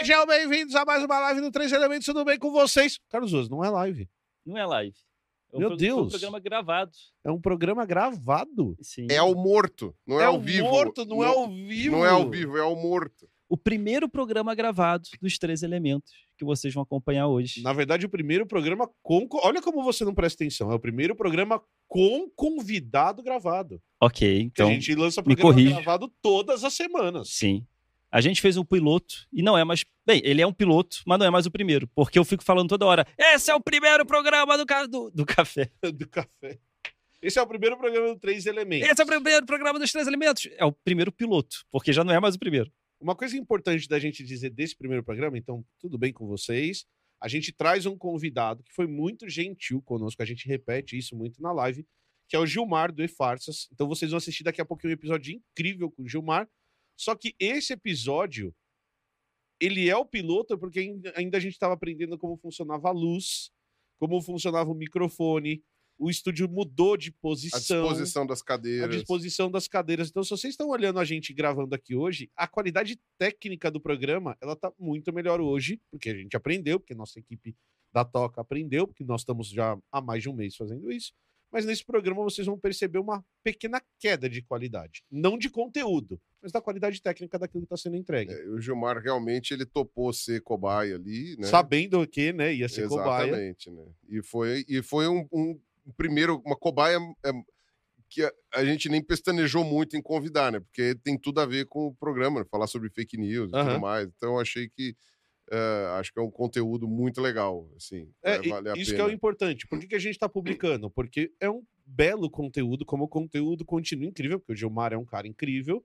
Sejam bem-vindos a mais uma live do Três Elementos, tudo bem com vocês? Carlos Oso, não é live. Não é live. É um Meu pro- foi um Deus. programa gravado. É um programa gravado. Sim. É ao morto, não é, ao o vivo. morto, não, é ao vivo. Não é ao vivo, é ao morto. o primeiro programa gravado dos três elementos que vocês vão acompanhar hoje. Na verdade, o primeiro programa com. Olha como você não presta atenção. É o primeiro programa com convidado gravado. Ok, Que então. a gente lança programa gravado todas as semanas. Sim. A gente fez um piloto e não é mais. Bem, ele é um piloto, mas não é mais o primeiro. Porque eu fico falando toda hora: esse é o primeiro programa do, ca- do, do café. do café. Esse é o primeiro programa do Três Elementos. Esse é o primeiro programa dos três elementos. É o primeiro piloto, porque já não é mais o primeiro. Uma coisa importante da gente dizer desse primeiro programa, então, tudo bem com vocês. A gente traz um convidado que foi muito gentil conosco, a gente repete isso muito na live, que é o Gilmar do E-Farsas. Então vocês vão assistir daqui a pouquinho um episódio incrível com o Gilmar. Só que esse episódio, ele é o piloto porque ainda a gente estava aprendendo como funcionava a luz, como funcionava o microfone, o estúdio mudou de A posição disposição das a cadeiras. disposição das cadeiras. Então, se vocês estão olhando a gente gravando aqui hoje, a qualidade técnica do programa, ela tá muito melhor hoje, porque a gente aprendeu, porque nossa equipe da Toca aprendeu, porque nós estamos já há mais de um mês fazendo isso. Mas nesse programa vocês vão perceber uma pequena queda de qualidade. Não de conteúdo, mas da qualidade técnica daquilo que está sendo entregue. É, o Gilmar realmente ele topou ser cobaia ali, né? Sabendo que, né, ia ser cobaia. Exatamente, né? E foi, e foi um- um primeiro, uma cobaia é, que a, a gente nem pestanejou muito em convidar, né? Porque tem tudo a ver com o programa, né? falar sobre fake news e Aham. tudo mais. Então eu achei que é, acho que é um conteúdo muito legal, assim. É, a isso que é o pena. importante. Por que, que a gente está publicando? Porque é um belo conteúdo, como o conteúdo continua incrível, porque o Gilmar é um cara incrível.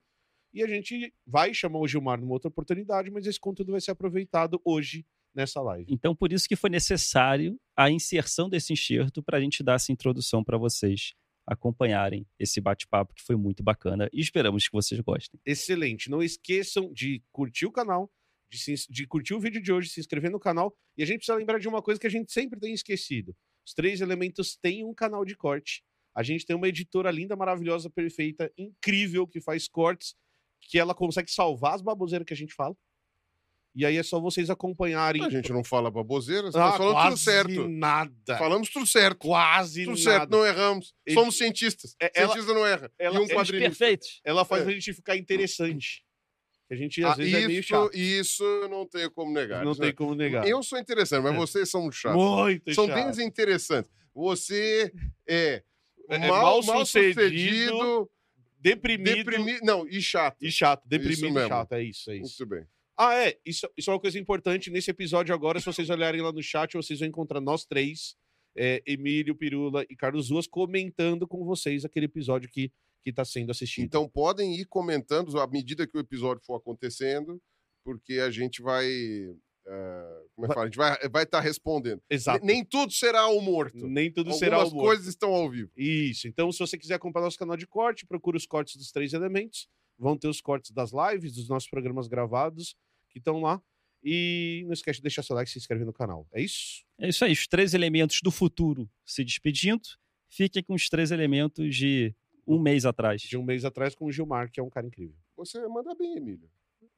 E a gente vai chamar o Gilmar numa outra oportunidade, mas esse conteúdo vai ser aproveitado hoje nessa live. Então, por isso que foi necessário a inserção desse enxerto para a gente dar essa introdução para vocês acompanharem esse bate-papo que foi muito bacana e esperamos que vocês gostem. Excelente. Não esqueçam de curtir o canal, de, se de curtir o vídeo de hoje, se inscrever no canal. E a gente precisa lembrar de uma coisa que a gente sempre tem esquecido. Os três elementos têm um canal de corte. A gente tem uma editora linda, maravilhosa, perfeita, incrível, que faz cortes, que ela consegue salvar as baboseiras que a gente fala. E aí é só vocês acompanharem. A gente não fala baboseira, Ah, nós falamos tudo quase certo. nada. Falamos tudo certo. Quase Tudo nada. certo, não erramos. Ele- Somos cientistas. É, ela- Cientista não erra. ela- e um eles quadrinista. Perfeitos. Ela faz É. a gente ficar interessante. A gente, às Ah, vezes, é meio isso, chato. isso eu não tenho como negar. Não Isso tem é- como negar. Eu sou interessante, mas É. vocês são chatos. Muito São chato. desinteressantes. Você é, É mal, mal mal sucedido, sucedido, Deprimido, deprimido. Não, e chato. e chato. Isso Deprimido e chato, é isso, é isso. Muito bem. Ah, é. Isso, isso é uma coisa importante. Nesse episódio agora, se vocês olharem lá no chat, vocês vão encontrar nós três, é, Emílio, Pirula e Carlos Ruas, comentando com vocês aquele episódio que, que tá sendo assistido. Então podem ir comentando à medida que o episódio for acontecendo, porque a gente vai. eh, como é que fala? A gente vai estar vai tá respondendo. Exato. Nem tudo será o morto. Nem tudo Algumas será humor. coisas estão ao vivo. Isso. Então, se você quiser acompanhar nosso canal de corte, procura os cortes dos três elementos. Vão ter os cortes das lives, dos nossos programas gravados, que estão lá. E não esquece de deixar seu like e se inscrever no canal. É isso? É isso aí, os três elementos do futuro se despedindo. Fiquem com os três elementos de um mês atrás. De um mês atrás com o Gilmar, que é um cara incrível. Você manda bem, Emílio.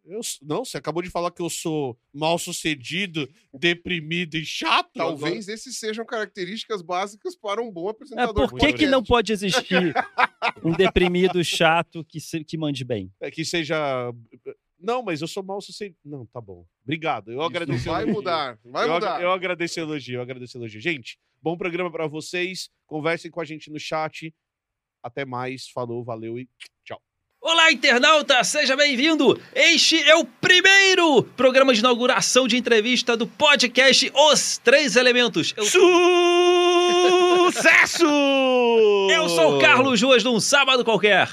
Eu, não, você acabou de falar que eu sou mal sucedido, deprimido e chato. Talvez esses sejam características básicas para um bom É, apresentador. por de que, que não pode existir um deprimido chato que, se- que mande bem? É que seja. Não, mas eu sou mal sucedido. Não, tá bom. Obrigado. Eu Isso agradeço. o Vai elogio. mudar, vai eu, ag- mudar. eu agradeço o elogio, eu agradeço o elogio. Gente, bom programa pra vocês. Conversem com a gente no chat. Até mais. Falou, valeu e tchau. Olá, internauta! Seja bem-vindo! Este é o primeiro programa de inauguração de entrevista do podcast Os Três Elementos. Eu, Sucesso! eu sou o Carlos Ruas de um sábado qualquer.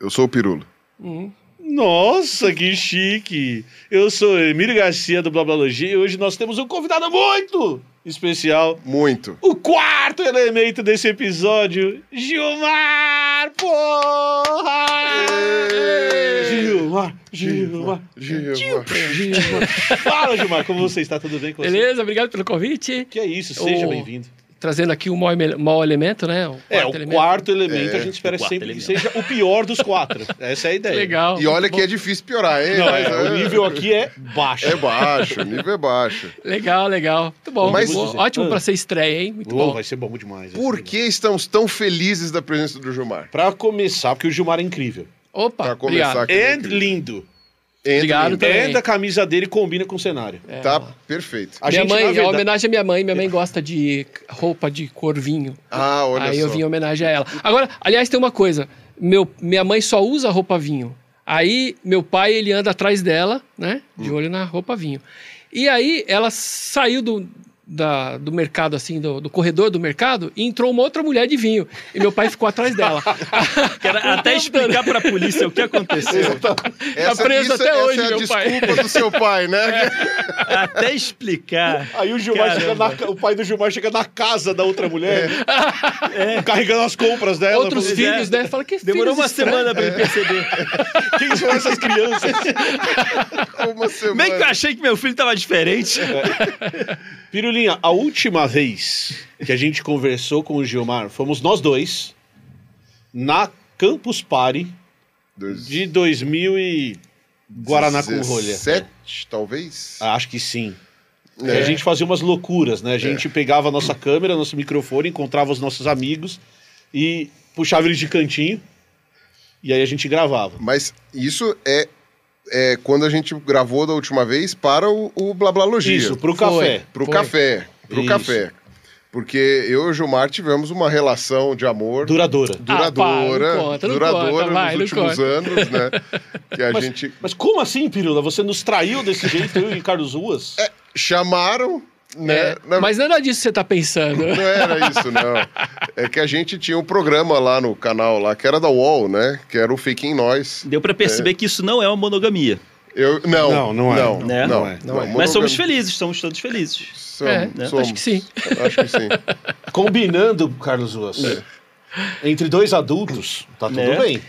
Eu sou o Pirulo. Nossa, que chique! Eu sou Emílio Garcia do Blablalogia e hoje nós temos um convidado muito especial. Muito. O quarto elemento desse episódio, Gilmar! Porra! Gilmar, Gilmar, Gilmar. Gilmar. Fala, Gilmar, como você está? Tudo bem com você? Beleza, obrigado pelo convite. Que é isso, seja O- bem-vindo. Trazendo aqui o mau, mau elemento, né? O É, o elemento. quarto elemento É, a gente espera o quarto sempre que elemento. seja o pior dos quatro. Essa é a ideia. Legal. E olha que é difícil piorar, hein? Não, é, o nível aqui é baixo. É baixo, o nível é baixo. Legal, legal. Muito bom. Mas- muito bom. Ótimo Ah. pra ser estreia, hein? Muito Uou, bom. vai ser bom demais. Por que estamos tão felizes da presença do Gilmar? Pra começar, porque o Gilmar é incrível. Opa, Pra começar obrigado. aqui. And incrível. lindo. Entre Obrigado também. A camisa dele combina com o cenário. É, Tá ó. perfeito. A minha gente, mãe, é verdade- homenagem à minha mãe. Minha mãe gosta de roupa de cor vinho. Ah, olha Aí só. eu vim em homenagem a ela. Agora, aliás, tem uma coisa. Meu, minha mãe só usa roupa vinho. Aí, meu pai, ele anda atrás dela, né? De Hum. olho na roupa vinho. E aí, ela saiu do, da- do mercado, assim, do, do corredor do mercado, e entrou uma outra mulher de vinho. E meu pai ficou atrás dela. Quero até explicar pra polícia o que aconteceu. Essa, preso isso- até essa hoje, é a meu pai. desculpa do seu pai, né? até explicar. Aí o Gilmar chega na, o pai do Gilmar chega na casa da outra mulher, carregando as compras dela. Outros Falando, filhos, né? Fala que Demorou uma estranhos. semana pra ele perceber. Quem são essas crianças? Uma semana. Bem que eu achei que meu filho tava diferente. Pirulinha, a última vez que a gente conversou com o Gilmar, fomos nós dois na Campus Party Dois- de 2000 e Guaraná com rolha. 17, talvez? Ah, Acho que sim. É. A gente fazia umas loucuras, né? A gente pegava a nossa câmera, nosso microfone, encontrava os nossos amigos e puxava eles de cantinho. E aí a gente gravava. Mas isso é, é quando a gente gravou da última vez para o, o Blablalogia. Isso, pro Foi. café. Pro Foi. café. Pro Isso. café. Porque eu e o Gilmar tivemos uma relação de amor Duradoura. duradoura, Ah, pá, não conta, não duradoura conta, vai, nos últimos conta. anos, né? Que a Mas- gente Mas como assim, Pirula? Você nos traiu desse jeito, eu e Carlos Ruas? chamaram, né? É, na- Mas nada disso você tá pensando. Não era isso, não. É que a gente tinha um programa lá no canal lá, que era da UOL, né? Que era o Fake em Nós. Deu pra perceber que isso não é uma monogamia. Eu, não, Não, não é. Não, Né? não, Não é. não, Não é. Mas somos felizes, somos todos felizes. Somos, É, somos. acho que sim. Acho que sim. Combinando, Carlos Ruas. Entre dois adultos, tá tudo Né? bem.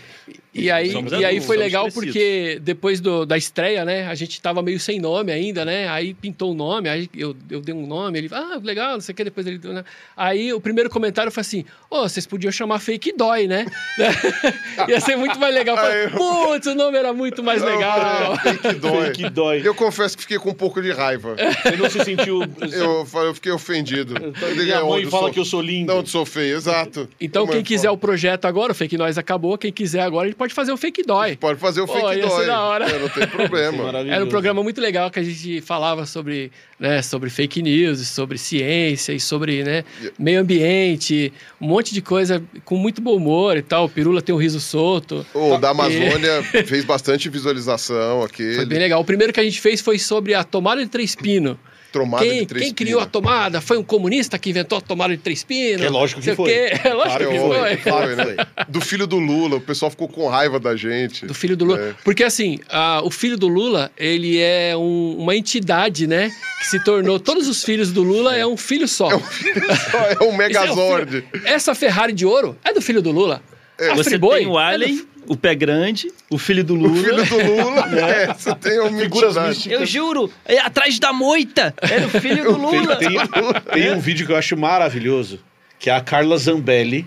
E aí, Somos e aí foi legal crescidos. porque depois do- da estreia, né, a gente tava meio sem nome ainda, né? Aí pintou o nome, aí eu, eu dei um nome, ele, ah, legal, não sei o que, depois ele deu, né? Aí o primeiro comentário foi assim: Ô, vocês podiam chamar Fake Dói, né? Ia ser muito mais legal. Eu Falei, Putz, o nome era muito mais legal. Não, Fake dói. Que dói. Eu confesso que fiquei com um pouco de raiva. Você não se sentiu. Eu, falei- eu fiquei ofendido. Minha mãe Onde fala sou- que eu sou lindo. Não, sou feio, exato. Então, Minha quem mãe quiser fala, o projeto agora, o Fake Nós acabou. Quem quiser agora, ele pode fazer o Fake Dói. Pode fazer o Pô, fake ia ser dói. da hora. É, não tem problema. Era um programa muito legal que a gente falava sobre, né, sobre fake news, sobre ciência e sobre né, meio ambiente, um monte de coisa com muito bom humor e tal. O Pirula tem um riso solto. O da Amazônia fez bastante visualização Foi aquele. bem legal. O primeiro que a gente fez foi sobre a tomada de três pinos. Tromada Quem, de três quem criou a tomada foi um comunista que inventou a tomada de três pinos. É lógico que foi. É lógico Claro que foi. foi. Foi, né? Do filho do Lula, o pessoal ficou com raiva da gente. Do filho do Lula. É. Porque assim, a- o filho do Lula, ele é um- uma entidade, né? Que se tornou. Todos os filhos do Lula é, um filho só. É um Megazord. Essa Ferrari de ouro é do filho do Lula. A Você Friboi tem o é Alien, o pé grande, o filho do O Lula. filho do Lula. é, você tem uma Figuras místicas. Eu juro, é atrás da moita. É do filho do Lula. Tem, tem um vídeo que eu acho maravilhoso, que é a Carla Zambelli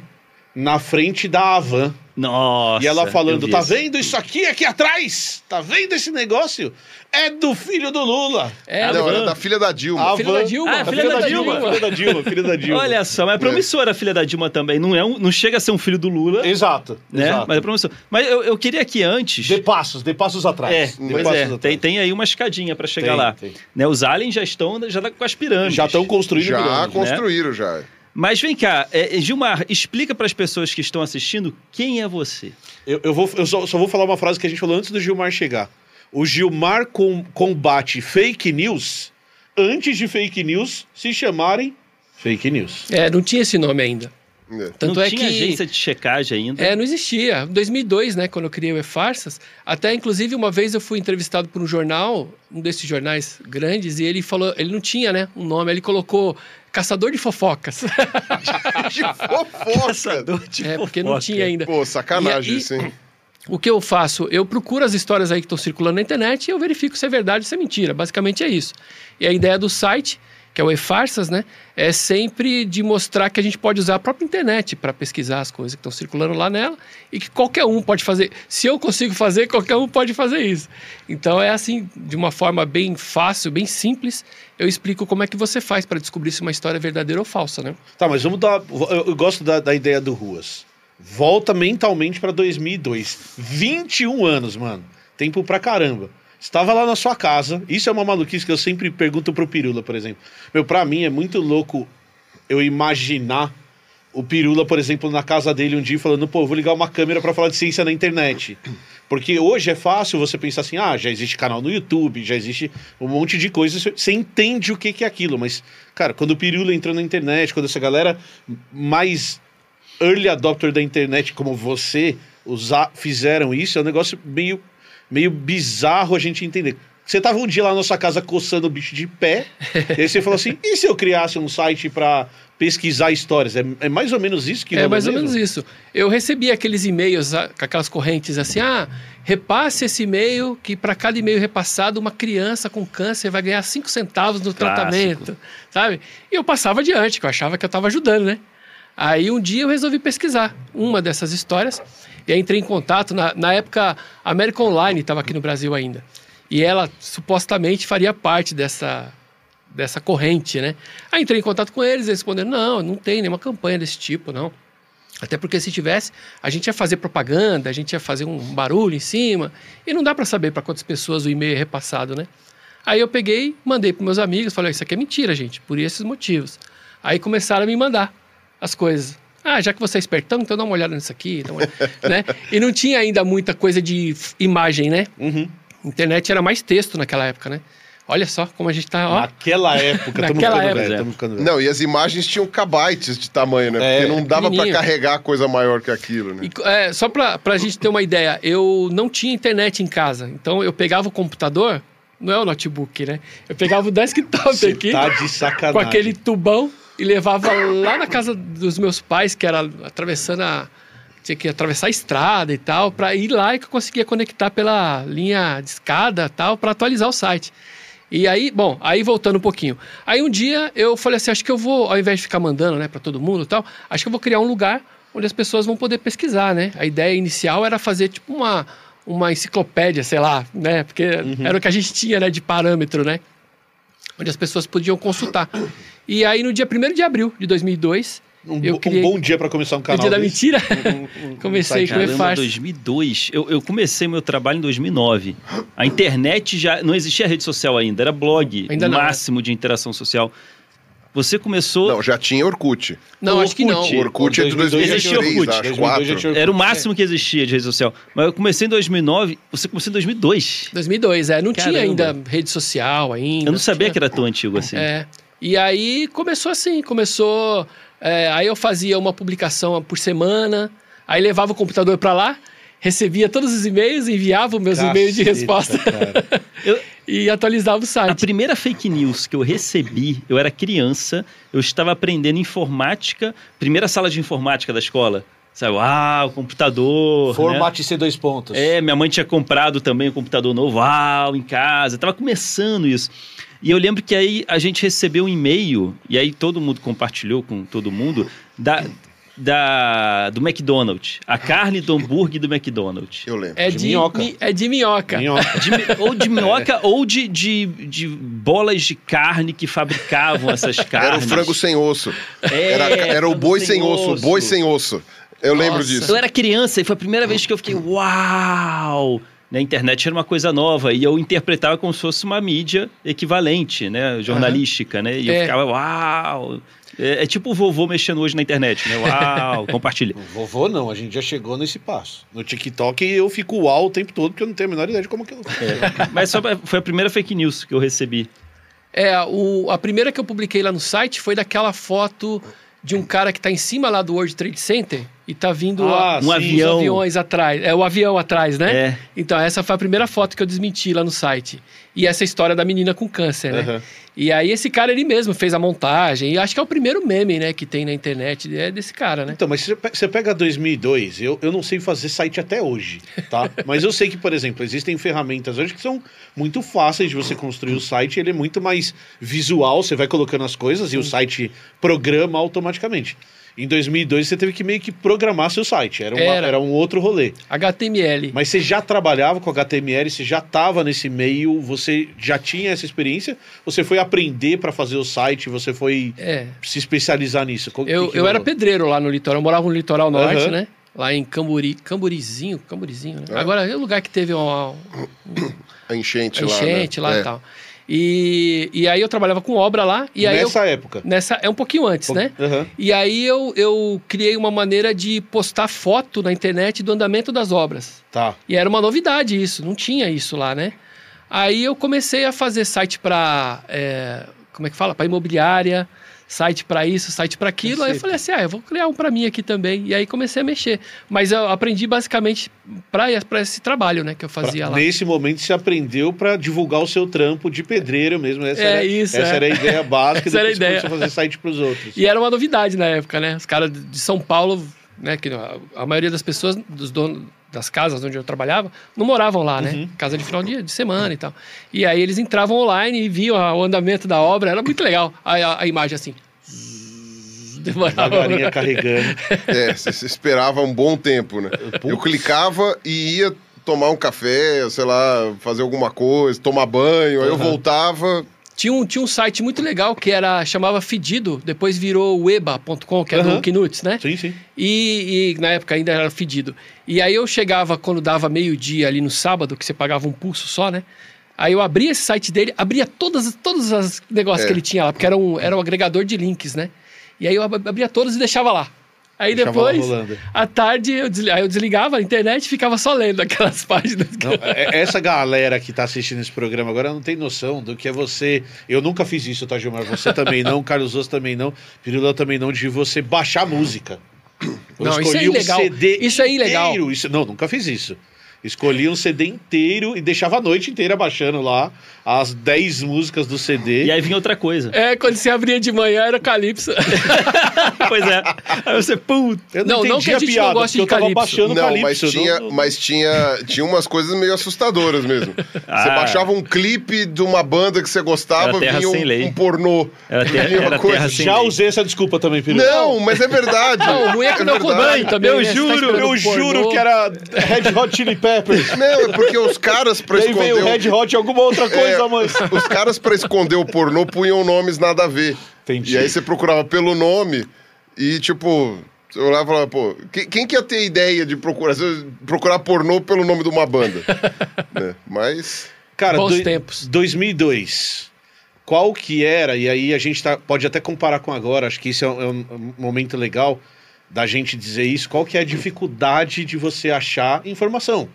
na frente da Avan. Nossa. E ela falando: tá isso. vendo isso aqui aqui atrás? Tá vendo esse negócio? É do filho do Lula. É, Não, era da filha da Dilma. A filha da Dilma. Ah, A filha da Dilma. Filha da Dilma, filha da Dilma. Olha só, mas é promissora a filha da Dilma também. Não, é um- não chega a ser um filho do Lula, Exato. né? exato. Mas é promissora. Mas eu, eu queria que antes. De passos, de passos atrás. É, de pois passos é, atrás. tem, tem aí uma escadinha pra chegar Tem, lá. tem. Né, os aliens já estão já tá com as pirâmides. Já estão construindo Já pirâmide. construíram, já. Mas vem cá, é, Gilmar, explica para as pessoas que estão assistindo quem é você. Eu, eu, vou, eu só, só vou falar uma frase que a gente falou antes do Gilmar chegar. O Gilmar com- combate fake news antes de fake news se chamarem fake news. É, não tinha esse nome ainda. É. Tanto não é tinha que agência de checagem ainda. É, não existia. Em 2002, né, quando eu criei o E-Farsas, até inclusive uma vez eu fui entrevistado por um jornal, um desses jornais grandes, e ele falou, ele não tinha, né, um nome, ele colocou Caçador de Fofocas. De fofoca. Caçador de é, porque não fofoca. tinha ainda. Pô, sacanagem E isso, hein? O que eu faço? Eu procuro as histórias aí que estão circulando na internet e eu verifico se é verdade ou se é mentira. Basicamente é isso. E a ideia do site, que é o E-Farsas, né, é sempre de mostrar que a gente pode usar a própria internet para pesquisar as coisas que estão circulando lá nela e que qualquer um pode fazer. Se eu consigo fazer, qualquer um pode fazer isso. Então é assim, de uma forma bem fácil, bem simples, eu explico como é que você faz para descobrir se uma história é verdadeira ou falsa, né? Tá, mas vamos dar. Eu, gosto da, da ideia do Ruas. Volta mentalmente pra 2002. 21 anos, mano. Tempo pra caramba. Estava lá na sua casa. Isso é uma maluquice que eu sempre pergunto pro Pirula, por exemplo. Meu, pra mim é muito louco eu imaginar o Pirula, por exemplo, na casa dele um dia falando, pô, vou ligar uma câmera pra falar de ciência na internet. Porque hoje é fácil você pensar assim, ah, já existe canal no YouTube, já existe um monte de coisas, você entende o que que é aquilo, mas, cara, quando o Pirula entrou na internet, quando essa galera mais early adopter da internet como você usar, fizeram isso, é um negócio meio, meio bizarro a gente entender. Você tava um dia lá na nossa casa coçando o bicho de pé, e aí você falou assim, e se eu criasse um site pra pesquisar histórias? É, é mais ou menos isso que É mais ou menos isso. Eu recebi aqueles e-mails, aquelas correntes assim: ah, repasse esse e-mail que para cada e-mail repassado, uma criança com câncer vai ganhar 5 centavos no Clássico. tratamento, sabe? E eu passava adiante, que eu achava que eu estava ajudando, né? Aí um dia eu resolvi pesquisar uma dessas histórias e aí entrei em contato. Na, na época, a América Online estava aqui no Brasil ainda. E ela supostamente faria parte dessa, dessa corrente, né? Aí entrei em contato com eles, eles responderam: não, não tem nenhuma campanha desse tipo, não. Até porque se tivesse, a gente ia fazer propaganda, a gente ia fazer um barulho em cima, e não dá para saber para quantas pessoas o e-mail é repassado, né? Aí eu peguei, mandei para meus amigos, falei: isso aqui é mentira, gente, por esses motivos. Aí começaram a me mandar as coisas. Ah, já que você é espertão, então dá uma olhada nisso aqui, dá uma olhada, né? E não tinha ainda muita coisa de imagem, né? Uhum. Internet era mais texto naquela época, né? Olha só como a gente tá, ó. Naquela época, estamos ficando época, velho, é. ficando velho. Não, e as imagens tinham kbytes de tamanho, né? É, Porque não dava pra pequenininho. carregar coisa maior que aquilo, né? E, é, só pra, pra gente ter uma ideia, eu não tinha internet em casa. Então eu pegava o computador, não é o notebook, né? Eu pegava o desktop Você aqui, tá de sacanagem. com aquele tubão, e levava lá na casa dos meus pais, que era atravessando a. Tinha que atravessar a estrada e tal, pra ir lá e que eu conseguia conectar pela linha de escada e tal, pra atualizar o site. E aí, bom, aí voltando um pouquinho. Aí um dia eu falei assim, acho que eu vou, ao invés de ficar mandando, né, para todo mundo e tal, acho que eu vou criar um lugar onde as pessoas vão poder pesquisar, né? A ideia inicial era fazer tipo uma, uma enciclopédia, sei lá, né? Porque era o que a gente tinha, né, de parâmetro, né? Onde as pessoas podiam consultar. E aí no dia 1 de abril de 2002, Um, eu criei- um bom dia pra começar um canal. dia da desse. mentira, Um- um- um comecei com o desse. Caramba, E-Farsa. 2002. Eu, eu comecei meu trabalho em 2009. A internet já não existia rede social ainda, era blog, Ainda o não, né? máximo de interação social. Você começou, Não, já tinha Orkut. Não, o acho que não. Orkut. O Orkut é de 2002 já 2003, tinha Orkut. acho, 2002 já 4. tinha era o máximo que existia de rede social. Mas eu comecei em 2009, você começou em 2002. 2002, é. Não tinha Caramba. ainda rede social ainda. Eu não sabia tinha- que era tão antigo assim. É. E aí começou assim, começou. é, aí eu fazia uma publicação por semana, aí levava o computador para lá, recebia todos os e-mails, enviava os meus e-mails de resposta cara. e atualizava o A site. primeira fake news que eu recebi, eu era criança, eu estava aprendendo informática, primeira sala de informática da escola. Sabe, ah, o computador. né? Formate C dois pontos. É, minha mãe tinha comprado também um computador novo, uau, em casa. Tava começando isso. E eu lembro que aí a gente recebeu um e-mail, e aí todo mundo compartilhou com todo mundo, da, da, do McDonald's. A carne do hambúrguer do McDonald's. Eu lembro. É De de, minhoca. mi- é de minhoca. Minhoca. De ou de minhoca ou de, de, de bolas de carne que fabricavam essas carnes. Era o frango sem osso. É, Era, era o boi sem osso. o Boi sem osso. Eu lembro Nossa. disso. Eu era criança e foi a primeira vez que eu fiquei, uau! Na internet era uma coisa nova e eu interpretava como se fosse uma mídia equivalente, né? Jornalística, né? E eu É. ficava, uau! É, é tipo o vovô mexendo hoje na internet, né? Uau! Compartilha. Vovô não, a gente já chegou nesse passo. No TikTok eu fico uau o tempo todo porque eu não tenho a menor ideia de como que eu... Mas só foi a primeira fake news que eu recebi. É, o, a primeira que eu publiquei lá no site foi daquela foto de um cara que tá em cima lá do World Trade Center e tá vindo Ah, a- um avião. os aviões atrás. É o avião atrás, né? É. Então, essa foi a primeira foto que eu desmenti lá no site. E essa história da menina com câncer, né? Aham. E aí esse cara ele mesmo fez a montagem. E acho que é o primeiro meme, né, que tem na internet. É desse cara, né? Então, mas você pega 2002, eu, eu não sei fazer site até hoje, tá? Mas eu sei que, por exemplo, existem ferramentas hoje que são muito fáceis de você construir o site, ele é muito mais visual, você vai colocando as coisas e o site programa automaticamente. Em 2002, você teve que meio que programar seu site, era, uma- Era. era um outro rolê. HTML. Mas você já trabalhava com HTML, você já estava nesse meio, você já tinha essa experiência, você foi aprender para fazer o site, você foi É. se especializar nisso. Eu, que que eu era pedreiro lá no litoral. Eu morava no litoral norte, Aham. né? Lá em Camburi. Camburizinho? Camburizinho, né? É. Agora é o lugar que teve uma, A enchente a lá. enchente né? lá É. e tal. E, e aí eu trabalhava com obra lá. E aí eu, Nessa época. nessa É um pouquinho antes, né? Aham. E aí eu, eu criei uma maneira de postar foto na internet do andamento das obras. Tá. E era uma novidade isso, não tinha isso lá, né? Aí eu comecei a fazer site para como é que fala? Para imobiliária, site para isso, site para aquilo. Aí eu falei assim, ah, eu vou criar um para mim aqui também. E aí comecei a mexer. Mas eu aprendi basicamente para esse trabalho, né, que eu fazia Pra- lá. Nesse momento você aprendeu para divulgar o seu trampo de pedreiro mesmo. Essa É era, isso, Essa é. era a ideia básica. Essa era a você ideia. a fazer site para os outros. E era uma novidade na época, né? Os caras de São Paulo, né? Que a maioria das pessoas, dos donos das casas onde eu trabalhava, não moravam lá, né? Uhum. Casa de final de, de semana e tal. E aí eles entravam online e viam a- o andamento da obra, era muito legal. A, a, a imagem assim. Demorava. Devagarinho carregando. É, você se esperava um bom tempo, né? Eu clicava e ia tomar um café, sei lá, fazer alguma coisa, tomar banho, aí eu voltava. Tinha um, tinha um site muito legal que era chamava Fedido, depois virou weba.com, que é Aham. do Knuts, né? Sim, sim. E, e na época ainda era fedido. E aí eu chegava quando dava meio-dia ali no sábado, que você pagava um pulso só, né? Aí eu abria esse site dele, abria todas, todos os negócios É. que ele tinha lá, porque era um, era um agregador de links, né? E aí eu ab- abria todos e deixava lá. Aí Deixava depois, à tarde, eu, desli- aí eu desligava a internet e ficava só lendo aquelas páginas. Não, eu- é- essa galera que tá assistindo esse programa agora não tem noção do que é você. Eu nunca fiz isso, tá, Gilmar? Você também não, Carlos Osso também não, Pirula também não, de você baixar música. Eu Não, isso escolhi é ilegal. Um CD Isso é ilegal. inteiro. Isso, não, nunca fiz isso. Escolhi um CD inteiro e deixava a noite inteira baixando lá as 10 músicas do CD. E aí vinha outra coisa. É, quando você abria de manhã era Calypso. pois é. Aí você, puta. Eu Não, não entendi que a gente não piada, goste porque eu de tava Calypso. baixando Não, Calypso. mas tinha, não- mas tinha, tinha umas coisas meio assustadoras mesmo. Você Ah. baixava um clipe de uma banda que você gostava, Terra vinha Sem um, Lei. um pornô. Era, ter, Vinha uma era coisa- terra sem Já lei. usei essa desculpa também, Pirula. Não, mas é verdade. Não, o ruim é que não verdade. acompanha também. eu né? Você tá juro, esperando eu o juro pornô. que era Red Hot Chili Peppers. Não, é porque os caras pra E aí veio esconder. o Red Hot e alguma outra coisa, É, mãe. Os caras, pra esconder o pornô, punham nomes nada a ver. Entendi. E aí você procurava pelo nome e, tipo, eu olhava e falava, pô, quem, quem que ia ter ideia de procurar, procurar pornô pelo nome de uma banda? né? Mas. Cara, Bons doi- tempos. 2002. Qual que era, e aí a gente tá, pode até comparar com agora, acho que isso é um, é um momento legal da gente dizer isso, qual que é a dificuldade de você achar informação?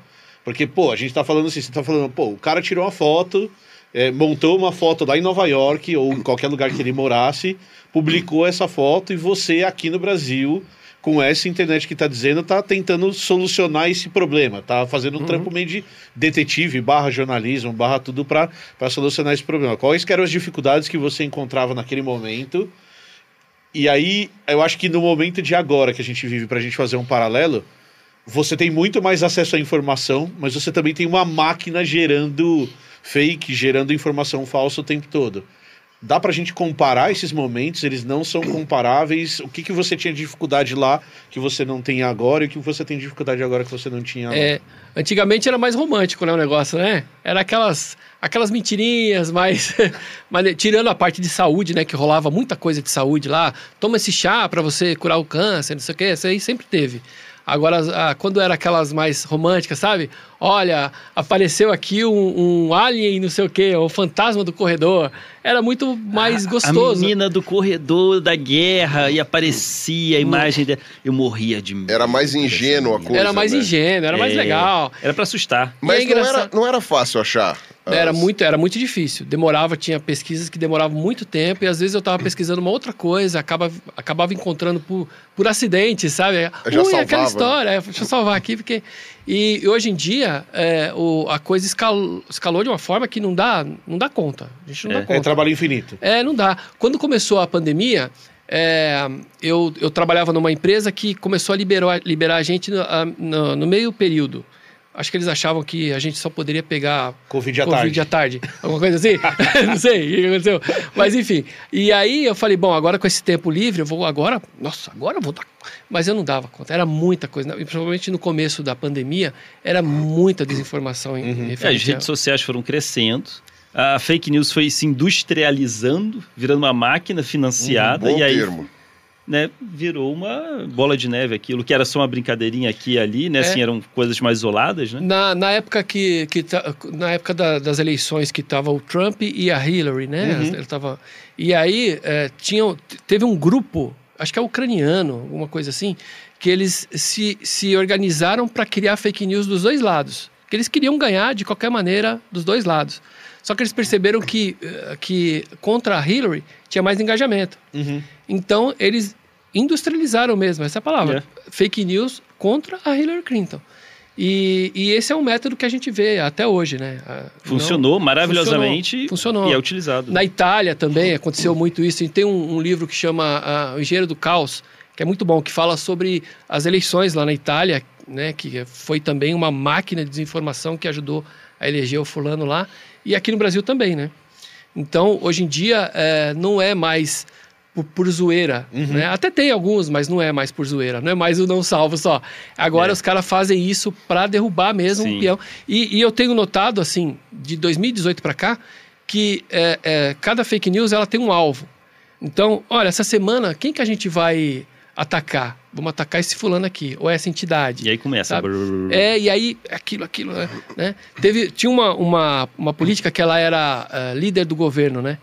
Porque, pô, a gente tá falando assim, você tá falando, pô, o cara tirou uma foto, é, montou uma foto lá em Nova York, ou em qualquer lugar que ele morasse, publicou essa foto, e você aqui no Brasil, com essa internet que tá dizendo, tá tentando solucionar esse problema, tá fazendo um trampo meio de detetive, barra jornalismo, barra tudo para solucionar esse problema. Quais que eram as dificuldades que você encontrava naquele momento? E aí, eu acho que no momento de agora que a gente vive, pra gente fazer um paralelo, você tem muito mais acesso à informação, mas você também tem uma máquina gerando fake, gerando informação falsa o tempo todo. Dá pra gente comparar esses momentos? Eles não são comparáveis. O que, que você tinha dificuldade lá que você não tem agora e o que você tem dificuldade agora que você não tinha? É, antigamente era mais romântico, né, o negócio, né? Era aquelas, aquelas mentirinhas, mas, mas tirando a parte de saúde, né, que rolava muita coisa de saúde lá. Toma esse chá para você curar o câncer, não sei o quê, isso aí sempre teve. Agora, ah, quando era aquelas mais românticas, sabe? Olha, apareceu aqui um, um alien, não sei o quê, o fantasma do corredor. Era muito mais A- gostoso. A menina do corredor da guerra e aparecia a imagem dela. Eu morria de medo. Era mais ingênua a coisa. era mais né? ingênuo, era mais É, legal. Era pra assustar. Mas é não, era, não era fácil achar. Era as- muito, era muito difícil. Demorava, tinha pesquisas que demoravam muito tempo e às vezes eu estava pesquisando uma outra coisa, acaba, acabava encontrando por, por acidente, sabe? Já Ui, salvava, aquela né? história, é, deixa eu salvar aqui, porque. E, e hoje em dia, é, o, a coisa escalou, escalou de uma forma que não dá, não dá conta. A gente não É. dá É conta. trabalho infinito. É, não dá. Quando começou a pandemia, é, eu, eu trabalhava numa empresa que começou a liberar, liberar a gente no, no- no meio período. Acho que eles achavam que a gente só poderia pegar Covid à Covid tarde. à tarde. Alguma coisa assim? não sei o que aconteceu. Mas enfim. E aí eu falei, bom, agora com esse tempo livre, eu vou agora. Nossa, agora eu vou dar. Mas eu não dava conta. Era muita coisa. E principalmente no começo da pandemia, era muita desinformação em Uhum. É, as redes sociais foram crescendo. A fake news foi se industrializando, virando uma máquina financiada. Bom e aí termo. Né, virou uma bola de neve aquilo, que era só uma brincadeirinha aqui e ali, né? É. Assim, eram coisas mais isoladas, né? Na, na época que, que na época da- das eleições que tava o Trump e a Hillary, né? Uhum. Ele tava, e aí é, tinham, teve um grupo, acho que é ucraniano, alguma coisa assim, que eles se, se organizaram para criar fake news dos dois lados. Que eles queriam ganhar de qualquer maneira dos dois lados. Só que eles perceberam que, eh, que contra a Hillary tinha mais engajamento. Uhum. Então, eles industrializaram mesmo, essa é palavra. Fake news contra a Hillary Clinton. E, e esse é um método que a gente vê até hoje, né? Ah, Funcionou maravilhosamente Funcionou, funcionou. e é utilizado. não- Na Itália também aconteceu muito isso. E tem um, um livro que chama ah, O Engenheiro do Caos, que é muito bom, que fala sobre as eleições lá na Itália, né? Que foi também uma máquina de desinformação que ajudou a eleger o fulano lá. E aqui no Brasil também, né? Então, hoje em dia, eh, não é mais por, por zoeira, né? Até tem alguns, mas não é mais por zoeira. Não é mais o não salvo só. Agora É. os caras fazem isso para derrubar mesmo Sim. um peão. E, e eu tenho notado, assim, de 2018 para cá, que é, é, cada fake news ela tem um alvo. Então, olha, essa semana, quem que a gente vai atacar? Vamos atacar esse fulano aqui, ou essa entidade. E aí começa. Sabe? É, e aí, aquilo, aquilo, né? né? Teve, tinha uma, uma, uma política que ela era eh, líder do governo, né?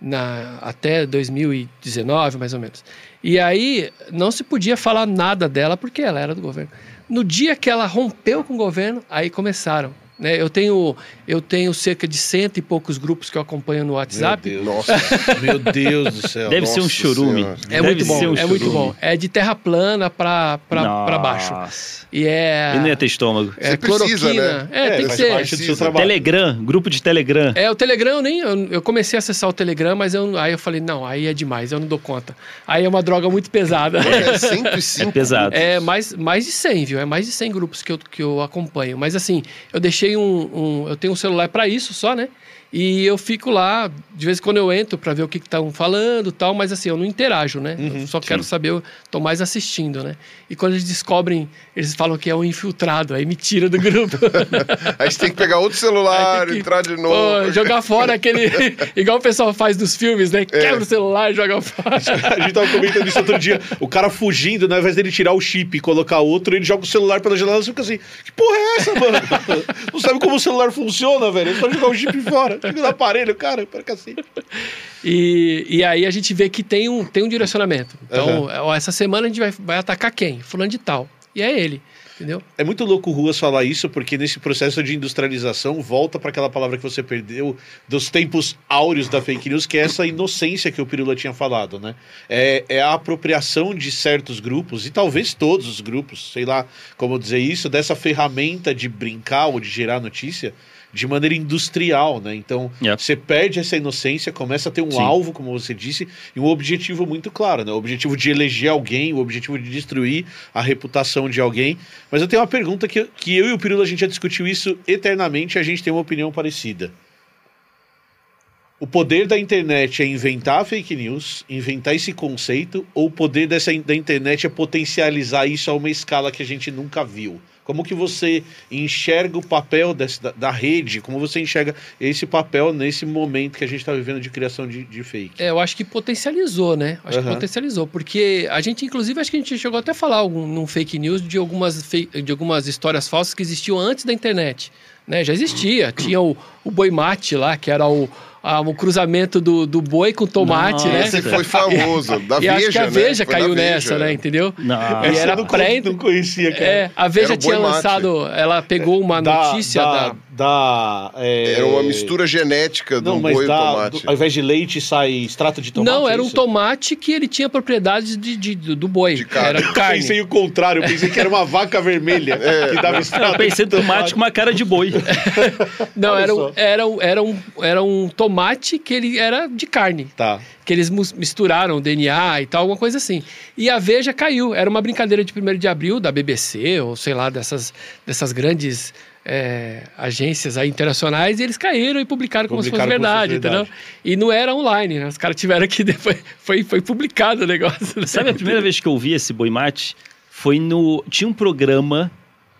Na, até 2019, mais ou menos. E aí, não se podia falar nada dela porque ela era do governo. No dia que ela rompeu com o governo, aí começaram. Né? Eu, tenho, eu tenho cerca de cento e poucos grupos que eu acompanho no WhatsApp. Meu Deus. Nossa, Meu Deus do céu. Deve ser um. Senhora. É Deve muito bom, ser um é muito bom. É de terra plana pra baixo. E é. E não ia ter estômago. é Você precisa, cloroquina. né? É, É, tem que ser. parte do seu Precisa. trabalho. Telegram, grupo de Telegram. É, o Telegram eu nem. Eu, eu comecei a acessar o Telegram, mas eu, aí eu falei, não, aí é demais, eu não dou conta. Aí é uma droga muito pesada. é 105. É pesado. É mais, mais de 100, viu? É mais de 100 grupos que eu, que eu acompanho. Mas assim, eu deixei um. um- eu tenho um celular para isso só, né? E eu fico lá, de vez em quando eu entro para ver o que estão falando e tal, mas assim, eu não interajo, né? Uhum, eu só quero saber, eu tô mais assistindo, né? E quando eles descobrem, eles falam que é um infiltrado, aí me tira do grupo. Aí você tem que pegar outro celular, que- entrar de Pô, novo. jogar fora aquele. Igual o pessoal faz dos filmes, né? Quebra o celular e joga fora. A gente tava comentando isso outro dia. O cara fugindo, né, ao invés dele tirar o chip e colocar outro, ele joga o celular pela janela e fica assim: Que porra é essa, mano? Não sabe como o celular funciona, velho? É só jogar o chip fora. No aparelho, cara, para cacete. E, e aí a gente vê que tem um, tem um direcionamento. Então, ó, essa semana a gente vai, vai atacar quem? Fulano de tal. E é ele, entendeu? É muito louco o Ruas falar isso, porque nesse processo de industrialização volta para aquela palavra que você perdeu dos tempos áureos da fake news, que é essa inocência que o Pirula tinha falado, né? É, é a apropriação de certos grupos, e talvez todos os grupos, sei lá como dizer isso, dessa ferramenta de brincar ou de gerar notícia de maneira industrial, né? Então, você perde essa inocência, começa a ter um Sim. alvo, como você disse, e um objetivo muito claro, né? O objetivo de eleger alguém, o objetivo de destruir a reputação de alguém. Mas eu tenho uma pergunta que, que eu e o Pirula a gente já discutiu isso eternamente e a gente tem uma opinião parecida. O poder da internet é inventar fake news, inventar esse conceito, ou o poder dessa, da internet é potencializar isso a uma escala que a gente nunca viu? Como que você enxerga o papel dessa, da, da rede? Como você enxerga esse papel nesse momento que a gente está vivendo de criação de, de fake? É, eu acho que potencializou, né? Acho que Aham. potencializou. Porque a gente, inclusive, acho que a gente chegou até a falar algum, num fake news de algumas, de algumas histórias falsas que existiam antes da internet. Né? Já existia. Tinha o, o boi mate lá, que era o, a- o cruzamento do, do boi com tomate, Nossa. né? Esse foi famoso, da e Veja, acho que a né? Veja da caiu Veja, nessa, né? Entendeu? Não. E era eu não, pré- não conhecia, cara. É, a Veja tinha boi mate. lançado, ela pegou uma Da- notícia da, da, da, é, Era uma mistura genética Não, mas boi e tomate. do- ao invés de leite sai extrato de tomate. Não, é era um isso? tomate que ele tinha propriedades de, de- do do boi. De carne. Era Eu carne. pensei o contrário, eu pensei que era uma vaca vermelha que dava extrato Eu pensei no de tomate com uma cara de boi. Não, era um, era, um, era, um, era um tomate que ele era de carne. Tá. Que eles misturaram DNA e tal, alguma coisa assim. E a Veja caiu. Era uma brincadeira de 1 de abril da BBC, ou sei lá, dessas, dessas grandes é, agências aí internacionais, e eles caíram e publicaram como se fosse Publicaram como se fosse verdade, verdade. entendeu? E não era online, né? Os caras tiveram que depois. Foi, foi publicado o negócio. né? Sabe a primeira vez que eu vi esse boi mate? Foi no. Tinha um programa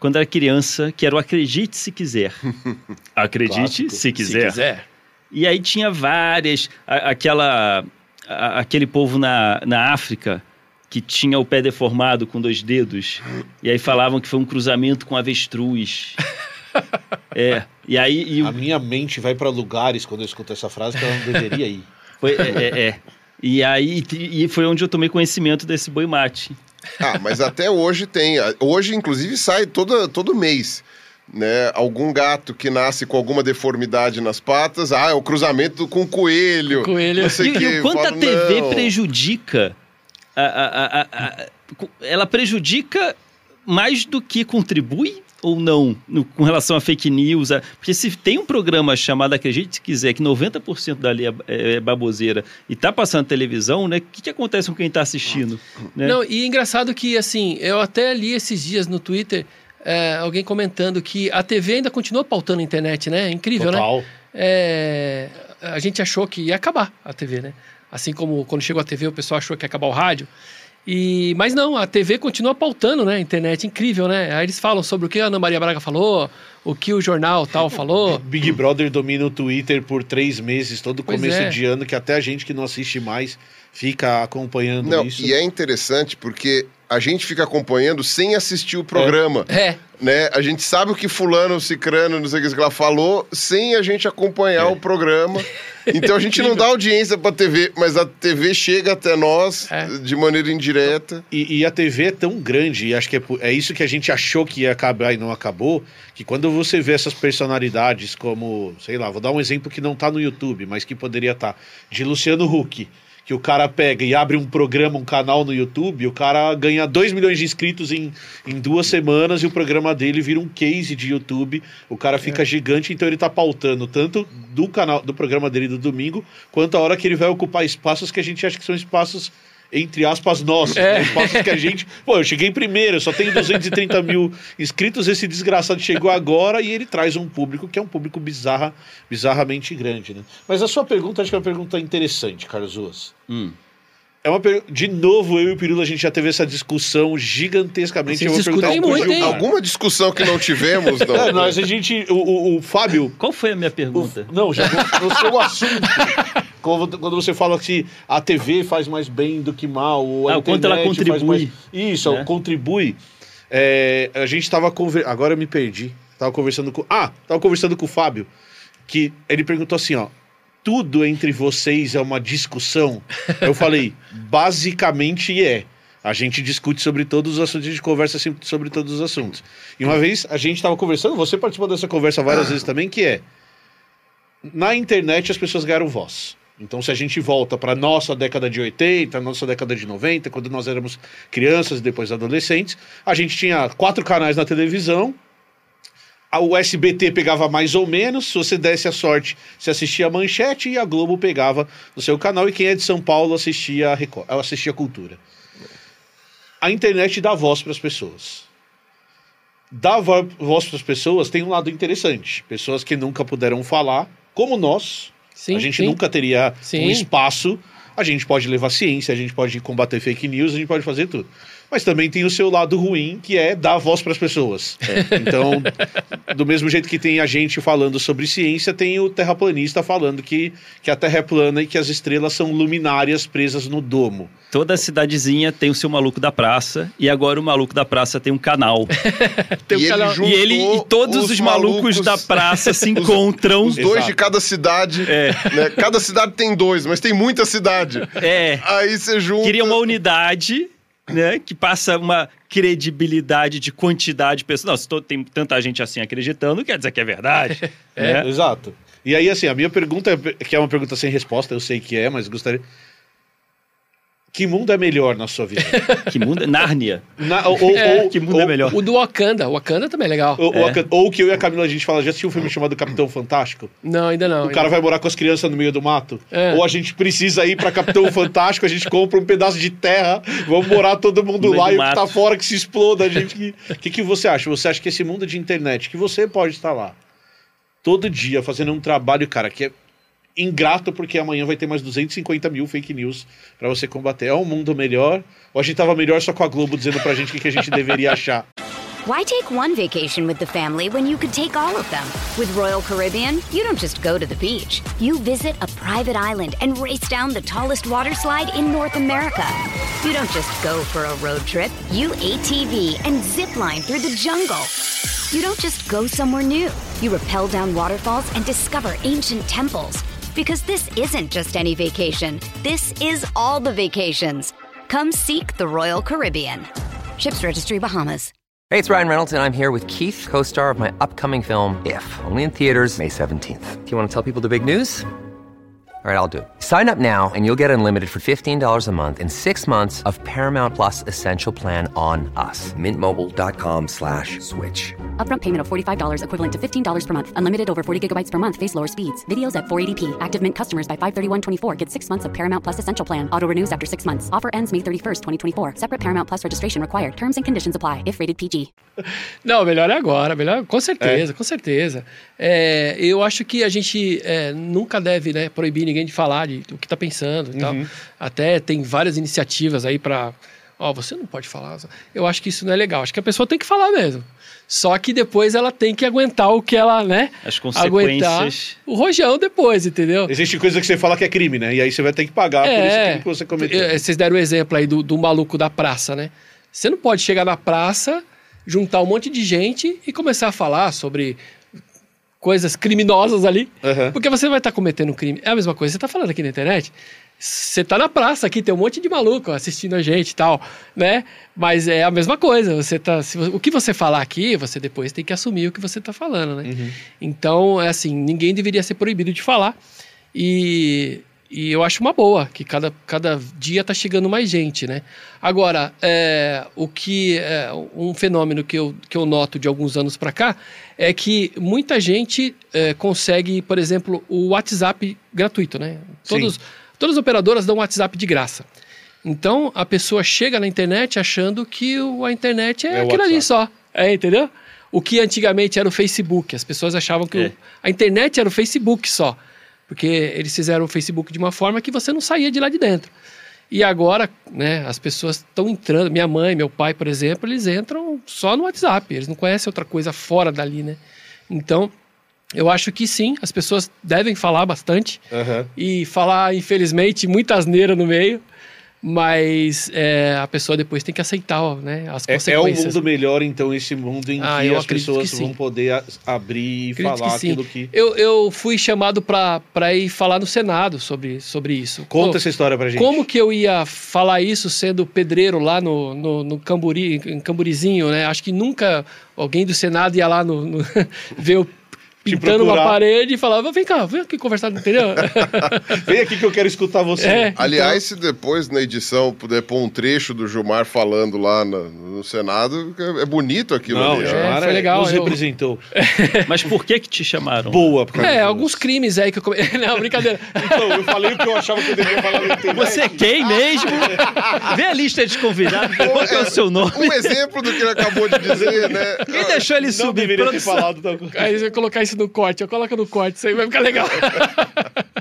quando era criança que era o Acredite Se Quiser. Acredite. Se Se Quiser. quiser. E aí tinha várias. a- aquela. a- aquele povo na, na África que tinha o pé deformado com dois dedos. E aí falavam que foi um cruzamento com avestruz. É. E aí. E o- A minha mente vai pra lugares quando eu escuto essa frase que ela não deveria ir. foi, é, é, é. E aí e foi onde eu tomei conhecimento desse boi mate. Ah, mas até hoje tem. Hoje, inclusive, sai todo, todo mês. Né? Algum gato que nasce com alguma deformidade nas patas, ah, é o cruzamento com coelho. Coelho. Não sei E, o quê. e o quanto a Falo, TV não. prejudica. a- a- a- a- a- ela prejudica mais do que contribui ou não no- com relação a fake news? a- porque se tem um programa chamado Acredite Se Quiser, que 90% dali é, é baboseira e tá passando na televisão, né? O que, que acontece com quem tá assistindo? Né? Não, e engraçado que, assim, eu até li esses dias no Twitter é, alguém comentando que a TV ainda continua pautando a internet, né? É incrível, né? Total. É, a gente achou que ia acabar a TV, né? Assim como quando chegou a TV o pessoal achou que ia acabar o rádio. E, mas não, a TV continua pautando, né? A internet, incrível, né? Aí eles falam sobre o que a Ana Maria Braga falou, o que o jornal tal falou. Big Brother domina o Twitter por três meses, todo Pois começo é. de ano, que até a gente que não assiste mais fica acompanhando Não, isso. e é interessante porque a gente fica acompanhando sem assistir o programa. É, Né? A gente sabe o que fulano, cicrano, não sei o que que ela falou, sem a gente acompanhar É. o programa. Então a gente não dá audiência pra TV, mas a TV chega até nós É. de maneira indireta. E, e a TV é tão grande, e acho que é, é isso que a gente achou que ia acabar e não acabou, que quando você vê essas personalidades como, sei lá, vou dar um exemplo que não tá no YouTube, mas que poderia estar, de Luciano Huck, que o cara pega e abre um programa, um canal no YouTube, o cara ganha 2 milhões de inscritos em, em duas semanas e o programa dele vira um case de YouTube, o cara fica gigante, então ele tá pautando tanto do canal, do programa dele do domingo, quanto a hora que ele vai ocupar espaços que a gente acha que são espaços entre aspas, nossos. É. né? Espaços que a gente. Pô, eu cheguei em primeiro, eu só tenho 230 mil inscritos. Esse desgraçado chegou agora e ele traz um público que é um público bizarra, bizarramente grande, né? Mas a sua pergunta, acho que é uma pergunta interessante, Carlos Ruas. Hum. É uma per... De novo, eu e o Pirula, a gente já teve essa discussão gigantescamente. Vocês eu vou perguntar discutem muito, hein? Alguma discussão que não tivemos, não. É, nós, a gente. O, o, o Fábio. Qual foi a minha o- pergunta? não, já no, no seu assunto. Quando, você fala que a TV faz mais bem do que mal, ou a Ah, o quanto ela contribui, mais- Isso, né? contribui. É, a gente tava conversando. Agora eu me perdi. Tava conversando com. Ah, tava conversando com o Fábio. Que ele perguntou assim: ó. Tudo entre vocês é uma discussão? Eu falei, basicamente é. A gente discute sobre todos os assuntos, a gente conversa sempre sobre todos os assuntos. E uma vez a gente estava conversando, você participou dessa conversa várias vezes também, que é na internet as pessoas ganharam voz. Então, se a gente volta para nossa década de 80, nossa década de 90, quando nós éramos crianças e depois adolescentes, a gente tinha quatro canais na televisão. a- O SBT pegava mais ou menos, se você desse a sorte, você assistia a Manchete e a Globo pegava no seu canal. E quem é de São Paulo assistia a Record, assistia a Cultura. A internet dá voz para as pessoas. Vo- voz para as pessoas tem um lado interessante. Pessoas que nunca puderam falar, como nós, Sim, a gente sim. nunca teria Sim. um espaço. A gente pode levar ciência, a gente pode combater fake news, a gente pode fazer tudo. Mas também tem o seu lado ruim, que é dar voz para as pessoas. Então, do mesmo jeito que tem a gente falando sobre ciência, tem o terraplanista falando que, que a Terra é plana e que as estrelas são luminárias presas no domo. Toda cidadezinha tem o seu maluco da praça, e agora o maluco da praça tem um canal. Tem um E ele canal- juntou e ele e todos os, malucos, da praça se encontram. Os dois Exato. de cada cidade. É. né? Cada cidade tem dois, mas tem muita cidade. É. Aí você junta. Queria uma unidade, né? Que passa uma credibilidade de quantidade de pessoas. Não, se to- tem tanta gente assim acreditando, quer dizer que é verdade. né? Exato. E aí, assim, a minha pergunta, é- que é uma pergunta sem resposta, eu sei que é, mas gostaria. Que mundo é melhor na sua vida? Que mundo. Nárnia. Na- ou, ou- É, ou- que mundo é ou- melhor? O do Wakanda. O Wakanda também é legal. Ou, É. ou que eu e a Camila a gente fala, já assistiu um filme chamado Capitão Fantástico? Não, ainda não. O cara vai morar com as crianças no meio do mato? É. Ou a gente precisa ir pra Capitão Fantástico, a gente compra um pedaço de terra, vamos morar todo mundo lá e o que tá fora que se exploda. A gente que... O que, que você acha? Você acha que esse mundo de internet, que você pode estar lá todo dia fazendo um trabalho, cara, que é ingrato porque amanhã vai ter mais 250 mil fake news pra você combater. É um mundo melhor? Ou a gente tava melhor só com a Globo dizendo pra gente o que, que a gente deveria achar? Why take one vacation with the family when you could take all of them? With Royal Caribbean, you don't just go to the beach. You visit a private island and race down the tallest water slide in North America. You don't just go for a road trip. You ATV and zip line through the jungle. You don't just go somewhere new. You rappel down waterfalls and discover ancient temples. Because this isn't just any vacation. This is all the vacations. Come seek the Royal Caribbean. Ships Registry Bahamas. Hey, it's Ryan Reynolds, and I'm here with Keith, co star of my upcoming film, If, only in theaters, May 17th. Do you want to tell people the big news? All right, I'll do it. Sign up now and you'll get unlimited for $15 a month and six months of Paramount Plus Essential Plan on us. Mintmobile.com slash switch. Upfront payment of $45 equivalent to $15 per month. Unlimited over 40 gigabytes per month. Face lower speeds. Videos at 480p. Active Mint customers by 531.24 get six months of Paramount Plus Essential Plan. Auto renews after six months. Offer ends May 31st, 2024. Separate Paramount Plus registration required. Terms and conditions apply if rated PG. Não, melhor agora, melhor, com certeza, com certeza. É, eu acho que a gente é, nunca deve né, proibir ninguém de falar de, do que está pensando e tal. Até tem várias iniciativas aí para. Ó, você não pode falar. Eu acho que isso não é legal. Acho que a pessoa tem que falar mesmo. Só que depois ela tem que aguentar o que ela, né? As Aguentar consequências. o rojão depois, entendeu? Existe coisa que você fala que é crime, né? E aí você vai ter que pagar por esse crime que você cometeu. é, Vocês deram o exemplo aí do, do maluco da praça, né? Você não pode chegar na praça, juntar um monte de gente e começar a falar sobre coisas criminosas ali, Aham. porque você vai estar cometendo um crime. É a mesma coisa, você está falando aqui na internet, você tá na praça aqui, tem um monte de maluco assistindo a gente e tal, né? Mas é a mesma coisa, você tá, se o que você falar aqui, você depois tem que assumir o que você tá falando, né? Então, é assim, ninguém deveria ser proibido de falar. E, e eu acho uma boa, que cada, cada dia tá chegando mais gente, né? Agora, é, o que é um fenômeno que eu, que eu noto de alguns anos para cá é que muita gente é, consegue, por exemplo, o WhatsApp gratuito, né? Todos, todas as operadoras dão WhatsApp de graça. Então, a pessoa chega na internet achando que a internet é, É aquilo ali só. É, entendeu? O que antigamente era o Facebook. As pessoas achavam que o- É. a internet era o Facebook só. Porque eles fizeram o Facebook de uma forma que você não saía de lá de dentro. E agora, né, as pessoas estão entrando. Minha mãe, meu pai, por exemplo, eles entram só no WhatsApp. Eles não conhecem outra coisa fora dali, né? Então, eu acho que sim, as pessoas devem falar bastante Aham. e falar, infelizmente, muita asneira no meio, mas é, a pessoa depois tem que aceitar né, as É, é um consequências. mundo melhor, então, esse mundo em Ah, que as pessoas que vão poder a- abrir e Acredito falar que aquilo que. Eu, eu fui chamado para ir falar no Senado sobre, sobre isso. Conta Pô, essa história pra gente. Como que eu ia falar isso sendo pedreiro lá no, no, no Camburi, em Camburizinho, né? Acho que nunca alguém do Senado ia lá no, no ver eu pintando uma parede e falava, vem cá, vem aqui conversar, entendeu? Vem aqui que eu quero escutar você. É. Aliás, se depois na edição puder pôr um trecho do Gilmar falando lá na- no Senado, é é bonito aquilo Não, ali. ó. Gilmar foi é- legal, nos eu- representou. Mas por que que te chamaram? Boa. por causa É, alguns crimes aí que eu come... Não, brincadeira. Então, eu falei o que eu achava que eu devia falar na internet. Você é quem mesmo? Vê a lista de convidados, qual é o seu nome? Um exemplo do que ele acabou de dizer, né? Quem deixou ele Não subir? deveria ter falado tal coisa. Aí você vai colocar isso no corte, eu coloco no corte, isso aí vai ficar legal.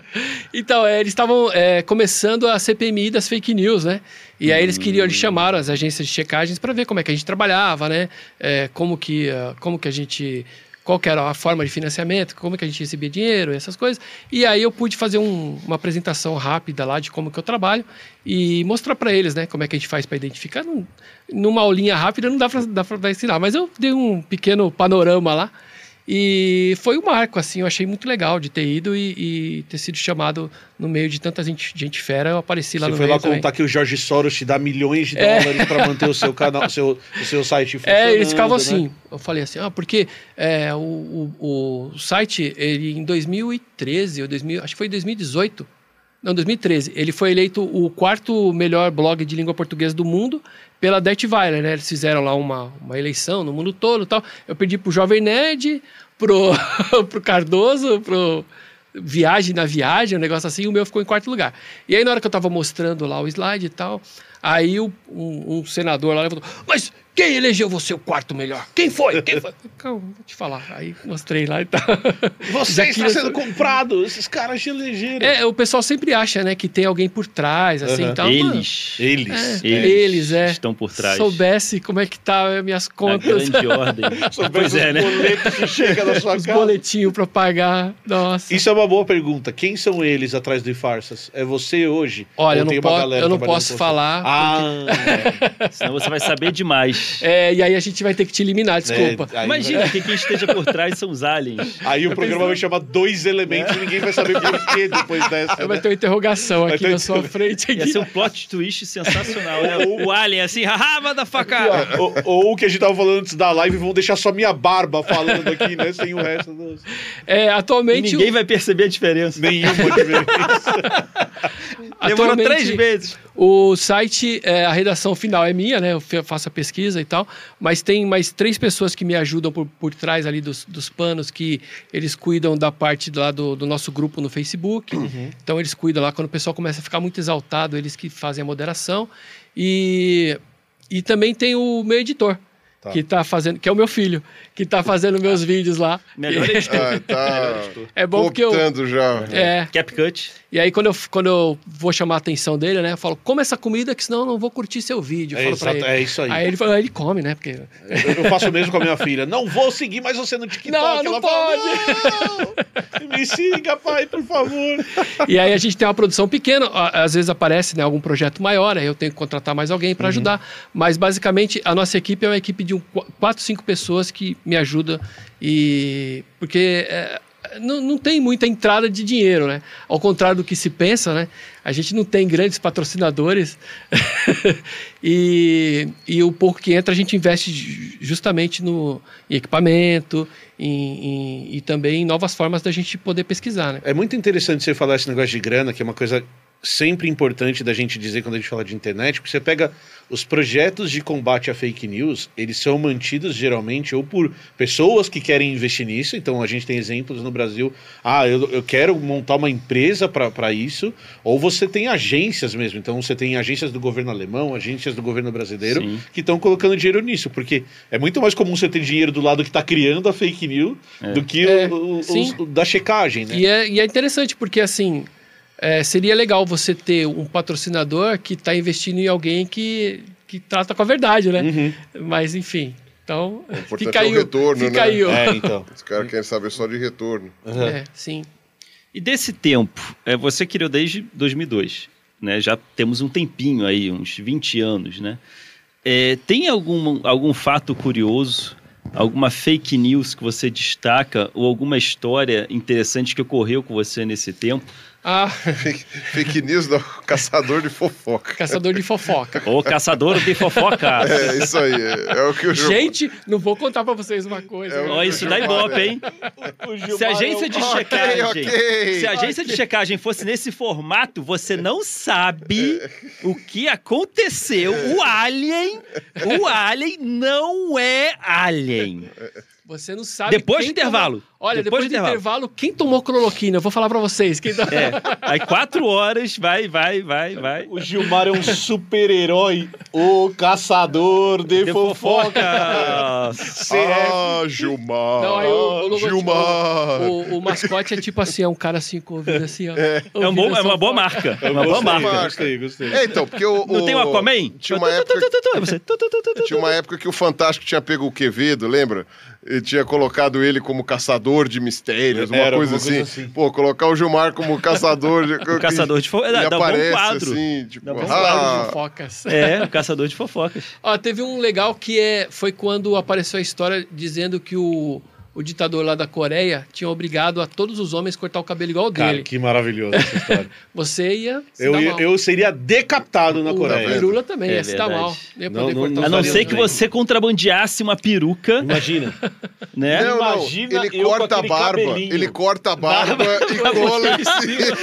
Então, é, eles estavam é, começando a CPMI das fake news, né? E aí eles queriam, eles chamaram as agências de checagens para ver como é que a gente trabalhava, né? É, como, que, ah, como que a gente qual era a forma de financiamento, como que a gente recebia dinheiro, essas coisas. E aí eu pude fazer um- uma apresentação rápida lá de como que eu trabalho e mostrar para eles, né, como é que a gente faz para identificar. Num, numa aulinha rápida não dá para ensinar, mas eu dei um pequeno panorama lá. E foi um marco, assim, eu achei muito legal de ter ido e, e ter sido chamado no meio de tanta gente, gente fera, eu apareci lá Você no foi meio lá também. contar que o Jorge Soros te dá milhões de É. dólares pra manter o seu canal, o seu, o seu site funcionando. É, eles ficavam né? assim. Eu falei assim, ah, porque é, o, o, o site, ele em 2013, ou 2000, acho que foi em 2018, não, 2013, ele foi eleito o quarto melhor blog de língua portuguesa do mundo pela Detweiler, né? Eles fizeram lá uma, uma eleição no mundo todo tal. Eu pedi pro Jovem Nerd, pro, pro Cardoso, pro Viagem na Viagem, um negócio assim, o meu ficou em quarto lugar. E aí, na hora que eu tava mostrando lá o slide e tal, aí o- um, um senador lá levantou, mas quem elegeu você o quarto melhor? Quem foi? Quem foi? Calma, vou te falar. Aí mostrei lá e tal. Você Já está sendo comprado, esses caras te elegeram. É, o pessoal sempre acha, né, que tem alguém por trás, assim, e tal. Mano, Eles. Eles. É, eles, é. Estão por trás. soubesse como é que tá minhas Na contas, grande ordem. pois é, né? os boletos que chegam na sua os casa. boletinhos pra pagar. Nossa. Isso é uma boa pergunta. Quem são eles atrás do Farsas? É você hoje? Olha, eu não, uma po- galera eu não posso falar. Ah, Senão você vai saber demais. É, e aí a gente vai ter que te eliminar, desculpa. É, aí Imagina que quem esteja por trás são os aliens. Aí o programa vai chamar dois elementos e ninguém vai saber por quê depois dessa. Aí vai né? ter uma interrogação Vai aqui ter na sua frente. Ia Aqui. ser um plot twist sensacional, né? O alien assim, haha, motherfucker! Ou, ou o que a gente tava falando antes da live, vão deixar só minha barba falando aqui, né? Sem o resto dos... É, E atualmente, ninguém vai perceber a diferença. Nenhuma diferença. Demorou atualmente, três vezes. O site, é, a redação final é minha, né? Eu faço a pesquisa e tal, mas tem mais três pessoas que me ajudam por, por trás ali dos, dos panos, que eles cuidam da parte lá do, do nosso grupo no Facebook. Então eles cuidam lá, quando o pessoal começa a ficar muito exaltado, eles que fazem a moderação. E, e também tem o meu editor, Tá. que tá fazendo, que é o meu filho, que tá fazendo meus vídeos lá. Melhor editor. Ah, tá É bom porque eu. já. É, CapCut. e aí, quando eu, quando eu vou chamar a atenção dele, né? Eu falo, come essa comida, que senão eu não vou curtir seu vídeo. Eu É, falo pra exato, ele. é isso aí. Aí ele fala, "Ah, ele come, né? Porque. Eu, eu faço o mesmo com a minha filha. Não vou seguir mais você no TikTok. Não, não Ela Fala, não, me siga, pai, por favor. E aí a gente tem uma produção pequena, às vezes aparece né, algum projeto maior, aí eu tenho que contratar mais alguém Uhum. para ajudar. Mas basicamente a nossa equipe é uma equipe de um, qu- quatro, cinco pessoas que me ajudam. E. Porque. é, não, não tem muita entrada de dinheiro, né? Ao contrário do que se pensa, né? A gente não tem grandes patrocinadores e, e o pouco que entra a gente investe ju- justamente no, em equipamento em- em- e também em novas formas da gente poder pesquisar, né? É muito interessante você falar esse negócio de grana, que é uma coisa sempre importante da gente dizer quando a gente fala de internet, porque você pega os projetos de combate à fake news, eles são mantidos geralmente ou por pessoas que querem investir nisso, então a gente tem exemplos no Brasil, ah, eu, eu quero montar uma empresa para isso, ou você tem agências mesmo, então você tem agências do governo alemão, agências do governo brasileiro, Sim. que estão colocando dinheiro nisso, porque é muito mais comum você ter dinheiro do lado que está criando a fake news do que É, o, o- os- da checagem, né? E é, e é interessante porque, assim, é, seria legal você ter um patrocinador que está investindo em alguém que, que trata com a verdade, né? Uhum. Mas, enfim. Então, importante fica é o aí, retorno, fica né? aí, ó. É, então. Os caras querem saber só de retorno. É, sim. E desse tempo, é, você criou desde 2002, né? Já temos um tempinho aí, uns 20 anos, né? É, tem algum, algum fato curioso, alguma fake news que você destaca ou alguma história interessante que ocorreu com você nesse tempo? Ah, Fake, fake news do caçador de fofoca. caçador de fofoca. Ou caçador de fofoca? É isso aí. É, é o que o Gil- Gente, não vou contar pra vocês uma coisa. É o- Ó, isso dá ibope, hein? Se a agência de checagem, ok. se a agência de checagem fosse nesse formato, você não sabe o que aconteceu. O alien, o alien não é alien. Você não sabe. Depois do intervalo. tomou- Olha, Depois depois, do intervalo. intervalo. quem tomou cloroquina? Eu vou falar pra vocês. Quem tá- É. Aí quatro horas, vai, vai, vai, vai. O Gilmar é um super-herói, o caçador de, De fofoca. Ah, Gilmar. Não, aí o, o Gilmar. O, o mascote é tipo assim, é um cara assim com o ouvido assim, ó. É, um bom, é uma boa marca. É uma boa marca. Gostei, gostei. É, então, porque o. Não tem um o- Aquaman? Tinha uma época. Tinha uma época que o Fantástico tinha pego o Quevedo, lembra? Ele tinha colocado ele como caçador de mistérios, uma, Era, coisa, alguma coisa assim. assim. Pô, colocar o Gilmar como caçador de. O caçador de fo- Ele dá- dá um bom aparece quadro. assim, tipo. Dá um bom ah, Fofocas. É, o caçador de fofocas. Ó, teve um legal que é, foi quando apareceu a história dizendo que o, o ditador lá da Coreia tinha obrigado a todos os homens cortar o cabelo igual Cara, dele. que maravilhoso essa história. Você ia se eu, dar ia- mal. eu seria decapitado na o Coreia. Pirula também É ia se dar mal. Não ia Não, não- não o A não ser que você contrabandeasse uma peruca, Imagina. né? Não, não, Imagina ele eu com corta a barba. cabelinho. Ele corta a barba e cola em cima.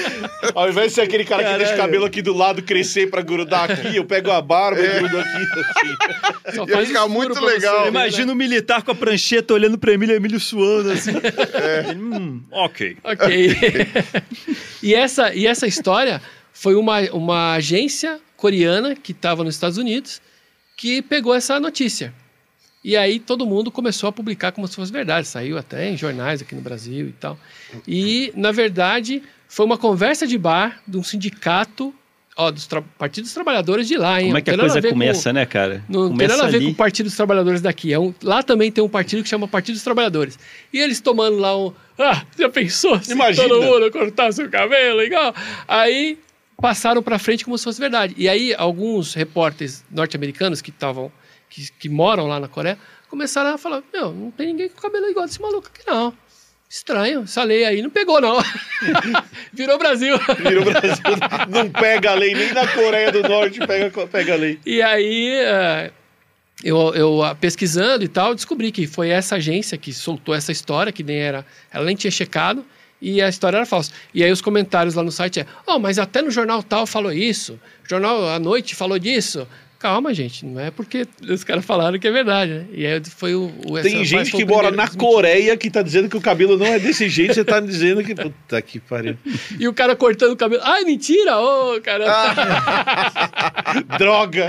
Ao invés de ser aquele cara que deixa o Caralho. cabelo aqui do lado crescer pra grudar aqui, eu pego a barba e grudo aqui. Assim. Só Ia ficar muito legal. né? Imagina o militar com a prancheta olhando pra Emílio, Emílio suando assim. Ele, hum, ok. Ok. e, essa, e essa história foi uma, uma agência coreana que estava nos Estados Unidos que pegou essa notícia. E aí todo mundo começou a publicar como se fosse verdade. Saiu até em jornais aqui no Brasil e tal. E, na verdade, foi uma conversa de bar de um sindicato ó, dos tra Partido dos Trabalhadores de lá, hein? Como é que a coisa com- começa, né, cara? não tem começa nada a ver ali. com o Partido dos Trabalhadores daqui. É um, lá também tem um partido que chama Partido dos Trabalhadores. E eles tomando lá um. Ah, já pensou se Imagina. todo mundo cortasse o cabelo igual? Aí passaram pra frente como se fosse verdade. E aí alguns repórteres norte-americanos que estavam. Que, que moram lá na Coreia começaram a falar: Meu, não tem ninguém com cabelo igual desse maluco aqui, não. Estranho, essa lei aí não pegou, não. Virou Brasil. Vira o Brasil. Não pega a lei, nem na Coreia do Norte pega, pega a lei. E aí, eh, eu, eu ah, pesquisando e tal, descobri que foi essa agência que soltou essa história, que nem era. Ela nem tinha checado, e a história era falsa. E aí os comentários lá no site é: Oh, mas até no jornal tal falou isso, jornal à noite falou disso. Calma, gente, não é porque os caras falaram que é verdade, né? E aí foi o. o Tem gente que mora na. Coreia que tá dizendo que o cabelo não é desse jeito, você tá dizendo que. Puta que pariu. E o cara cortando o cabelo. Ai, mentira! Ô, cara. Droga!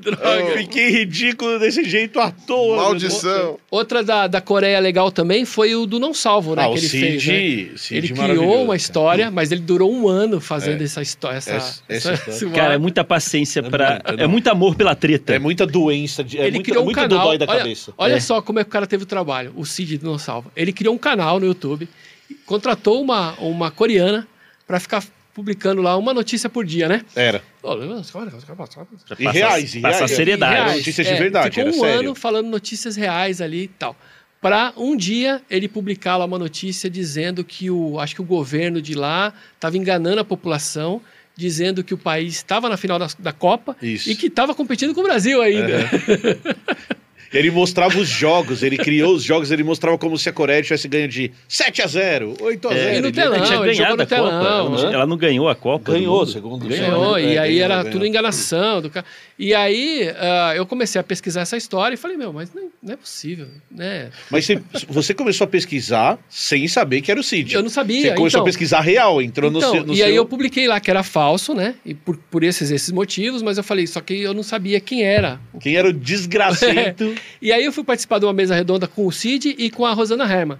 Droga. Fiquei ridículo desse jeito à toa. Maldição. Outra da, da Coreia legal também foi o do Não Salvo, né? Ah, que o ele Cid, fez, né? Cid Ele criou uma cara. história, mas ele durou um ano fazendo É. essa história. Essa, Essa- essa história. Cara, é muita paciência É pra. muita, é não. muito amor pela treta. É muita doença, de, é ele muito, criou um muito canal. dodói da olha cabeça. olha É. só como é que o cara teve o trabalho, o Cid Não Salvo. Ele criou um canal no YouTube, contratou uma, uma coreana pra ficar publicando lá uma notícia por dia, né? Era. E reais, e Passa reais. seriedade. Reais. Reais. notícias de É, verdade, Ficou era um sério. ano falando notícias reais ali e tal. Para um dia ele publicar lá uma notícia dizendo que o, acho que o governo de lá estava enganando a população, dizendo que o país estava na final da, da Copa Isso. e que estava competindo com o Brasil ainda. Ele mostrava os jogos, ele criou os jogos, ele mostrava como se a Coreia tivesse ganho de 7 a 0 8 a 0 É, e no telão, Ela tinha ele jogou ganhado a no telão, Copa. Ela não- né? Ela não ganhou a Copa. Ganhou, segundo Ganhou, É, e aí ganhou, era ganhou. tudo enganação do cara. E aí ah, eu comecei a pesquisar essa história e falei, meu, mas não, não é possível, né? Mas você, você começou a pesquisar sem saber que era o Cid. Eu não sabia, Você começou então. a pesquisar real, entrou no Então, seu... no e aí seu- eu publiquei lá que era falso, né? E por, por esses, esses motivos, mas eu falei, só que eu não sabia quem era. Quem era o desgracento... E aí eu fui participar de uma mesa redonda com o Cid e com a Rosana Herman.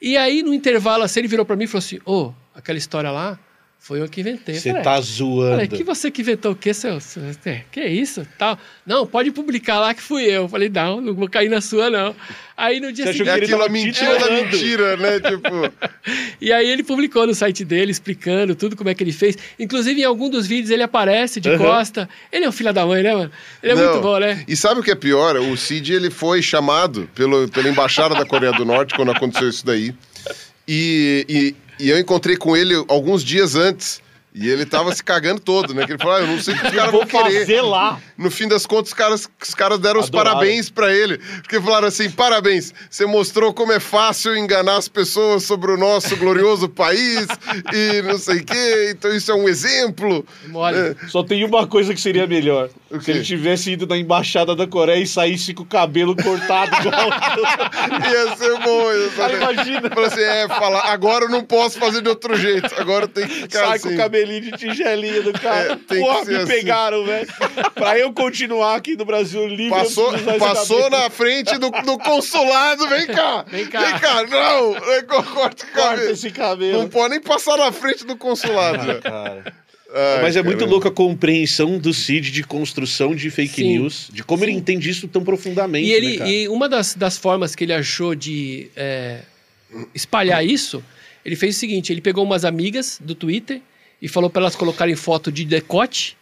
E aí, no intervalo, assim, ele virou pra mim e falou assim: Ô, aquela história lá foi eu que inventei. Você tá zoando. Falei, que você que inventou o quê, seu? seu- é, Que isso? Tal. Não, pode publicar lá que fui eu. Falei, não, não vou cair na sua, não. Aí no dia Você achou seguinte. É ele aquilo, a tava mentira da mentira, né? Tipo, E aí ele publicou no site dele, explicando tudo como é que ele fez. Inclusive, em algum dos vídeos ele aparece de Uhum. costa. Ele é um filho da mãe, né, mano? Ele é Não. muito bom, né? E sabe o que é pior? O Cid ele foi chamado pelo, pela embaixada da Coreia do Norte quando aconteceu isso daí. E, e, e eu encontrei com ele alguns dias antes. E ele tava se cagando todo, né? Que ele falou, ah, eu não sei o que os caras Vou vão querer. fazer lá. No fim das contas, os caras, os caras deram os Adoraram. parabéns pra ele. Porque falaram assim: parabéns, você mostrou como é fácil enganar as pessoas sobre o nosso glorioso país e não sei o quê. Então isso é um exemplo. Mole. Só tem uma coisa que seria melhor. O Se ele tivesse ido na embaixada da Coreia e saísse com o cabelo cortado igual. Ia ser bom. Ia ser Cara, imagina. Falou assim: é, falar, agora eu não posso fazer de outro jeito. Agora tem que ficar Sai assim. com o cabelinho de tigelinha do cara. É, tem Porra, que ser me assim. pegaram, velho. Pra eu continuar aqui no Brasil livre, Passou, passou na frente do, do consulado, vem cá! Vem cá. Vem cá, não! Co- Corta o Corta cabelo. esse cabelo. Não pode nem passar na frente do consulado. Cara. Ai, Mas é muito caramba. louco a compreensão do Cid de construção de fake Sim. news, de como ele entende isso tão profundamente. E, ele, né, cara? e uma das, das formas que ele achou de é, espalhar isso, ele fez o seguinte: ele pegou umas amigas do Twitter e falou para elas colocarem foto de decote.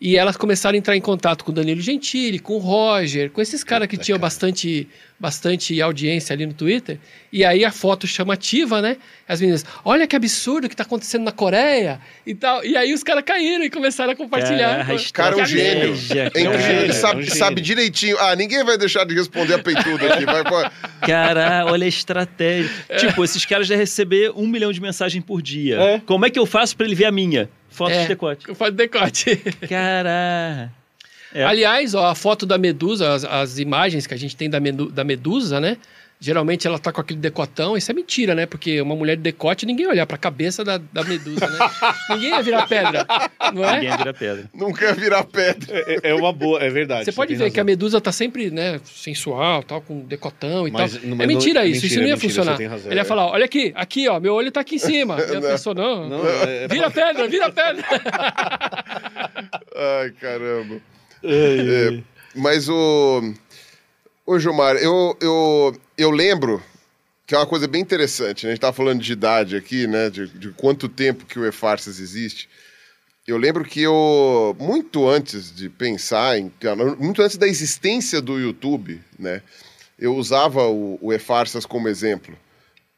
E elas começaram a entrar em contato com o Danilo Gentili, com o Roger, com esses caras que tinham bastante, bastante audiência ali no Twitter. E aí a foto chamativa, né? As meninas, olha que absurdo que tá acontecendo na Coreia e tal. E aí os caras caíram e começaram a compartilhar. Cara, Cara, é um Que gênio. É incrível, ele é sabe, um gênio. sabe direitinho. Ah, ninguém vai deixar de responder a peituda aqui. Vai, pô. Cara, olha a estratégia. Tipo, esses caras já receber um milhão de mensagens por dia. É. Como é que eu faço pra ele ver a minha? Foto É. de decote. Eu faço decote. Cara. É. Aliás, ó, a foto da Medusa, as, as imagens que a gente tem da, Medu- da Medusa, né? Geralmente ela tá com aquele decotão, isso é mentira, né? Porque uma mulher de decote, ninguém ia olhar pra cabeça da, da Medusa, né? ninguém ia virar pedra, não é? Ninguém vira pedra. Não quer virar pedra. É, é uma boa, é verdade. Você pode ver razão. que a Medusa tá sempre, né, sensual, tal, com decotão e Mas- tal. mas é mentira não- isso, isso mentira, não ia mentira, funcionar. você tem razão. Ele ia falar, olha aqui, aqui, ó, meu olho tá aqui em cima. E a pessoa, não, Não, é- é- vira pedra, vira pedra. Ai, caramba. É, mas o. Ô, Gilmar, eu, eu, eu lembro que é uma coisa bem interessante, né? A gente tava falando de idade aqui, né? De, de quanto tempo que o E-Farsas existe. Eu lembro que eu, muito antes de pensar em. Muito antes da existência do YouTube, né? Eu usava o, o E-Farsas como exemplo.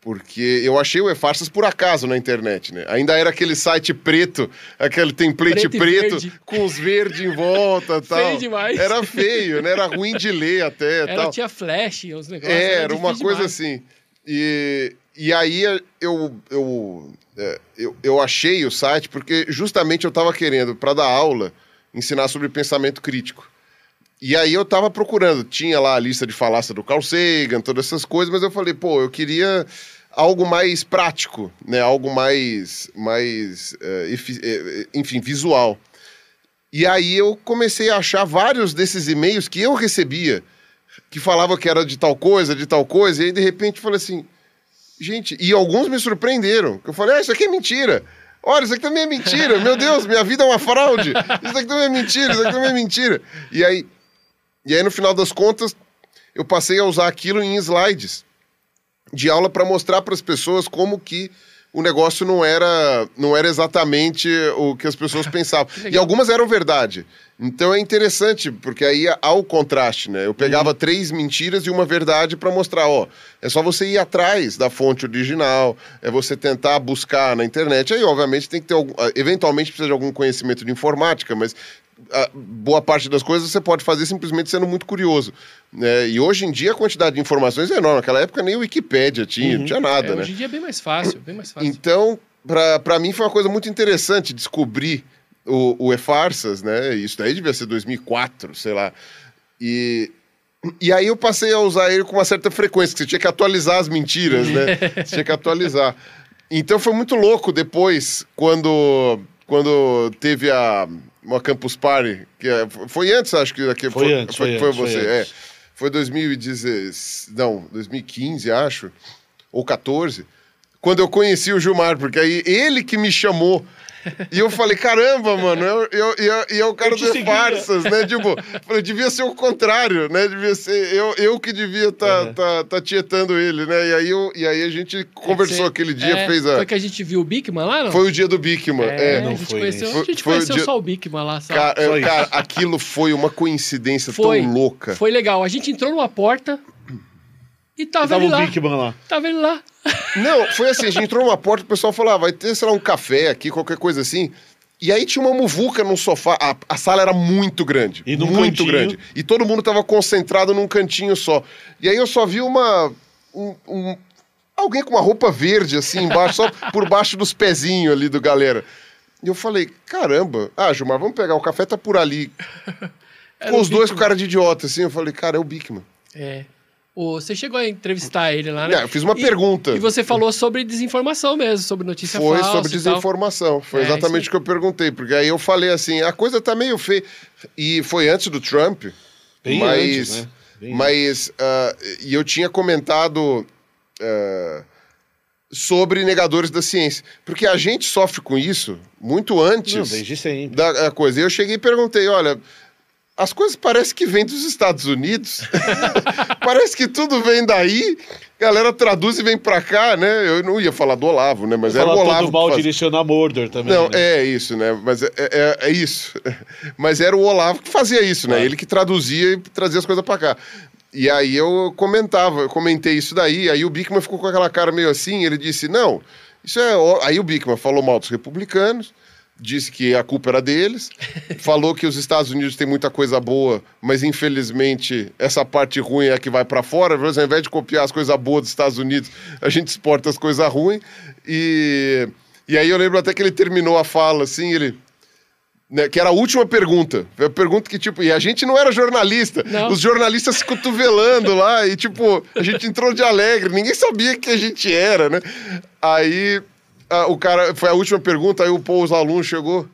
Porque eu achei o E-Farsas por acaso na internet, né? Ainda era aquele site preto, aquele template Preto preto, com os verdes em volta e tal. Feio demais. Era feio, né? Era ruim de ler até Ela tal. tinha flash, os negócios. É, era uma difícil coisa demais. assim. E, e aí eu, eu, é, eu, eu achei o site porque justamente eu estava querendo, para dar aula, ensinar sobre pensamento crítico. E aí eu estava procurando, tinha lá a lista de falácia do Carl Sagan, todas essas coisas, mas eu falei, pô, eu queria algo mais prático, né? Algo mais, mais é, enfim, visual. E aí eu comecei a achar vários desses e-mails que eu recebia, que falava que era de tal coisa, de tal coisa, e aí de repente eu falei assim, gente, e alguns me surpreenderam. Eu falei, ah, isso aqui é mentira. Olha, isso aqui também é mentira. Meu Deus, minha vida é uma fraude. Isso aqui também é mentira, isso aqui também é mentira. E aí, e aí no final das contas, eu passei a usar aquilo em slides de aula para mostrar para as pessoas como que o negócio não era, não era exatamente o que as pessoas pensavam. E algumas eram verdade. Então é interessante, porque aí há o contraste, né? Eu pegava três mentiras e uma verdade para mostrar, ó, é só você ir atrás da fonte original, é você tentar buscar na internet. Aí, obviamente, tem que ter algum, eventualmente precisa de algum conhecimento de informática, mas boa parte das coisas você pode fazer simplesmente sendo muito curioso. Né? E hoje em dia a quantidade de informações é enorme. Naquela época nem o Wikipédia tinha, não tinha nada, É, né? Hoje em dia é bem mais fácil, bem mais fácil. Então, para mim foi uma coisa muito interessante descobrir o, o E-Farsas, né? Isso daí devia ser 2004, sei lá. E, e aí eu passei a usar ele com uma certa frequência, que você tinha que atualizar as mentiras, né? Você tinha que atualizar. Então foi muito louco depois, quando, quando teve a uma Campus Party, que é- foi antes, acho que aqui Foi antes, foi foi, antes, foi você, antes. é. Foi 2016, não, 2015, acho, ou 14, quando eu conheci o Gilmar, porque aí ele que me chamou. E eu falei, caramba, mano, eu, eu, eu, e é o cara seguia. farsas, né? Tipo, falei, devia ser o contrário, né? Devia ser eu, eu que devia estar tá, tá, tá tietando ele, né? E aí, eu, e aí a gente conversou Você- aquele dia, é, fez a. Foi que a gente viu o Bigman lá, não? Foi o dia do Bikman. É, É, a não gente foi conheceu, a gente Foi- foi o conheceu dia- só o Bigman lá, só. Cara, cara, aquilo foi uma coincidência Foi. tão louca. Foi legal. A gente entrou numa porta E tava, Tava ele o lá. Bigman lá. Tava ele lá. Não, foi assim, a gente entrou numa porta, o pessoal falou, ah, vai ter, sei lá, um café aqui, qualquer coisa assim. E aí tinha uma muvuca num sofá, a, a sala era muito grande, E num muito cantinho? grande. E todo mundo tava concentrado num cantinho só. E aí eu só vi uma... um- um- alguém com uma roupa verde, assim, embaixo, só por baixo dos pezinhos ali do galera. E eu falei, caramba, ah, Gilmar, vamos pegar, o café tá por ali. Com os dois com cara de idiota, assim, eu falei, cara, é o Bigman. É. Você chegou a entrevistar ele lá, né? É, eu fiz uma E- pergunta. E você falou sobre desinformação mesmo, sobre notícia Foi falsa sobre e tal. desinformação. Foi É, exatamente o que eu perguntei. Porque aí eu falei assim, a coisa tá meio feia. E foi antes do Trump. Bem mas, antes, né? Bem mas ah, e eu tinha comentado ah, sobre negadores da ciência. Porque a gente sofre com isso muito antes Não, desde sempre. da a coisa. E eu cheguei e perguntei, olha, as coisas parecem que vêm dos Estados Unidos. Parece que tudo vem daí. A galera traduz e vem pra cá, né? Eu não ia falar do Olavo, né? Mas era o Olavo. todo mal faz- direcionar Mordor também. Não, né? é isso, né? Mas é, é- é isso. Mas era o Olavo que fazia isso, né? Claro. Ele que traduzia e trazia as coisas pra cá. E aí eu comentava, eu comentei isso daí, aí o Bickman ficou com aquela cara meio assim, ele disse, não, isso é... ó-" Aí o Bickman falou mal dos republicanos, disse que a culpa era deles, falou que os Estados Unidos têm muita coisa boa, mas infelizmente essa parte ruim é a que vai pra fora, ao invés de copiar as coisas boas dos Estados Unidos, a gente exporta as coisas ruins, e... E aí eu lembro até que ele terminou a fala assim, ele... né, que era a última pergunta. Foi a pergunta que, tipo, e a gente não era jornalista. Não. Os jornalistas se cotovelando lá, e, tipo, a gente entrou de alegre, ninguém sabia que a gente era, né? Aí a- o cara, foi a última pergunta, aí o Paul Zalun chegou.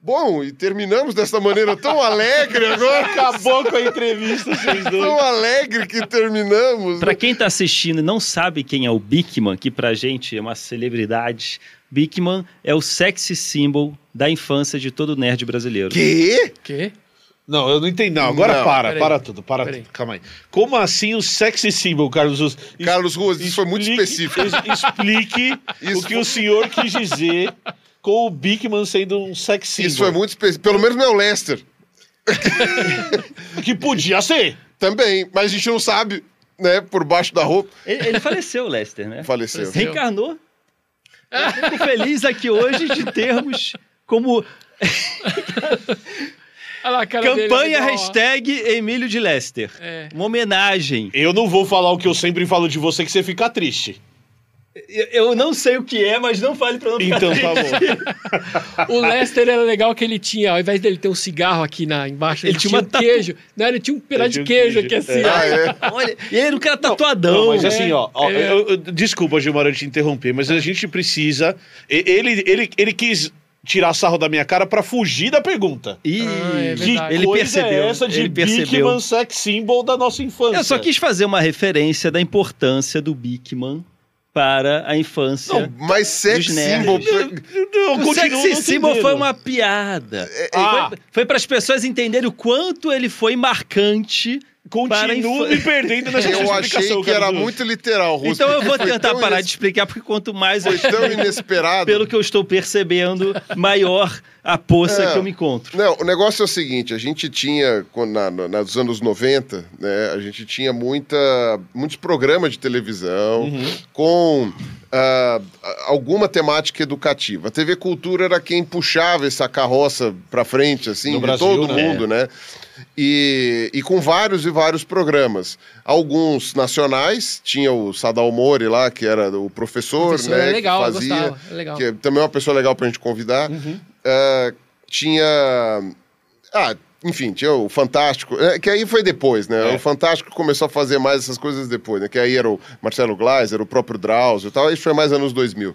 Bom, e terminamos dessa maneira tão alegre agora. Acabou com a entrevista, vocês dois. Tão alegre que terminamos. Pra quem tá assistindo e não sabe quem é o Bickman, que pra gente é uma celebridade, Bickman é o sexy symbol da infância de todo nerd brasileiro. Quê? Quê? Não, eu não entendi. Não, agora Não, para, para tudo, para Peraí. tudo. Calma aí. Como assim o sexy symbol, Carlos Ruas? Carlos Ruas, isso foi muito específico. es- Explique Isso o que foi- o senhor quis dizer com o Bigman sendo um sex symbol. Isso foi muito específico. Pelo menos não é o Lester. Que podia ser. Também, mas a gente não sabe, né? Por baixo da roupa. Ele, ele faleceu, o Lester, né? Faleceu. Reencarnou. Eu fico feliz aqui hoje de termos como Olha lá, dele, campanha ó. hashtag Emílio de Lester. É. Uma homenagem. Eu não vou falar o que eu sempre falo de você, que você fica triste. Eu, não sei o que é, mas não fale pra não ficar Então tá bom. O Lester era legal que ele tinha, ao invés dele ter um cigarro aqui na, embaixo, ele, Ele tinha, tinha um tatu- queijo. Não, ele tinha um pedaço de queijo queijo, aqui assim. é. Ah, é? Olha, e ele era um cara tatuadão. Não, mas né? assim, ó, ó, é. eu- eu- desculpa, Gilmar, eu te interromper, mas a gente precisa. Ele, ele, ele quis tirar sarro da minha cara pra fugir da pergunta. Ih, Ah, é Que ele coisa percebeu. é essa de ele percebeu. Bigman sex symbol da nossa infância? Eu só quis fazer uma referência da importância do Bickman para a infância. Não, mas sex symbol. Sexy não symbol entendendo. foi uma piada. Ah. Foi, foi para as pessoas entenderem o quanto ele foi marcante para Continuo me perdendo nessa Eu achei que era muito literal, Russo. Então eu vou tentar parar ines- de explicar, porque quanto mais eu Foi tão inesperado. pelo que eu estou percebendo, maior a poça É. que eu me encontro. Não, o negócio é o seguinte, a gente tinha, quando- na, na- nos anos 90, né, a gente tinha muita, muitos programas de televisão Uhum. com ah, alguma temática educativa. A TV Cultura era quem puxava essa carroça pra frente, assim, No de Brasil, todo né? mundo, né? E, e com vários e vários programas. Alguns nacionais, tinha o Sadal Mori lá, que era o professor, Professor né? era legal, que eu fazia, gostava, é legal. que é também uma pessoa legal pra gente convidar. Uhum. Ah, tinha. Ah, enfim, tinha o Fantástico, é, que aí foi depois, né? É. O Fantástico começou a fazer mais essas coisas depois, né? Que aí era o Marcelo Gleiser, o próprio Drauzio e tal, isso foi mais anos 2000.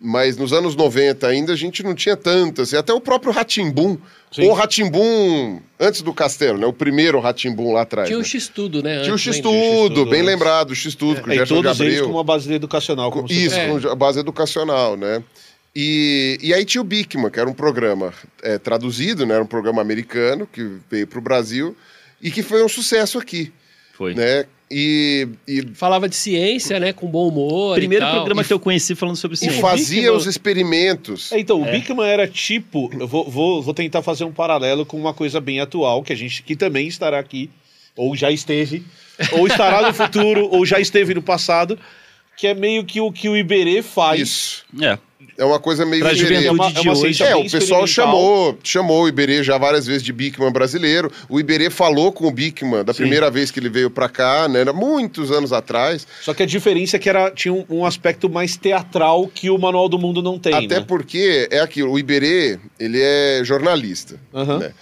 Mas nos anos 90 ainda a gente não tinha tantas, e até o próprio Ratimbum, o Ratimbum antes do Castelo, né? O primeiro Ratimbum lá atrás. Tinha o né? X-Tudo, né? Tinha o né? X-Tudo, bem antes. lembrado, o X-Tudo, com o É, Gerson todos eles Gabriel. com uma base educacional, como você Isso, falou. com a base educacional, né? E, e aí tinha o Bikman, que era um programa é, traduzido, né? Era um programa americano que veio para o Brasil e que foi um sucesso aqui, Foi. né? E, e, Falava de ciência, né? Com bom humor. Primeiro e tal. programa que eu conheci falando sobre e ciência. fazia Bikman- os experimentos. É, então, o Bigman era tipo. Eu vou, vou, vou tentar fazer um paralelo com uma coisa bem atual, que a gente que também estará aqui, ou já esteve, ou estará no futuro, ou já esteve no passado, que é meio que o que o Iberê faz. Isso. É. É uma coisa meio Pra Iberê. juventude É uma- é de uma hoje. É, o pessoal chamou, chamou o Iberê já várias vezes de Bikman brasileiro. O Iberê falou com o Bikman da Sim. primeira vez que ele veio pra cá, né? Era muitos anos atrás. Só que a diferença é que era, tinha um, um aspecto mais teatral que o Manual do Mundo não tem, Até né? porque é aquilo, o Iberê, ele é jornalista. Aham. né?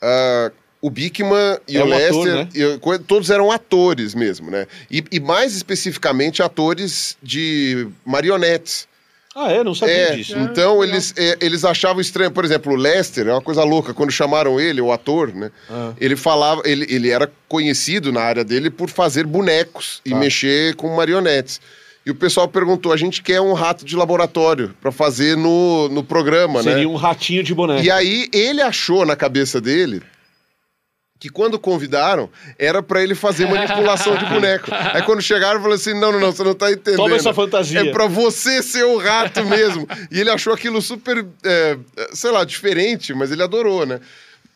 Ah, o Bikman e É o um Lester, ator, né? e todos eram atores mesmo, né? E, e mais especificamente atores de marionetes. Ah, é? Não sabia É, disso. então eles, é, eles achavam estranho. Por exemplo, o Lester é uma coisa louca. Quando chamaram ele, o ator, né? Ah. Ele falava, ele, ele era conhecido na área dele por fazer bonecos e Tá. mexer com marionetes. E o pessoal perguntou: a gente quer um rato de laboratório pra fazer no, no programa, né? Seria um ratinho de boneco. E aí ele achou na cabeça dele que quando convidaram era pra ele fazer manipulação de boneco. Aí quando chegaram, falou assim: não, não, não, você não tá entendendo. Toma essa fantasia. É pra você ser o rato mesmo. e ele achou aquilo super, é, sei lá, diferente, mas ele adorou, né?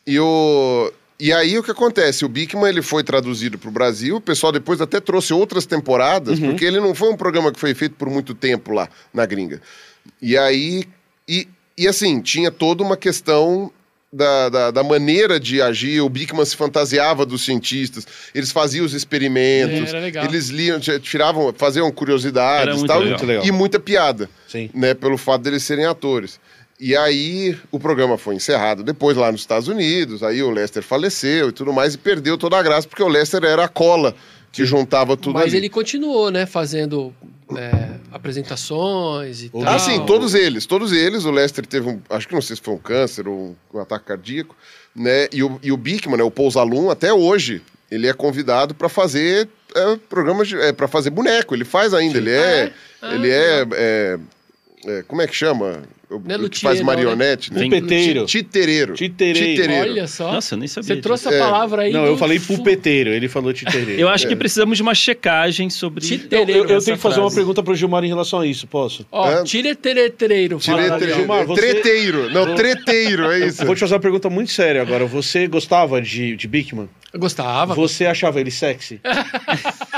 E o. E aí o que acontece? O Bikman ele foi traduzido para o Brasil, o pessoal depois até trouxe outras temporadas, Uhum. porque ele não foi um programa que foi feito por muito tempo lá na gringa. E aí. E, e assim, tinha toda uma questão da, da, da maneira de agir. O Bikman se fantasiava dos cientistas, eles faziam os experimentos, É, eles liam, tiravam, faziam curiosidades e muito tal, legal. e muita piada Sim. né, pelo fato deles serem atores. E aí o programa foi encerrado depois lá nos Estados Unidos, aí o Lester faleceu e tudo mais, e perdeu toda a graça, porque o Lester era a cola que juntava tudo Mas ali. ele continuou, né? Fazendo é, apresentações e tal. Ah, sim, todos eles, todos eles. O Lester teve um, acho que não sei se foi um câncer ou um, um ataque cardíaco, né? E o, e o Bikman, né, o Pousalum, até hoje, ele é convidado para fazer é, programas, de, é, para fazer boneco. Ele faz ainda, ele é, Ah, ele é, é, é, como é que chama? Não é o que luthier, faz não, né? marionete, né? Pulpeteiro. Titereiro. Titereiro. Olha só. Nossa, eu nem sabia Você disso. trouxe a É. palavra aí. Não, do eu falei fu- pulpeteiro, ele falou titereiro. Eu acho que precisamos de uma checagem sobre. Eu, eu- eu tenho que fazer uma frase. pergunta pro Gilmar em relação a isso, posso? Ó, É. fala ó. Tireteiro. Gilmar, você- Treteiro. Não, treteiro, é isso. Eu vou te fazer uma pergunta muito séria agora. Você gostava de, de Bigman? Eu gostava. Você achava ele sexy?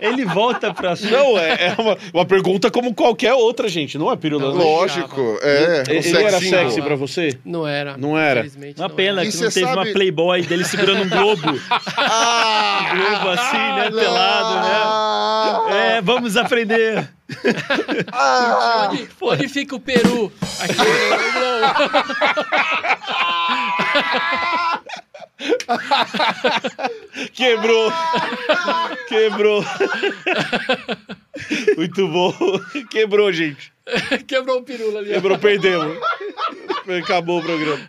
Ele volta pra. Não, é, é uma, uma pergunta como qualquer outra, gente. Não é pirulando. Não, Lógico, é. Ele, um ele era sexy pra você? Não era. Não era? Infelizmente, Uma não pena que não teve uma sabe- Playboy dele segurando um globo. Ah, globo assim, né? não. Pelado, né? É, vamos aprender. Ah, Onde, onde fica o Peru? Aqui no Quebrou! Quebrou! Muito bom. Quebrou, gente. Quebrou o pirula ali. Quebrou, perdemos. Acabou o programa.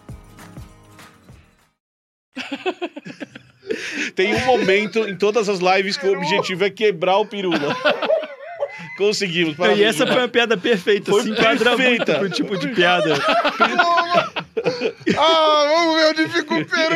Tem um momento em todas as lives que o objetivo é quebrar o pirula. Conseguimos. e parabéns, essa foi uma piada perfeita. Foi se enquadra perfeita. muito pro tipo de piada. ah, vamos ver onde fica o Peru.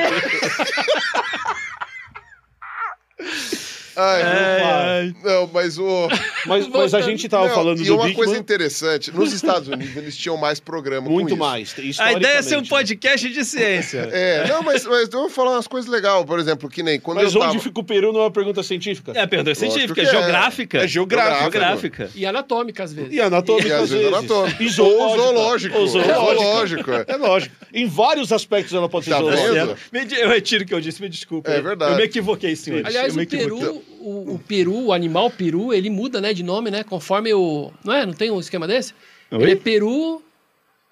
Ai, ai. Não, mas o. Mas, mas a gente tava Não, falando e do uma Bigman. coisa interessante: nos Estados Unidos eles tinham mais programa. com Muito isso. mais. A ideia é ser um historicamente. podcast de ciência. É, não, mas, mas eu vou falar umas coisas legais. Por exemplo, que nem quando Mas eu onde tava... fica o Peru não é uma pergunta científica? É a pergunta Lógico científica, é é. geográfica. É geográfica. Geográfica. E anatômica, às vezes. E anatômica E às vezes anatômico. E Ou zoológica. zoológico. Ou zoológica. Zoológico, é. É lógico. Em vários aspectos ela pode ser Tá zoológica. Eu retiro o que eu disse, me desculpe. É verdade. Eu me equivoquei, senhor. Aliás, o Peru. O, o peru, o animal peru, ele muda, né, de nome, né? Conforme o. Não é? Não tem um esquema desse? Oi? Ele é peru.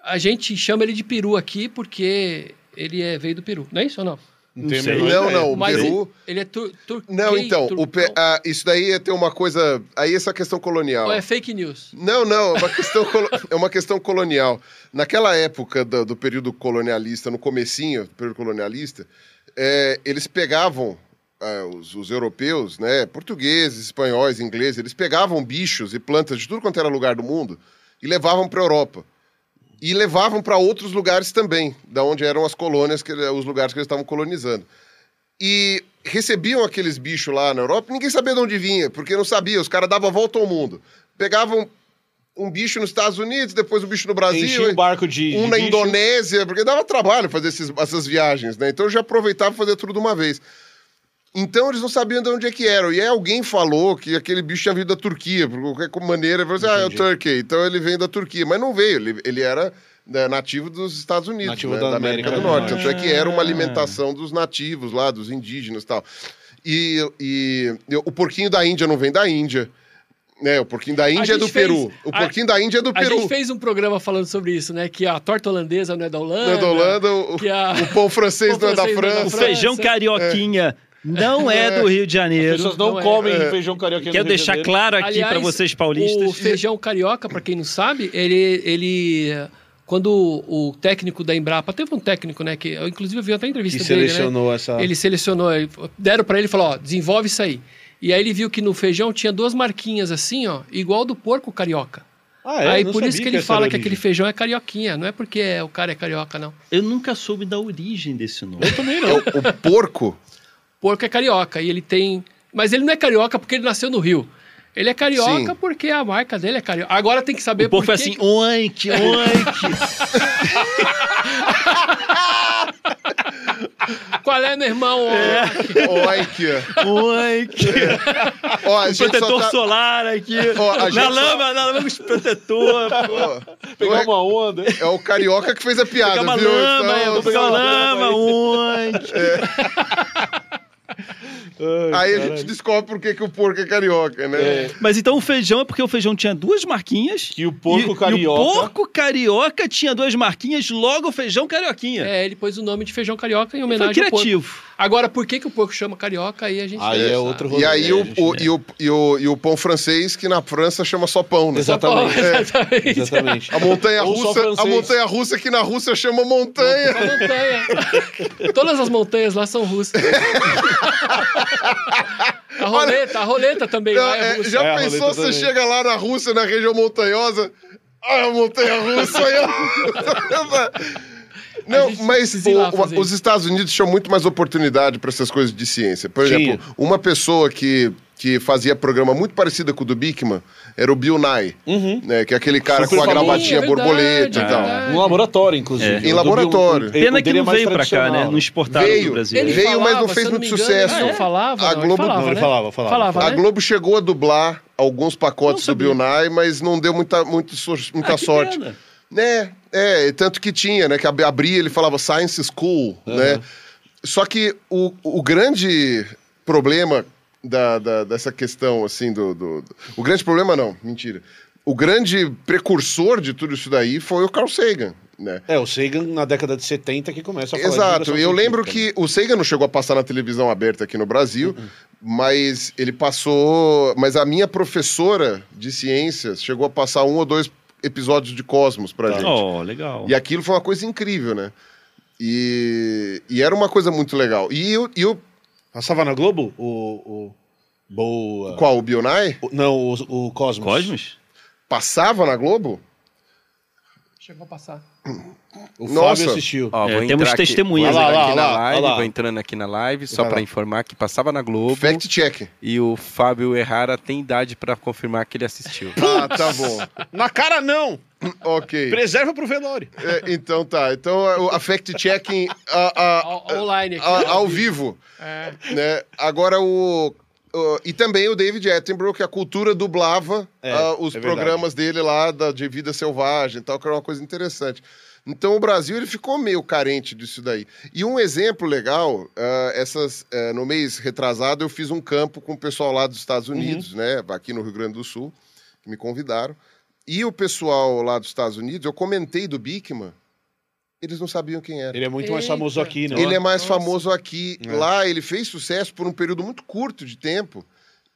A gente chama ele de peru aqui porque ele é, veio do Peru. Não é isso ou não? Não, sei. Não, ideia. não, o Mas Peru. ele é tur, tur, Não, então, o pe- ah, isso daí é ter uma coisa. Aí essa questão colonial. Ou é fake news? Não, não, é uma questão, colo- é uma questão colonial. Naquela época do, do período colonialista, no comecinho do período colonialista, é, eles pegavam, ah, os, os europeus, né, portugueses, espanhóis, ingleses, eles pegavam bichos e plantas de tudo quanto era lugar do mundo e levavam para a Europa. E levavam para outros lugares também, da onde eram as colônias, que, os lugares que eles estavam colonizando. E recebiam aqueles bichos lá na Europa, ninguém sabia de onde vinha, porque não sabia, os caras davam a volta ao mundo. Pegavam um bicho nos Estados Unidos, depois um bicho no Brasil, Enchia o barco de. um de na bicho. Indonésia, porque dava trabalho fazer esses- essas viagens, né? Então eu já aproveitava fazer tudo de uma vez. Então eles não sabiam de onde é que eram. E aí alguém falou que aquele bicho tinha vindo da Turquia, por qualquer maneira. Ele falou assim, ah, é o. Turkey. Então ele vem da Turquia. Mas não veio, ele, ele era né, nativo dos Estados Unidos, Nativo né, da da, América, América do do Norte. Norte. Tanto é que era uma alimentação dos nativos lá, dos indígenas e tal. E, e- e o porquinho da Índia não vem da Índia. Né, o porquinho da Índia é do fez- Peru. O a- porquinho da Índia é do A Peru. gente fez um programa falando sobre isso, né? Que a torta holandesa não é da Holanda. Não é da Holanda, o, que a- o pão francês Pão não é não é da França. O feijão carioquinha não é do Rio de As Janeiro. pessoas não, Não é. comem É. feijão carioca no Quero Rio de deixar Janeiro. claro aqui para vocês paulistas. O feijão carioca, pra quem não sabe, ele, ele quando o, técnico da Embrapa, teve um técnico, né, que eu inclusive eu vi até a entrevista Que dele, selecionou né? essa. Ele selecionou, ele- deram pra ele e falou, ó, desenvolve isso aí. E aí ele viu que no feijão tinha duas marquinhas assim, ó, igual do porco carioca. Ah, é? aí por isso que ele essa fala que aquele feijão é carioquinha, não é porque é- o cara é carioca, não. Eu nunca soube da origem desse nome. Eu também É não. o, o porco. Porco é carioca e ele tem. Mas ele não é carioca porque ele nasceu no Rio. Ele é carioca Sim. porque a marca dele é carioca. Agora tem que saber O por foi que assim, que- oink, oink. Qual é, meu irmão? Aqui, ó. oink. Ó, só Protetor tá- solar aqui. Ó, na só- lama, na lama com protetor. ó, Pegar uma onda. É o carioca que fez a piada, Pegar uma viu? lama, Então, eu vou pegar uma lama, oink. Aí a gente descobre por que, que o porco é carioca, né? É. Mas então o feijão é porque o feijão tinha duas marquinhas. Que o porco e, carioca. E o porco carioca tinha duas marquinhas, logo o feijão carioquinha. É, ele pôs o nome de feijão carioca em Foi homenagem ao porco. Agora, por que, que o porco chama carioca? Aí a gente Aí é outro rolê. E aí É, o, gente, o- né? e, o, e, o, e o pão francês, que na França chama só pão, né? Exatamente. Oh, exatamente. Exatamente. A montanha russa, a montanha russa que na Rússia chama montanha. Montanha. Todas as montanhas lá são russas. a roleta, a roleta também Não, é é, já É, pensou você também. chega lá na Rússia, na região montanhosa? Ah, a montanha russa aí. Não, mas o- os. Estados Unidos tinham muito mais oportunidade para essas coisas de ciência. Por Tinha. exemplo, uma pessoa que, que fazia programa muito parecido com o do Bickman era o Bill Nye, né, que é aquele cara Super com a gravatinha Sim, é borboleta é e tal. Um laboratório, inclusive. É. Em laboratório. Bill- Pena que é não mais veio pra cá, né? Não exportaram Veio. do Brasil. Ele Veio, mas falava, não fez muito engano, sucesso. ele Não falava, A Globo- ele falava, Não, ele né? falava, falava. A né? Globo chegou a dublar alguns pacotes do Bill. Nye, mas não deu muita, muito so- muita Ah, que sorte. Né? É, tanto que tinha, né? Que ab- abria, ele falava Science School, né? Só que o, o grande problema da, da- dessa questão, assim, do, do- do- O grande problema não, mentira. O grande precursor de tudo isso daí foi o Carl Sagan, né? É, o Sagan na década de 70 que começa a falar Exato. Eu lembro que o Sagan não chegou a passar na televisão aberta aqui no Brasil, mas ele passou. Mas a minha professora de ciências chegou a passar um ou dois episódios de Cosmos pra gente. Oh, legal. E aquilo foi uma coisa incrível, né? E, e era uma coisa muito legal. E o, e o Passava na Globo? O. o... Boa. qual? O Bionai? O- Não, o, o Cosmos. Cosmos? Passava na Globo? Chegou a passar. O Nossa. Fábio assistiu. Ó, É, temos aqui- testemunhas vou entrar aqui. lá, lá, live, lá. vou entrando aqui na live só para lá. informar que passava na Globo Fact check. e o Fábio Errara tem idade para confirmar que ele assistiu. Ah, tá bom. Na cara, não! ok. Preserva pro velório. É, então tá. Então a fact checking a- a- Ao- Online aqui. a- ao vivo. É. né? Agora o, o- e também o David Attenborough que a cultura dublava É, ah, os é programas dele lá da, de vida selvagem e tal, que era uma coisa interessante. Então o Brasil ele ficou meio carente disso daí. E um exemplo legal, uh, essas uh, no mês retrasado eu fiz um campo com o pessoal lá dos Estados Unidos, uhum. né, aqui no Rio Grande do Sul, que me convidaram. E o pessoal lá dos Estados Unidos, eu comentei do Bikman, eles não sabiam quem era. Ele é muito Eita. mais famoso aqui, não? Ele é mais Nossa. famoso aqui. É. Lá ele fez sucesso por um período muito curto de tempo.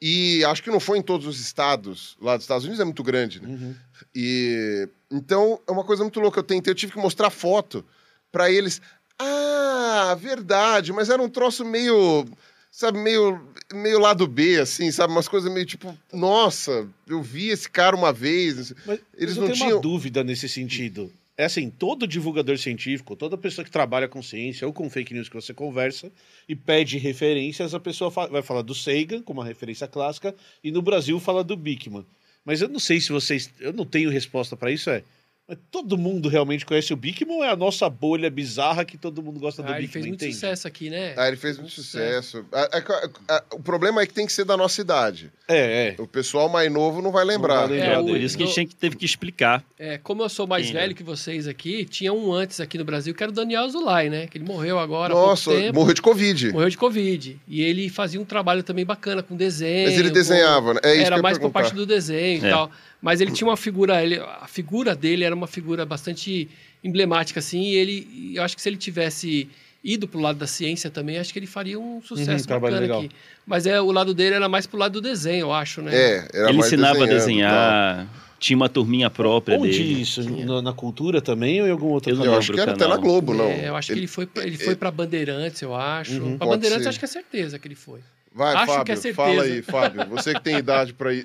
E acho que não foi em todos os estados. Lá dos Estados Unidos é muito grande, né? Uhum. E então é uma coisa muito louca. Eu tentei, eu tive que mostrar foto para eles. Ah, verdade, mas era um troço meio, sabe, meio, meio lado B, assim, sabe, umas coisas meio tipo, nossa, eu vi esse cara uma vez. Mas, eles mas não tinham uma dúvida nesse sentido é assim, todo divulgador científico, toda pessoa que trabalha com ciência ou com fake news que você conversa e pede referências, a pessoa vai falar do Sagan, como uma referência clássica, e no Brasil fala do Bickman. Mas eu não sei se vocês. Eu não tenho resposta para isso, é. Mas todo mundo realmente conhece o Bikman ou é a nossa bolha bizarra que todo mundo gosta do ah, Bikman? Ele fez muito entende? sucesso aqui, né? Ah, ele fez muito, muito sucesso. sucesso. o problema é que tem que ser da nossa idade. É, é. O pessoal mais novo não vai lembrar. Não vai lembrar é, por isso que a gente teve que explicar. É, como eu sou mais Quem velho que vocês aqui, tinha um antes aqui no Brasil que era o Daniel Zulay, né? Que ele morreu agora. Nossa, morreu de Covid. Morreu de Covid. E ele fazia um trabalho também bacana com desenho. Mas ele desenhava, né? É isso era mais por parte do desenho é. e tal. Mas ele tinha uma figura, ele, a figura dele era uma figura bastante emblemática, assim, e ele, eu acho que se ele tivesse ido pro lado da ciência também, acho que ele faria um sucesso uhum, bacana aqui. Mas é, o lado dele era mais pro lado do desenho, eu acho, né? É, era Ele ensinava a desenhar, tinha uma turminha própria Onde dele. isso? Na, na, cultura também ou em algum outro canal? Eu acho que era até na Globo, não. É, eu acho ele, que ele foi, ele foi para Bandeirantes, eu acho. Uhum, pra Bandeirantes, ser. acho que é certeza que ele foi. Vai, Acho Fábio, que é certeza. fala aí, Fábio. Você que tem idade para ir.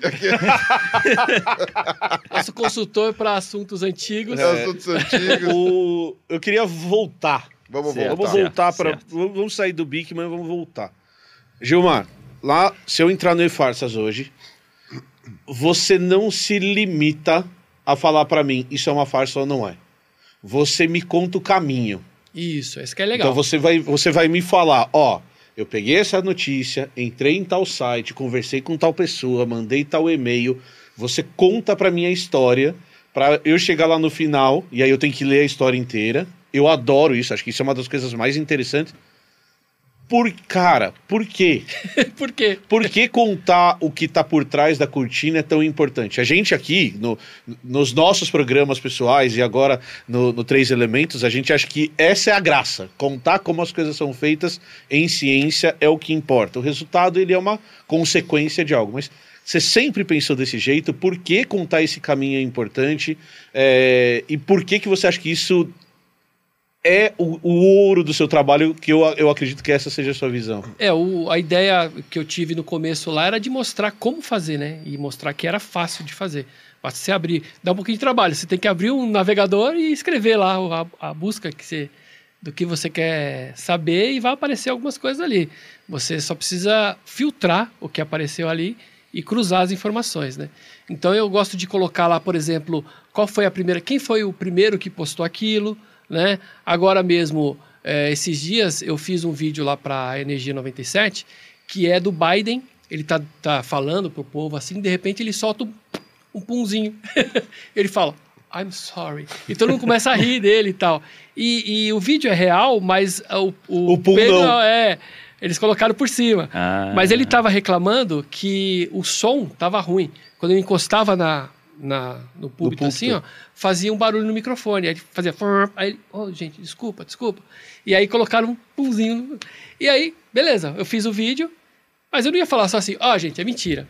Nosso consultor para assuntos antigos. É. Assuntos antigos. O... Eu queria voltar. Vamos certo. voltar. Vamos voltar para. Vamos sair do Bikman, vamos voltar. Gilmar, lá, se eu entrar no E-Farsas hoje, você não se limita a falar para mim isso é uma farsa ou não é. Você me conta o caminho. Isso, esse que é legal. Então você vai, você vai me falar, ó. Eu peguei essa notícia, entrei em tal site, conversei com tal pessoa, mandei tal e-mail. Você conta para mim a história, para eu chegar lá no final e aí eu tenho que ler a história inteira. Eu adoro isso, acho que isso é uma das coisas mais interessantes. Por, cara, por quê? por quê? Por que contar o que tá por trás da cortina é tão importante? A gente aqui, no, nos nossos programas pessoais e agora no, no Três Elementos, a gente acha que essa é a graça. Contar como as coisas são feitas em ciência é o que importa. O resultado, ele é uma consequência de algo. Mas você sempre pensou desse jeito? Por que contar esse caminho é importante? É, e por que, que você acha que isso é o, o, ouro do seu trabalho, que eu, eu acredito que essa seja a sua visão. É, o, a ideia que eu tive no começo lá era de mostrar como fazer, né? E mostrar que era fácil de fazer. Basta você abrir, dá um pouquinho de trabalho. Você tem que abrir um navegador e escrever lá a, a busca que você, do que você quer saber e vai aparecer algumas coisas ali. Você só precisa filtrar o que apareceu ali e cruzar as informações, né? Então eu gosto de colocar lá, por exemplo, qual foi a primeira, quem foi o primeiro que postou aquilo, né? Agora mesmo, é, esses dias, eu fiz um vídeo lá para a Energia 97, que é do Biden. Ele tá, tá falando pro povo assim, de repente ele solta um, um punzinho. ele fala, I'm sorry. E todo mundo começa a rir dele e tal. E, e o vídeo é real, mas o, o, o pum Pedro não. é. Eles colocaram por cima. Ah. Mas ele estava reclamando que o som estava ruim. Quando ele encostava na, na, no púlpito, assim, ó, fazia um barulho no microfone. Aí fazia. Aí oh, gente, desculpa, desculpa. E aí colocaram um pumzinho. E aí, beleza, eu fiz o vídeo, mas eu não ia falar só assim, ó, oh, gente, é mentira.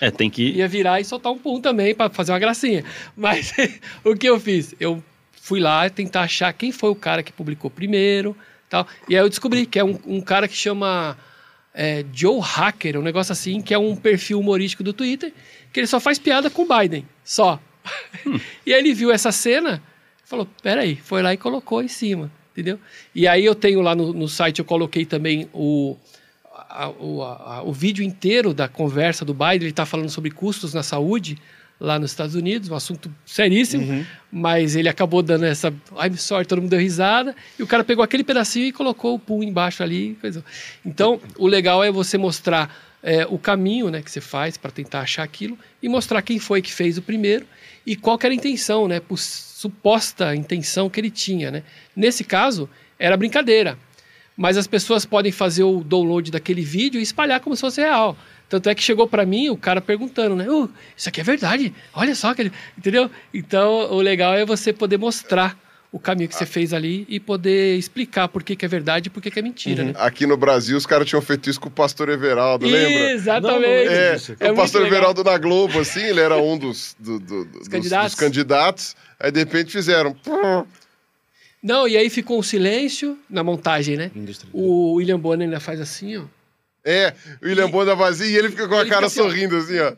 É, tem que. Ia virar e soltar um pum também para fazer uma gracinha. Mas o que eu fiz? Eu fui lá tentar achar quem foi o cara que publicou primeiro. tal. E aí eu descobri que é um, um cara que chama é, Joe Hacker, um negócio assim, que é um perfil humorístico do Twitter que ele só faz piada com o Biden, só. Hum. e aí ele viu essa cena, falou, peraí, foi lá e colocou em cima, entendeu? E aí eu tenho lá no, no site, eu coloquei também o, a, o, a, o vídeo inteiro da conversa do Biden, ele está falando sobre custos na saúde, lá nos Estados Unidos, um assunto seríssimo, uhum. mas ele acabou dando essa I'm sorry, todo mundo deu risada, e o cara pegou aquele pedacinho e colocou o pum embaixo ali. Coisa. Então, o legal é você mostrar é, o caminho né, que você faz para tentar achar aquilo e mostrar quem foi que fez o primeiro e qual era a intenção, né, suposta intenção que ele tinha. Né. Nesse caso, era brincadeira, mas as pessoas podem fazer o download daquele vídeo e espalhar como se fosse real. Tanto é que chegou para mim o cara perguntando, né? Oh, isso aqui é verdade, olha só, aquele... entendeu? Então, o legal é você poder mostrar o caminho que você fez ali e poder explicar por que, que é verdade e por que, que é mentira, Uhum. né? Aqui no Brasil, os caras tinham feito isso com o pastor Everaldo, lembra? Exatamente. É, É o muito pastor legal. Everaldo na Globo, assim, ele era um dos, do- do- dos, candidatos. dos candidatos. Aí, de repente, fizeram. Não, e aí ficou um silêncio na montagem, né? O William Bonner ainda faz assim, ó. É, o William Bonner vazio e ele fica com a Ele cara assim, ó. sorrindo, assim, ó.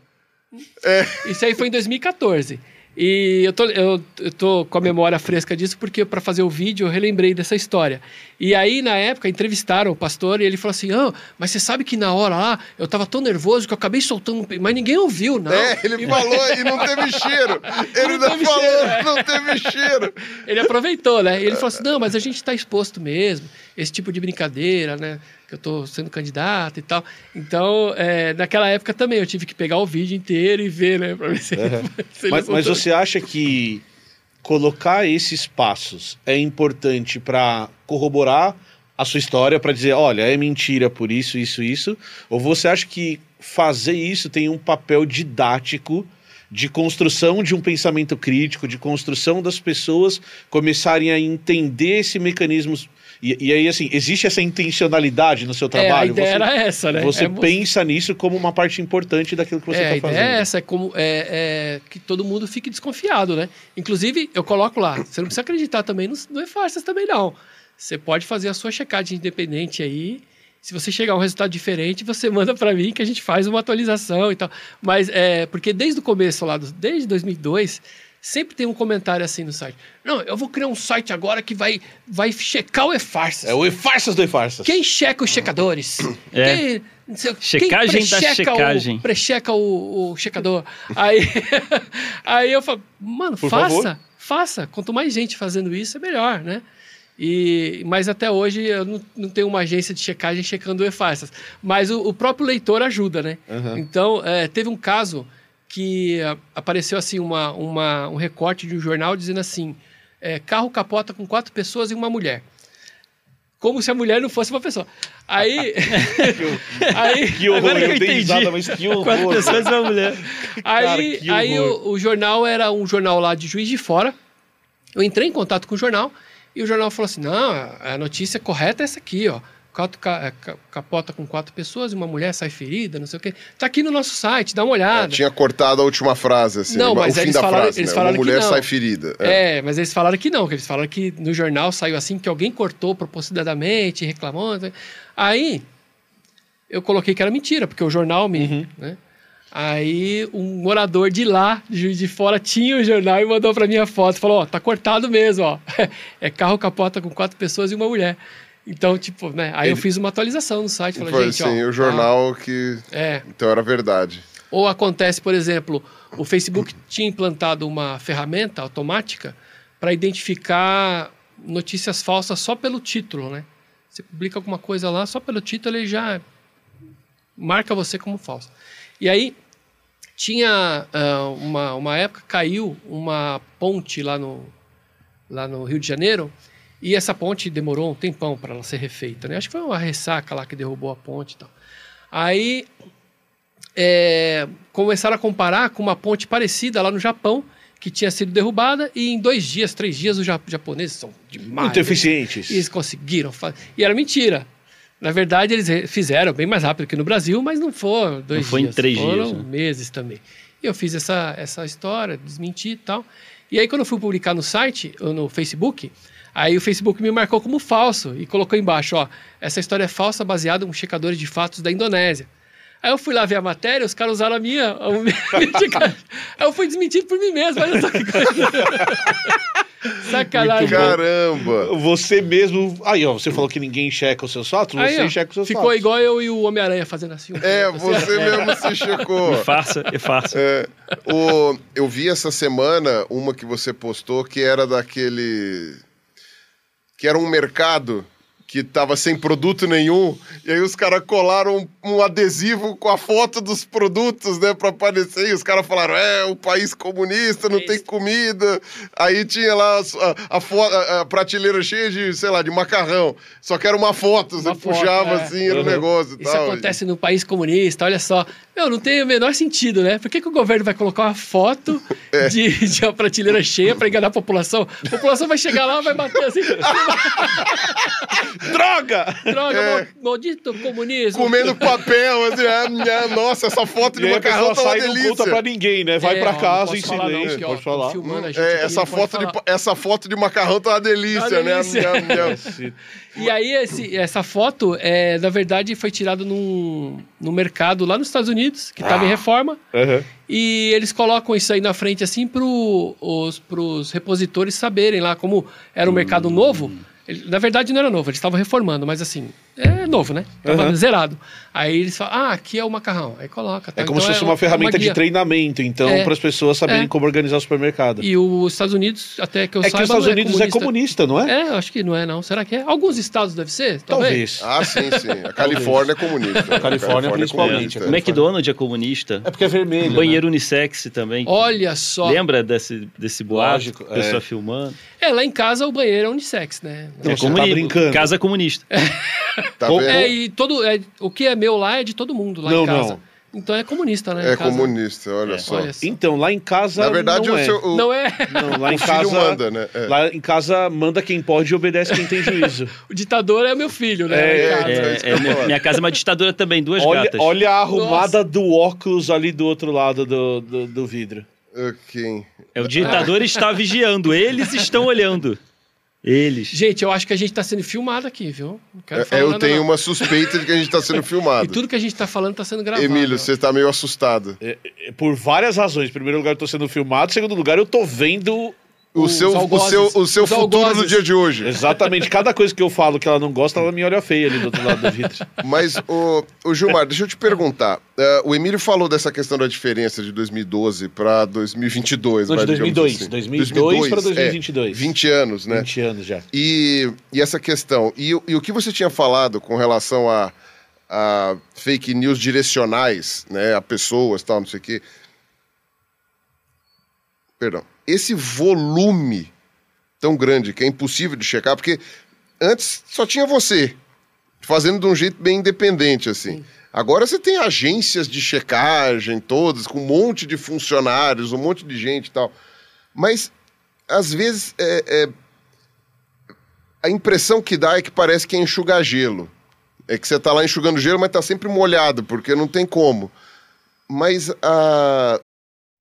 Isso aí foi em 2014. E eu tô, eu, eu tô com a memória fresca disso porque para fazer o vídeo eu relembrei dessa história. E aí, na época, entrevistaram o pastor e ele falou assim: Ah, mas você sabe que na hora lá eu tava tão nervoso que eu acabei soltando um. Mas ninguém ouviu, não. É, ele falou e não teve cheiro. Ele ainda teve falou, cheiro, é. não teve cheiro. Ele aproveitou, né? E ele falou assim: não, mas a gente está exposto mesmo, esse tipo de brincadeira, né? Que eu tô sendo candidato e tal. Então, é, naquela época também eu tive que pegar o vídeo inteiro e ver, né? Pra ver se, se ele Mas, mas você acha que colocar esses passos é importante para corroborar a sua história, para dizer, olha, é mentira por isso, isso, isso? Ou você acha que fazer isso tem um papel didático de construção de um pensamento crítico, de construção das pessoas começarem a entender esse mecanismo? E, e aí, assim, existe essa intencionalidade no seu É, a trabalho? ideia você era essa, né? você É pensa nisso como uma parte importante daquilo que você é, está a ideia fazendo. é essa, é como é, é que todo mundo fique desconfiado, né? Inclusive, eu coloco lá, você não precisa acreditar também no, no E-Farsas também não. Você pode fazer a sua checagem independente aí. Se você chegar a um resultado diferente, você manda para mim que a gente faz uma atualização e tal. Mas é porque desde o começo lá, desde 2002, sempre tem um comentário assim no site. Não, eu vou criar um site agora que vai, vai checar o E-Farsas. É o E-Farsas do E-Farsas. Quem checa os checadores? É. Quem, sei, Checagem quem da checagem. O, precheca o, o checador. Aí, aí eu falo, mano, Por faça, favor. faça. Quanto mais gente fazendo isso, é melhor, né? E, mas até hoje eu não, não tenho uma agência de checagem checando o e-farsas. Mas o, o próprio leitor ajuda, né? Então, é, teve um caso que ah, apareceu assim uma, uma, um recorte de um jornal dizendo assim: é, carro capota com quatro pessoas e uma mulher. Como se a mulher não fosse uma pessoa. Aí. aí Que horror, Agora que eu entendi. risada, mas que horror. Quatro pessoas e uma mulher. Aí, Cara, aí o, o jornal era um jornal lá de Juiz de Fora. Eu entrei em contato com o jornal e o jornal falou assim: não, a notícia correta é essa aqui, ó. Quatro é, ca- capota com quatro pessoas e uma mulher sai ferida, não sei o quê. Tá aqui no nosso site, dá uma olhada. Tinha cortado a última frase, assim. Não, o mas fim eles da falaram- frase, eles né? falaram Uma mulher sai ferida. É. É, mas eles falaram que não, que eles falaram que no jornal saiu assim, que alguém cortou propositadamente, reclamou. Aí eu coloquei que era mentira, porque o jornal me. Né? Aí um morador de lá, de Juiz de Fora, tinha o jornal e mandou pra minha foto. Falou: Ó, tá cortado mesmo, ó. É carro capota com quatro pessoas e uma mulher. Então, tipo, né? Aí eu Ele- fiz uma atualização no site. Falei, Foi gente, assim, ó. o jornal que. ah, é, Então era verdade. ou acontece, por exemplo, o Facebook tinha implantado uma ferramenta automática para identificar notícias falsas só pelo título, né? Você publica alguma coisa lá, só pelo título ele já marca você como falso. E aí tinha ah, uma, uma época caiu uma ponte lá no, lá no Rio de Janeiro e essa ponte demorou um tempão para ela ser refeita, né? Acho que foi uma ressaca lá que derrubou a ponte e tal. Aí é, começaram a comparar com uma ponte parecida lá no Japão, que tinha sido derrubada, e em dois dias, três dias, os ja- japoneses são demais. Muito eficientes. E eles conseguiram fazer. E era mentira. Na verdade, eles fizeram bem mais rápido que no Brasil, mas não foram dois Não foi em dias. três foram dias, né? meses também. E eu fiz essa, essa história, desmenti e tal. E aí, quando eu fui publicar no site, ou no Facebook, aí o Facebook me marcou como falso e colocou embaixo, ó, essa história é falsa baseada em checadores de fatos da Indonésia. Aí eu fui lá ver a matéria, os caras usaram a minha. A minha. Aí eu fui desmentido por mim mesmo, olha só que coisa. Sacanagem. Caramba! Você mesmo. Aí, ó, você falou que ninguém checa os seus fatos, Aí, você ó, checa os seus ficou fatos. igual eu e o Homem-Aranha fazendo assim. um É, assim, você mesmo se checou. E farsa, e farsa. É, o, eu vi essa semana uma que você postou que era daquele. que era um mercado que tava sem produto nenhum, e aí os caras colaram um, um adesivo com a foto dos produtos, né, pra aparecer, e os caras falaram, é, o país comunista, não tem comida, aí tinha lá a, a, a- a prateleira cheia de, sei lá, de macarrão, só que era uma foto, você Uma foto, puxava é. assim, era um Uhum. negócio e Isso tal. acontece no país comunista, olha só. Meu, não tem o menor sentido, né? Por que, que o governo vai colocar uma foto É. de, de uma prateleira cheia pra enganar a população? A população vai chegar lá, vai bater assim. Droga! Droga, É. mal- maldito comunismo. Comendo papel, assim, ah, minha- nossa, essa foto E de macarrão tá uma sai e não delícia. conta pra ninguém, né? Vai É, pra casa em silêncio, pode falar. filmando a gente É, essa, foto de, essa foto de macarrão tá uma delícia, Tá uma né? delícia. Nham, nham. Esse- E aí, esse- essa foto, é, na verdade, foi tirada num, num mercado lá nos Estados Unidos, que estava em reforma. Aham. E eles colocam isso aí na frente, assim, para os pros repositores saberem lá como era um mercado novo. Ele- na verdade, não era novo, eles estavam reformando, mas assim, é novo, né? Tava Aham. zerado. Aí eles falam, ah, aqui é o macarrão. Aí coloca. tá? É como Então se fosse uma ferramenta de guia. treinamento, então, É. para as pessoas saberem É. como organizar o supermercado. E os Estados Unidos, até que eu É que saiba, os Estados não Unidos é comunista, não é? É, eu acho que não é, não. Será que é? Alguns estados deve ser? Talvez. Ah, sim, sim. A Califórnia é comunista. A Califórnia, principalmente. comunista. É. McDonald's é comunista. É porque é vermelho. Banheiro unissex também. Olha só. Lembra desse, desse boato? Lógico, Pessoa é. filmando. É, lá em casa o banheiro é unissex, né? Não, é tá comuni- brincando. Casa comunista. Tá Vendo? É, e todo, é, o que é meu lá é de todo mundo lá Não, em casa. não. Então é comunista, né? É em casa. comunista, olha É. só. Olha só. Então, lá em casa. Na verdade, não o é. seu. o- Não é? Não, lá em o filho casa. manda, né? É. Lá em casa manda quem pode e obedece quem tem juízo. O ditador é meu filho, né? É, lá em é, casa. é. É, é, minha, minha casa é uma ditadura também, duas olha, gatas. olha a arrumada do óculos ali do outro lado do, do, do vidro. Ok. É, o ditador está vigiando, eles estão olhando. Eles. Gente, eu acho que a gente tá sendo filmado aqui, viu? Não quero É, falar eu nada, tenho não. uma suspeita de que a gente tá sendo E filmado. tudo que a gente tá falando tá sendo gravado. Emílio, você tá meio assustado. É, é, Por várias razões. Em primeiro lugar, eu tô sendo filmado. Em segundo lugar, eu tô vendo. O seu, o seu, o seu futuro no dia de hoje. Exatamente. Cada coisa que eu falo que ela não gosta, ela me olha feia ali do outro lado do vidro. Mas, o, o Gilmar, deixa eu te perguntar. Eh, o Emílio falou dessa questão da diferença de 2012 para 2022. Não, de vai, digamos 2002. assim. 2002 para é, 2022. 20 anos, né? 20 anos já. E, e essa questão. E, o- e o que você tinha falado com relação a, a fake news direcionais, né? A pessoas tal, não sei o quê. Perdão. Esse volume tão grande que é impossível de checar, porque antes só tinha você, fazendo de um jeito bem independente, assim. Agora você tem agências de checagem todas, com um monte de funcionários, um monte de gente e tal. Mas, às vezes, é- é, a impressão que dá é que parece que é enxugar gelo. É que você tá lá enxugando gelo, mas tá sempre molhado, porque não tem como. Mas a.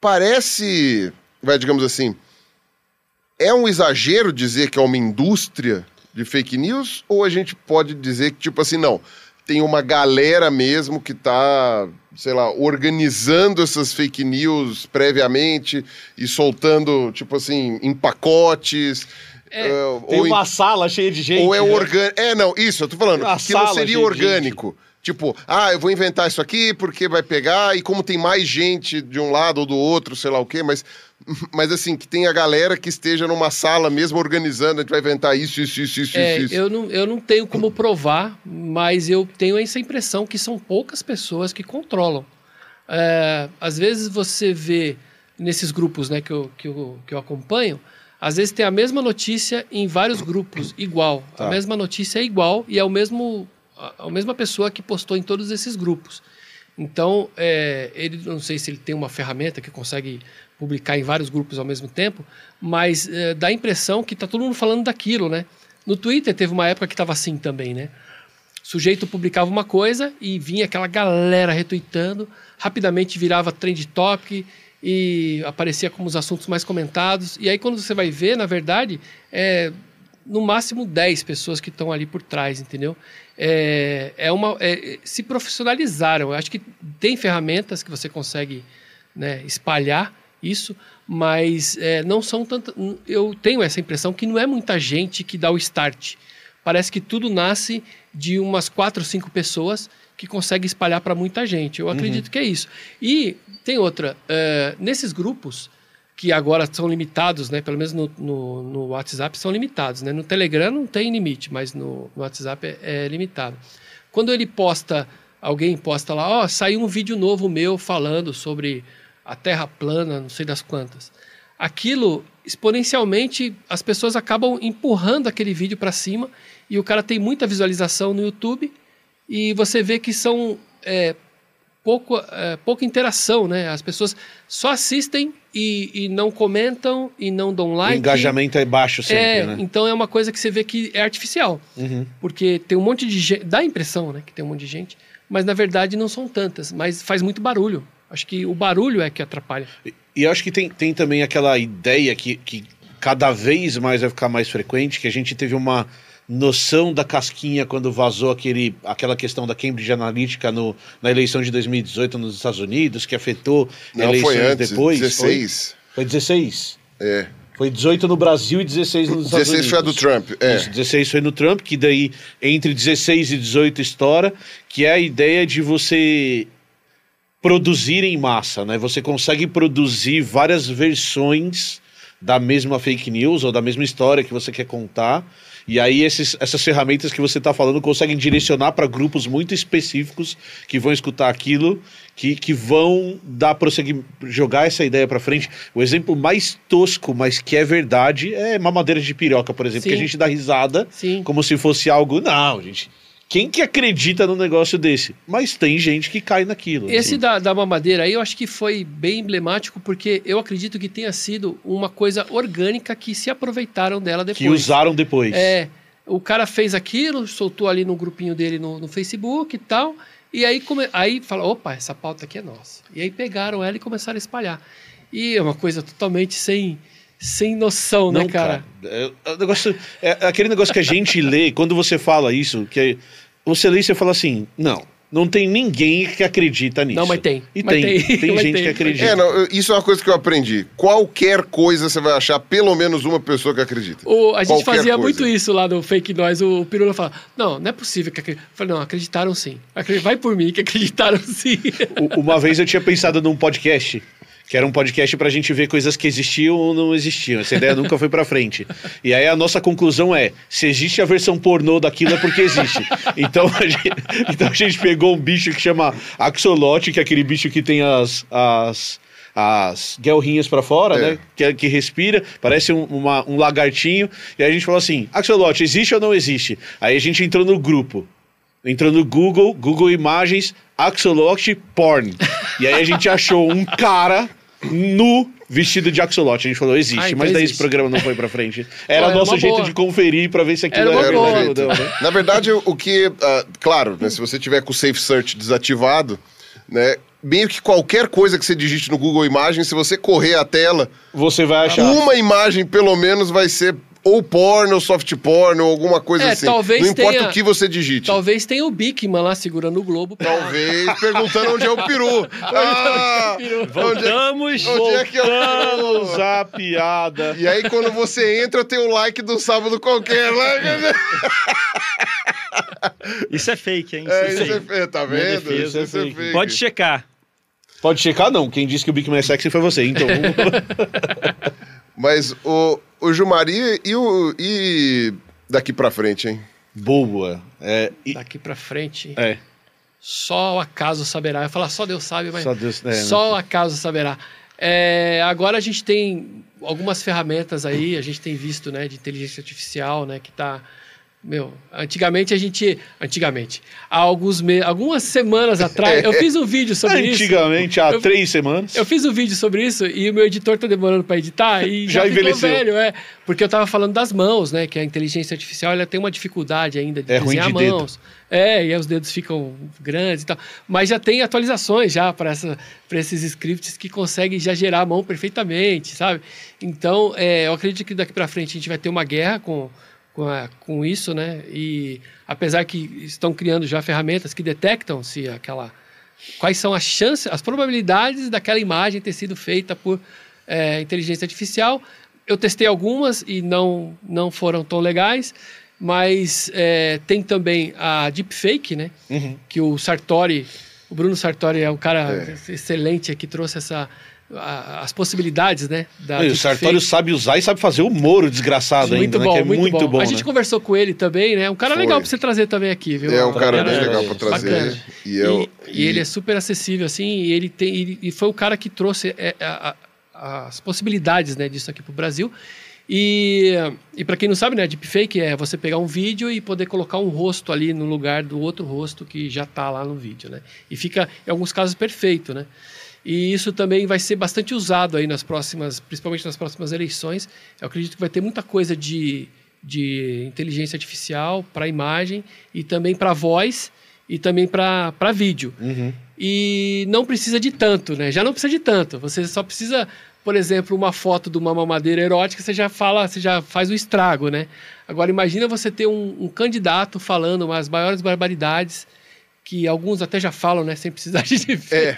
Parece. Vai, digamos assim. É um exagero dizer que é uma indústria de fake news? Ou a gente pode dizer que, tipo assim, não. Tem uma galera mesmo que tá, sei lá, organizando essas fake news previamente e soltando, tipo assim, em pacotes. É, eh, Tem ou em- uma sala cheia de gente. ou é né? orgânico. É, não, isso, eu tô falando. Uma que não seria orgânico. Tipo, ah, eu vou inventar isso aqui porque vai pegar, e como tem mais gente de um lado ou do outro, sei lá o quê, mas, mas assim, que tem a galera que esteja numa sala mesmo organizando, a gente vai inventar isso, isso, isso, isso, É, isso. eu não, eu não tenho como provar, mas eu tenho essa impressão que são poucas pessoas que controlam. É, às vezes você vê nesses grupos né, que, eu, que, eu, que eu acompanho, às vezes tem a mesma notícia em vários grupos, igual. Tá. A mesma notícia é igual e é o mesmo, a, a mesma pessoa que postou em todos esses grupos. Então, é, ele não sei se ele tem uma ferramenta que consegue publicar em vários grupos ao mesmo tempo, mas é, dá a impressão que está todo mundo falando daquilo, né? No Twitter teve uma época que estava assim também, né? O sujeito publicava uma coisa e vinha aquela galera retweetando, rapidamente virava trend topic e aparecia como os assuntos mais comentados. E aí, quando você vai ver, na verdade, é, no máximo 10 pessoas que estão ali por trás, entendeu? É, é uma, é, se profissionalizaram. Eu acho que tem ferramentas que você consegue né, espalhar isso, mas é, não são tantas. Eu tenho essa impressão que não é muita gente que dá o start. Parece que tudo nasce de umas quatro ou cinco pessoas que conseguem espalhar para muita gente. Eu Uhum. acredito que é isso. E tem outra. é, nesses grupos que agora são limitados, né? Pelo menos no, no, no WhatsApp são limitados, né? No Telegram não tem limite, mas no, no WhatsApp é, é limitado. Quando ele posta, alguém posta lá, ó, saiu um vídeo novo meu falando sobre a Terra plana, não sei das quantas. Aquilo exponencialmente as pessoas acabam empurrando aquele vídeo para cima e o cara tem muita visualização no YouTube e você vê que são é, pouco, é, pouca interação, né? As pessoas só assistem e, e não comentam e não dão O like. engajamento é baixo sempre, é, né? então é uma coisa que você vê que é artificial. Uhum. Porque tem um monte de gente. Dá a impressão, né? Que tem um monte de gente. Mas na verdade não são tantas. Mas faz muito barulho. Acho que o barulho é que atrapalha. E eu acho que tem, tem também aquela ideia que, que cada vez mais vai ficar mais frequente, que a gente teve uma noção da casquinha quando vazou aquele, aquela questão da Cambridge Analytica no, na eleição de 2018 nos Estados Unidos, que afetou Não, eleições foi antes, depois. 16. Foi, foi 16? É. Foi 18 no Brasil e 16 nos Estados 16 Unidos. foi a do Trump, é. Isso, 16 foi no Trump, que daí entre 16 e 18 estoura, que é a ideia de você produzir em massa, né? Você consegue produzir várias versões da mesma fake news ou da mesma história que você quer contar. E aí esses, essas ferramentas que você está falando conseguem direcionar para grupos muito específicos que vão escutar aquilo, que, que vão dar prosseguir, jogar essa ideia para frente. O exemplo mais tosco, mas que é verdade, é mamadeira de piroca, por exemplo, Sim. que a gente dá risada Sim. como se fosse algo. Não, gente. Quem que acredita num negócio desse? Mas tem gente que cai naquilo. Esse assim. da, da mamadeira aí eu acho que foi bem emblemático, porque eu acredito que tenha sido uma coisa orgânica que se aproveitaram dela depois. que usaram depois. É, o cara fez aquilo, soltou ali no grupinho dele no, no Facebook e tal, e aí, come, aí fala, opa, essa pauta aqui é nossa. E aí pegaram ela e começaram a espalhar. E é uma coisa totalmente sem, sem noção, né, cara? É, é o negócio, é aquele negócio que a gente lê, quando você fala isso, que você lê e você fala assim, não, não tem ninguém que acredita nisso. Não, mas tem. E Mas tem, tem. tem, gente tem. que acredita. É, não, isso é uma coisa que eu aprendi. Qualquer coisa você vai achar pelo menos uma pessoa que acredita. O, a gente Qualquer fazia coisa. muito isso lá no Fake Noise. O Pirula fala: Não, não é possível que acreditem. Eu falei: Não, acreditaram sim. Vai por mim que acreditaram sim. Uma vez eu tinha pensado num podcast, que era um podcast pra gente ver coisas que existiam ou não existiam. Essa ideia nunca foi pra frente. E aí a nossa conclusão é: se existe a versão pornô daquilo é porque existe. Então a gente, então a gente pegou um bicho que chama axolote, que é aquele bicho que tem as. as as guelrinhas pra fora, É. né? Que, que respira, parece um, uma- um lagartinho. E aí a gente falou assim: Axolote, existe ou não existe? Aí a gente entrou no grupo. Entrou no Google, Google Imagens, Axolotl Porn. E aí a gente achou um cara nu vestido de axolote. A gente falou, existe, Ah, então mas daí existe. esse programa não foi pra frente. Era era nosso jeito boa. de conferir pra ver se aquilo Era era, boa. né? Na verdade, o que. ah, claro, né, se você tiver com o Safe Search desativado, né? Meio que qualquer coisa que você digite no Google Imagens, se você correr a tela, Você vai achar. uma imagem pelo menos vai ser ou porno, ou soft porn, ou alguma coisa É, assim. talvez Não importa tenha- o que você digite. Talvez tenha o Bigman lá segurando o Globo. Talvez perguntando onde é o peru. Ah, onde é, Voltamos. onde é que é o peru? Vamos à piada. E aí, quando você entra, tem o like do sábado qualquer. Né? Isso é fake, hein? É, Isso é isso fake. é, fe- tá vendo? defesa, Isso é fake. fake. Pode checar. Pode checar, não. Quem disse que o Big Man é sexy foi você. Então, Mas o, o Gilmari e o. E daqui pra frente, hein? boa. É, e- Daqui pra frente, é, só o acaso saberá. Eu ia falar só Deus sabe, mas só Deus. É, só o acaso saberá. É, agora a gente tem algumas ferramentas aí, a gente tem visto, né, de inteligência artificial, né, que tá meu, antigamente a gente, antigamente, há alguns me... algumas semanas atrás, eu fiz um vídeo sobre isso. Antigamente, há Eu- três semanas. Eu fiz um vídeo sobre isso e o meu editor tá demorando para editar e já, Já ficou envelheceu. velho, é. Porque eu tava falando das mãos, né? Que a inteligência artificial ela tem uma dificuldade ainda de É desenhar de dedo. mãos. É, e os dedos ficam grandes e tal. Mas já tem atualizações já para esses scripts que conseguem já gerar a mão perfeitamente, sabe? Então, é, eu acredito que daqui para frente a gente vai ter uma guerra com, com, a- com isso, né? E apesar que estão criando já ferramentas que detectam se aquela quais são as chances, as probabilidades daquela imagem ter sido feita por é, inteligência artificial. Eu testei algumas e não não foram tão legais, mas é, tem também a deepfake, né? Uhum. Que o Sartori, o Bruno Sartori é um cara É. excelente que trouxe essa a- as possibilidades, né? Da E o. Sartório sabe usar e sabe fazer humor o desgraçado Muito ainda, bom, né? Que é muito, muito, bom. bom, A gente né? conversou com ele também, né? Um cara Foi. legal pra você trazer também aqui, viu? É um cara bem legal pra trazer. Bacana. E, eu, E, e ele é super acessível, assim, e ele tem. E, e foi o cara que trouxe é, a- a- as possibilidades né, disso aqui pro Brasil. E, e para quem não sabe, né, deepfake é você pegar um vídeo e poder colocar um rosto ali no lugar do outro rosto que já tá lá no vídeo, né? E fica, em alguns casos, perfeito, né? E isso também vai ser bastante usado aí nas próximas, principalmente nas próximas eleições. Eu acredito que vai ter muita coisa de, de inteligência artificial para imagem e também para voz e também para vídeo. Uhum. E não precisa de tanto, né? Já não precisa de tanto. Você só precisa, por exemplo, uma foto de uma mamadeira erótica, você já fala, você já faz o estrago, né? Agora imagina você ter um, um candidato falando umas maiores barbaridades que alguns até já falam, né? Sem precisar de É,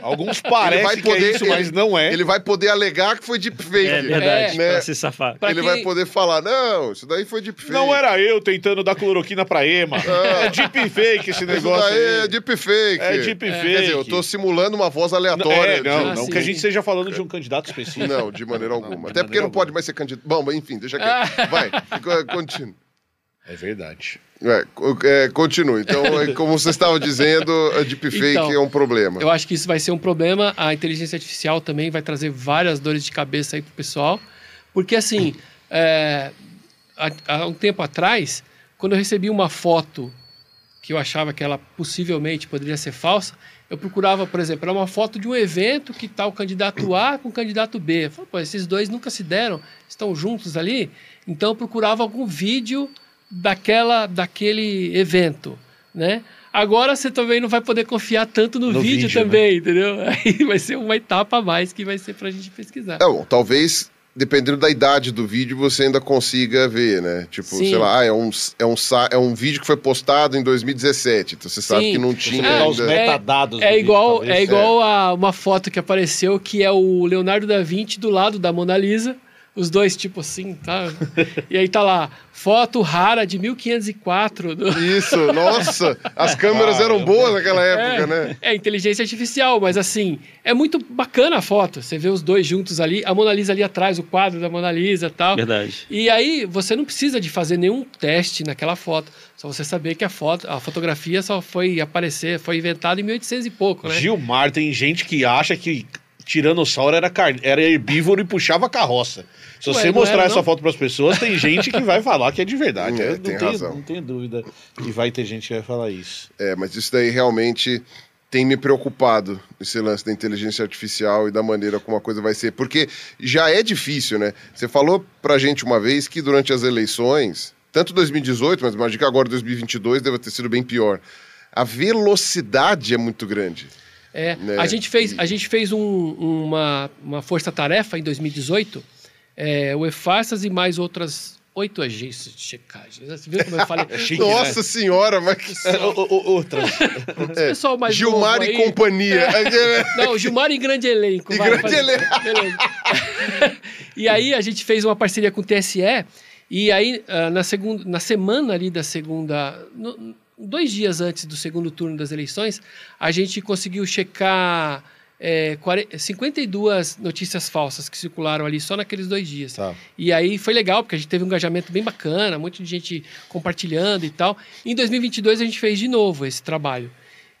Alguns parecem que é isso, mas não é. Ele vai poder alegar que foi deepfake. É verdade, né? pra se safar. Pra ele quem- vai poder falar, não, isso daí foi deepfake. Não era eu tentando dar cloroquina pra Ema. É deepfake esse Isso negócio daí é aí. deepfake. É deepfake. Quer dizer, eu tô simulando uma voz Não, aleatória. é, não, de- não sim. que a gente esteja falando de um candidato específico. Não, de maneira alguma. de Até porque maneira não pode alguma. mais ser candidato. Bom, mas enfim, deixa quieto. Vai, continua. É verdade. É, é, continue. Então, é, como você estava dizendo, a deepfake Então, é um problema. Eu acho que isso vai ser um problema. A inteligência artificial também vai trazer várias dores de cabeça aí pro pessoal. Porque, assim, é, há, há um tempo atrás, quando eu recebi uma foto que eu achava que ela possivelmente poderia ser falsa, eu procurava, por exemplo, era uma foto de um evento que tá o candidato A com o candidato B. Eu falei, pô, esses dois nunca se deram, estão juntos ali. Então eu procurava algum vídeo daquela, daquele evento, né? Agora você também não vai poder confiar tanto no, No vídeo, vídeo, também, entendeu? Aí vai ser uma etapa a mais que vai ser pra gente pesquisar. É, bom, talvez, dependendo da idade do vídeo, você ainda consiga ver, né? Tipo, Sim. sei lá, ah, é, um, é, um, sa- é um vídeo que foi postado em 2017. Então você sabe Sim. que não Você tinha pegar os ainda. É- metadados do É vídeo, igual, talvez. é igual a uma foto que apareceu que é o Leonardo da Vinci do lado da Mona Lisa. Os dois, tipo assim, tá? E aí tá lá, foto rara de 1504. do- Isso, nossa, as câmeras eram boas naquela época, é, né? é inteligência artificial, mas assim, é muito bacana a foto. Você vê os dois juntos ali, a Mona Lisa ali atrás, o quadro da Mona Lisa e tal. Verdade. E aí você não precisa de fazer nenhum teste naquela foto. Só você saber que a foto, a fotografia só foi aparecer, foi inventada em 1800 e pouco, né? Gilmar, tem gente que acha que tiranossauro era, car... era herbívoro e puxava carroça. Se Ué, você mostrar era, essa foto para as pessoas, tem gente que vai falar que é de verdade. É, não, tem tenho, razão. não tenho dúvida que vai ter gente que vai falar isso. É, mas isso daí realmente tem me preocupado, esse lance da inteligência artificial e da maneira como a coisa vai ser. Porque já é difícil, né? Você falou pra gente uma vez que durante as eleições, tanto 2018, mas imagino que agora 2022 deve ter sido bem pior. A velocidade é muito grande. É, né? a gente fez, a gente fez um- uma, uma força-tarefa em 2018, é, o EFASAS e mais outras oito agências de checagem. Você viu como eu falei? Chique, Nossa senhora, mas que... né? O- o- o- Outras. Esse pessoal mais Gilmar e aí- companhia. Não, Gilmar e grande elenco. E vai, grande faz- elenco. Beleza. e aí a gente fez uma parceria com o TSE e aí ah, na, segunda, na semana ali da segunda... no- dois dias antes do segundo turno das eleições, a gente conseguiu checar é, 40 52 notícias falsas que circularam ali só naqueles dois dias. Tá. E aí foi legal, porque a gente teve um engajamento bem bacana, um monte de gente compartilhando e tal. Em 2022 a gente fez de novo esse trabalho.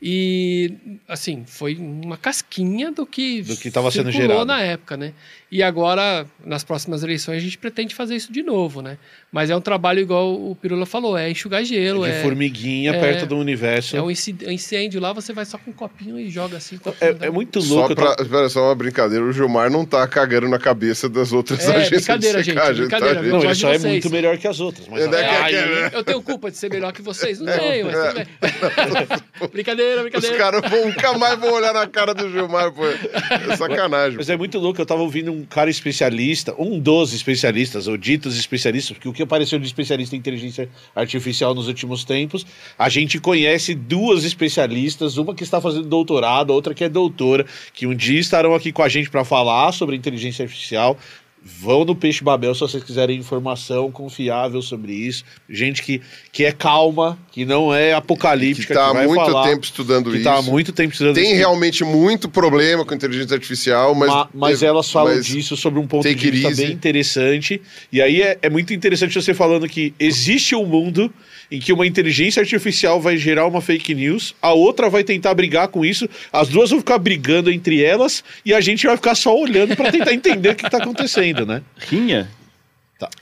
E, assim, foi uma casquinha do que, Do que tava sendo gerado. na época, né? E agora, nas próximas eleições, a gente pretende fazer isso de novo, né? Mas é um trabalho igual o Pirula falou, é enxugar gelo, de é, formiguinha é- perto do universo. é um inci- incêndio lá, você vai só com um copinho e joga assim. É, é muito Só louco. eu pra, tô- espera, só uma brincadeira, o Gilmar não tá cagando na cabeça das outras É, agências brincadeira, de gente, secagem, brincadeira, tá, gente? Não, ele só é vocês. muito melhor que as outras. Mas É, né, Ai, que- que- Eu tenho culpa de ser melhor que vocês? Não tenho, mas tudo bem. Brincadeira, Os brincadeira. caras nunca mais vão olhar na cara do Gilmar, pô. É sacanagem. Mas é muito louco, eu tava ouvindo um cara especialista, um dos especialistas, ou ditos especialistas, porque o que apareceu de especialista em inteligência artificial nos últimos tempos, a gente conhece duas especialistas, uma que está fazendo doutorado, outra que é doutora, que um dia estarão aqui com a gente para falar sobre inteligência artificial. Vão no Peixe Babel se vocês quiserem informação confiável sobre isso. Gente que, que é calma, que não é apocalíptica, Que tá há muito falar, tempo estudando que isso. tá há muito tempo estudando Tem isso. realmente muito problema com inteligência artificial, mas. Ma- mas elas falam mas disso sobre um ponto de vista easy. bem interessante. E aí é, é muito interessante você falando que existe um mundo em que uma inteligência artificial vai gerar uma fake news, a outra vai tentar brigar com isso, as duas vão ficar brigando entre elas e a gente vai ficar só olhando para tentar entender o que está acontecendo, né? Rinha?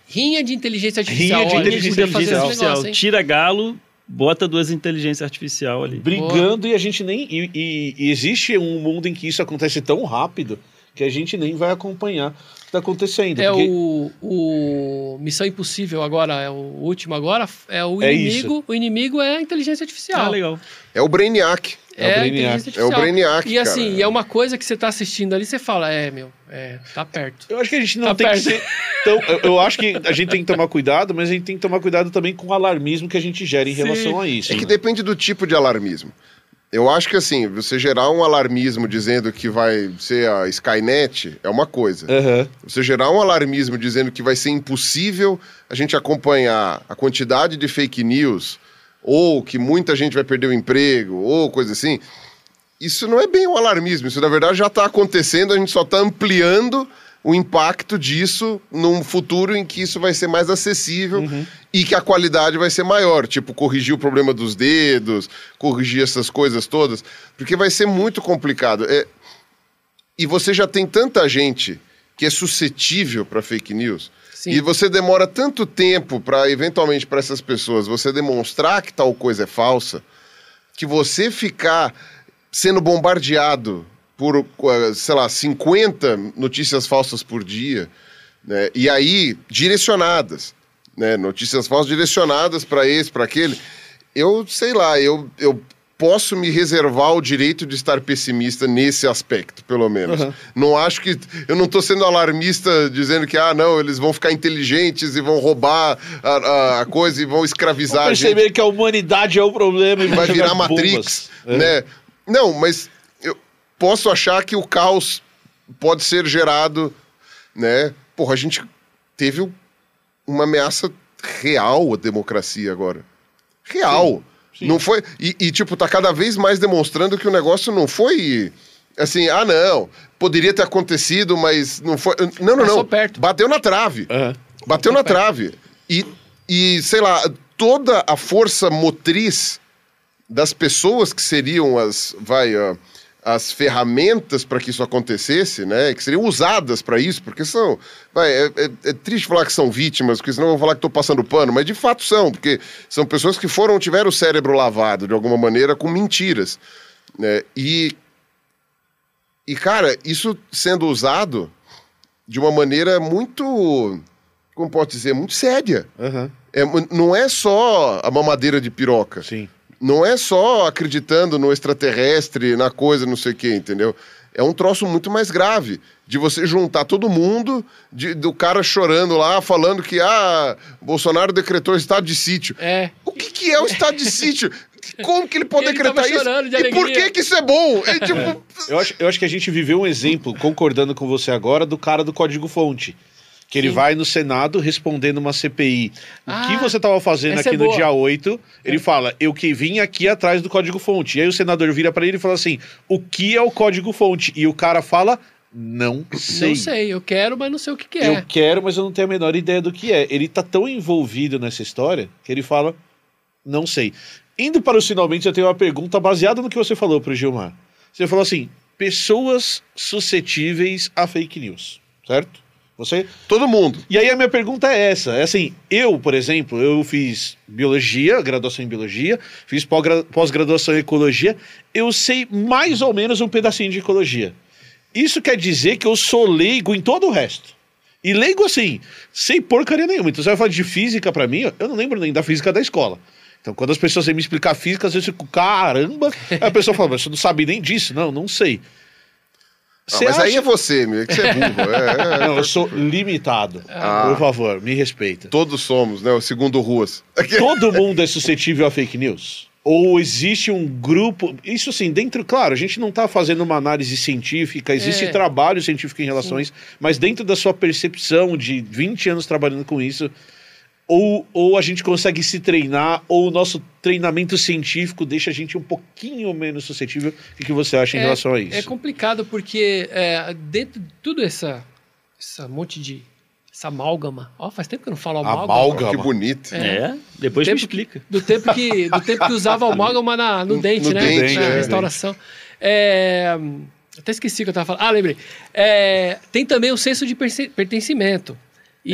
Rinha de inteligência artificial. Rinha de inteligência artificial. negócio? Tira galo, bota duas inteligências artificial ali. Brigando e a gente nem. E, e- e existe um mundo em que isso acontece tão rápido que a gente nem vai acompanhar que está acontecendo. É porque- o, o Missão Impossível agora, é o último agora, é o É inimigo. o inimigo é a inteligência artificial. Ah, legal. É o Brainiac. É, a inteligência É o. Brainiac. E assim, cara. e é uma coisa que você tá assistindo ali, você fala, é, meu, é, tá perto. Eu acho que a gente não Tá tem que perto. ser. Tão, eu, eu acho que a gente tem que tomar cuidado, mas a gente tem que tomar cuidado também com o alarmismo que a gente gera em Sim. relação a isso. É que né? depende do tipo de alarmismo. Eu acho que assim, você gerar um alarmismo dizendo que vai ser a Skynet é uma coisa. Aham. Você gerar um alarmismo dizendo que vai ser impossível a gente acompanhar a quantidade de fake news, ou que muita gente vai perder o emprego, ou coisa assim, isso não é bem um alarmismo. Isso, na verdade, já está acontecendo, a gente só está ampliando o impacto disso num futuro em que isso vai ser mais acessível e que a qualidade vai ser maior. Tipo, corrigir o problema dos dedos, corrigir essas coisas todas, porque vai ser muito complicado. É, e você já tem tanta gente que é suscetível para fake news. Sim. E você demora tanto tempo para, eventualmente, para essas pessoas, você demonstrar que tal coisa é falsa, que você ficar sendo bombardeado por, eh, sei lá, 50 notícias falsas por dia, né? e aí direcionadas, né? notícias falsas direcionadas para esse, para aquele. Eu sei lá, eu, eu posso me reservar o direito de estar pessimista nesse aspecto, pelo menos. Uhum. Não acho que. Eu não estou sendo alarmista dizendo que, ah, não, eles vão ficar inteligentes e vão roubar a, a- a coisa e vão escravizar Vão a gente perceber que a humanidade é o problema e vai virar Matrix, bombas. né? Não, mas posso achar que o caos pode ser gerado, né? Porra, a gente teve um- uma ameaça real à democracia agora. Real. Não foi. E, e, tipo, tá cada vez mais demonstrando que o negócio não foi assim, ah, não, poderia ter acontecido, mas não foi. Não, não, não. perto. Bateu na trave. Aham. Bateu na trave. E, e, sei lá, toda a força motriz das pessoas que seriam as, vai, ah, as ferramentas para que isso acontecesse, né? Que seriam usadas para isso, porque são. Vai, é, é- é triste falar que são vítimas, porque senão eu vou falar que estou passando pano, mas de fato são, porque são pessoas que foram, tiveram o cérebro lavado de alguma maneira com mentiras. Né? E. E, cara, isso sendo usado de uma maneira muito. Como pode dizer? Muito séria. Aham. É, não é só a mamadeira de piroca. Sim. Não é só acreditando no extraterrestre, na coisa, não sei o quê, entendeu? É um troço muito mais grave. De você juntar todo mundo, de- do cara chorando lá, falando que ah, Bolsonaro decretou estado de sítio. É. O que, que é o estado de sítio? Como que ele pode Ele decretar isso? de e por que, que isso é bom? É tipo. Eu acho, eu acho que a gente viveu um exemplo, concordando com você agora, do cara do código-fonte. Que ele vai no Senado respondendo uma CPI. O Ah, que você estava fazendo aqui é no dia 8? Ele fala, eu que vim aqui atrás do código-fonte. E aí o senador vira para ele e fala assim: o que é o código-fonte? E o cara fala, não sei. Não sei, eu quero, mas não sei o que, que é. Eu quero, mas eu não tenho a menor ideia do que é. Ele tá tão envolvido nessa história que ele fala, não sei. Indo para os finalmente, eu tenho uma pergunta baseada no que você falou pro Gilmar. Você falou assim: pessoas suscetíveis a fake news, certo? Você? Todo mundo. E aí a minha pergunta é essa: é assim, eu, por exemplo, eu fiz biologia, graduação em biologia, fiz pós-gra- pós-graduação em ecologia, eu sei mais ou menos um pedacinho de ecologia. Isso quer dizer que eu sou leigo em todo o resto. E leigo assim, sem porcaria nenhuma. Então você vai falar de física pra mim, eu não lembro nem da física da escola. Então, quando as pessoas vêm me explicar física, às vezes eu fico, caramba. Aí a pessoa fala, mas você não sabe nem disso. Não, não sei. Ah, mas aí acha- é você, meu, é que você é burro. É, é, Não, eu sou limitado. Ah. Por favor, me respeita. Todos somos, né? O segundo Ruas. Todo mundo é suscetível a fake news? Ou existe um grupo. Isso assim, dentro, claro, a gente não está fazendo uma análise científica, existe É. trabalho científico em relação a isso, mas dentro da sua percepção de 20 anos trabalhando com isso, ou, ou a gente consegue se treinar, ou o nosso treinamento científico deixa a gente um pouquinho menos suscetível. O que, você acha em relação a isso? É complicado porque é, dentro de tudo essa, essa monte de. essa amálgama. Ó, faz tempo que eu não falo amálgama. Amálgama. Que bonito. É, depois me Tempo- explica. Do tempo que, do tempo que usava amálgama na, no, No- dente, no né? dente, na é. restauração. É, até esqueci o que eu estava falando. Ah, lembrei. É, tem também o senso de pertencimento.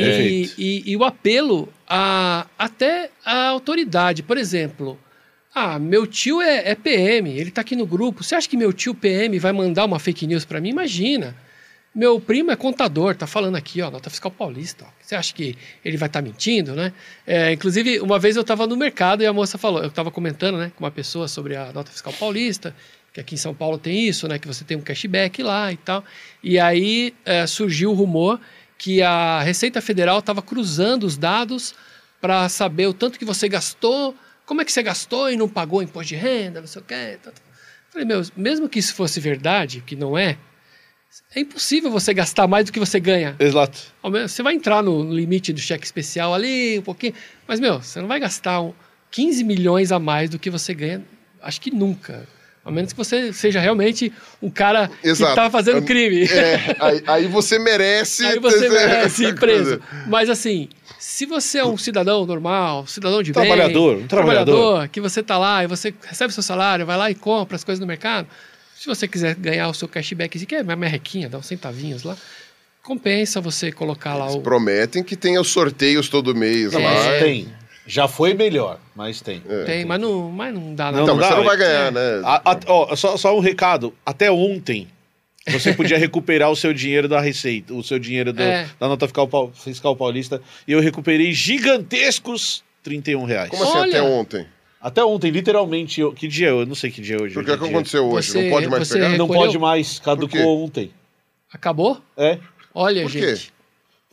E, e, e o apelo a, até a autoridade. Por exemplo, ah, meu tio é, é PM, ele está aqui no grupo. Você acha que meu tio PM vai mandar uma fake news para mim? Imagina. Meu primo é contador, tá falando aqui, ó, nota fiscal paulista. Ó. Você acha que ele vai estar mentindo, né? É, inclusive, uma vez eu estava no mercado e a moça falou, eu estava comentando, né, com uma pessoa sobre a nota fiscal paulista, que aqui em São Paulo tem isso, né, que você tem um cashback lá e tal. E aí é, surgiu o rumor que a Receita Federal estava cruzando os dados para saber o tanto que você gastou, como é que você gastou e não pagou imposto de renda, não sei o quê. tal, tal. Falei, meu, mesmo que isso fosse verdade, que não é, é impossível você gastar mais do que você ganha. Exato. Você vai entrar no limite do cheque especial ali, um pouquinho, mas, meu, você não vai gastar um 15 milhões a mais do que você ganha, acho que nunca. A menos que você seja realmente um cara Exato. que tá fazendo crime. É, aí, aí você merece. Aí você merece ir preso. Mas assim, se você é um cidadão normal, cidadão de Trabalhador, bem, um trabalhador. que você tá lá e você recebe seu salário, vai lá e compra as coisas no mercado. Se você quiser ganhar o seu cashback, que é uma merrequinha, dá uns centavinhos lá, compensa você colocar lá Eles o... prometem que tem os sorteios todo mês É. lá. Tem. Já foi melhor, mas tem. Tem, mas não, mas não dá nada. Não, Então, dá, você não vai é. ganhar, né? A- a- ó, só, só um recado. Até ontem, você podia recuperar o seu dinheiro da Receita, o seu dinheiro do- É. da nota fiscal, pau- fiscal paulista. E eu recuperei gigantescos 31 reais. Como assim Olha. até ontem? Até ontem, literalmente. eu- que dia é? Eu não sei que dia é hoje. Por hoje que é que dia. aconteceu hoje? Você- não pode mais pegar? Não Recolheu? pode mais, caducou ontem. Acabou? É. Olha, Por quê?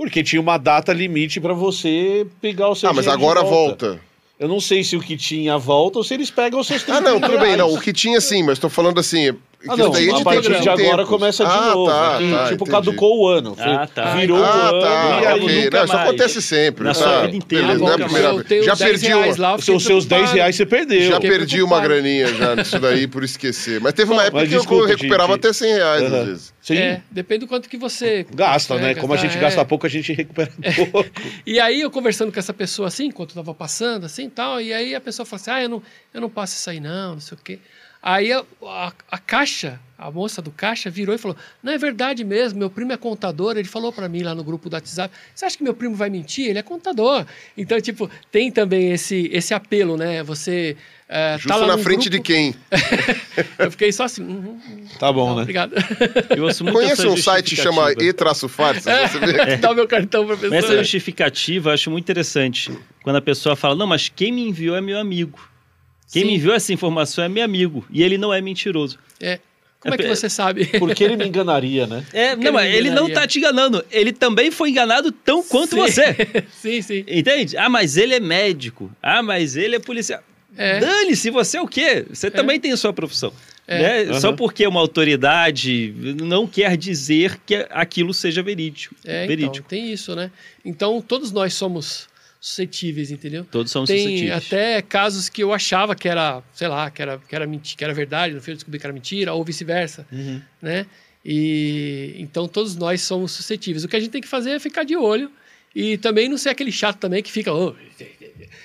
Porque tinha uma data limite pra você pegar o seu Ah, mas agora volta. Eu não sei se o que tinha volta ou se eles pegam os seus Ah, não, 31 tudo bem, não. O que tinha sim, mas tô falando assim. Ah, que não, daí é a partir de agora tempos. começa de ah, novo. Tá, que, tá, tipo, entendi. caducou o ano. Ah, tá. Virou Ah, o ano tá. e aí ok. nunca Não, isso acontece sempre. Na tá? sua vida inteira. Beleza, não é a primeira Já 10 perdi uma. lá, Os seus 10 preocupado. reais você perdeu. Já perdi uma graninha já nisso daí por esquecer. Mas teve uma época que eu recuperava até 100 reais às vezes. Sim. É, depende do quanto que você... Gasta, é, né? Como a gente gastar, gasta é. pouco, a gente recupera pouco. E aí eu conversando com essa pessoa assim, enquanto eu tava passando, assim tal, e aí a pessoa falou assim: ah, eu não, eu não passo isso aí, não, não sei o quê. Aí a, a, a caixa, a moça do caixa, virou e falou: Não é verdade mesmo, meu primo é contador. Ele falou para mim lá no grupo do WhatsApp: Você acha que meu primo vai mentir? Ele é contador. Então, tipo, tem também esse, esse apelo, né? Você. é, Justo tá lá na frente de grupo- quem? Eu fiquei só assim. uhum, uhum, Tá bom, não, né? Obrigado. Eu ouço muito Conhece um site que chama e-farsa? Você vê? Dá o meu cartão pra pessoa. Essa justificativa eu acho muito interessante. Quando a pessoa fala, não, mas quem me enviou é meu amigo. Quem Sim. me enviou essa informação é meu amigo. E ele não é mentiroso. É. Como é que É, você sabe? Porque ele me enganaria, né? É, Porque não, mas ele ele não tá te enganando. Ele também foi enganado tão quanto Sim. você. sim, sim. Entende? Ah, mas ele é médico. Ah, mas ele é policial. É. Dane-se, você é o quê? Você também tem a sua profissão. É. né? Só porque é uma autoridade não quer dizer que aquilo seja verídico. É, então, verídico. tem isso, né? Então, todos nós somos suscetíveis, entendeu? Todos somos tem suscetíveis. até casos que eu achava que era, sei lá, que era, que era, menti que era verdade, no fim eu descobri que era mentira, ou vice-versa, Uhum. né? E então todos nós somos suscetíveis. O que a gente tem que fazer é ficar de olho e também não ser aquele chato também que fica, oh,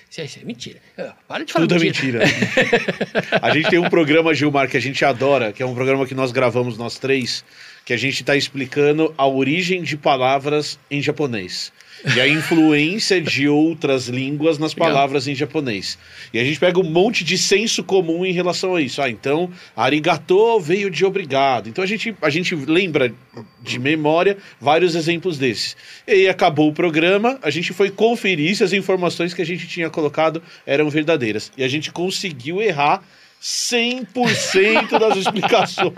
isso, é- isso é mentira. Ah, Para de falar Tudo é mentira. mentira. a gente tem um programa, Gilmar, que a gente adora, que é um programa que nós gravamos nós três, que a gente está explicando a origem de palavras em japonês. E a influência de outras línguas nas palavras em japonês. E a gente pega um monte de senso comum em relação a isso. Ah, então, arigato veio de obrigado. Então a gente, a gente lembra de memória vários exemplos desses. E aí acabou o programa, a gente foi conferir se as informações que a gente tinha colocado eram verdadeiras. E a gente conseguiu errar 100% das explicações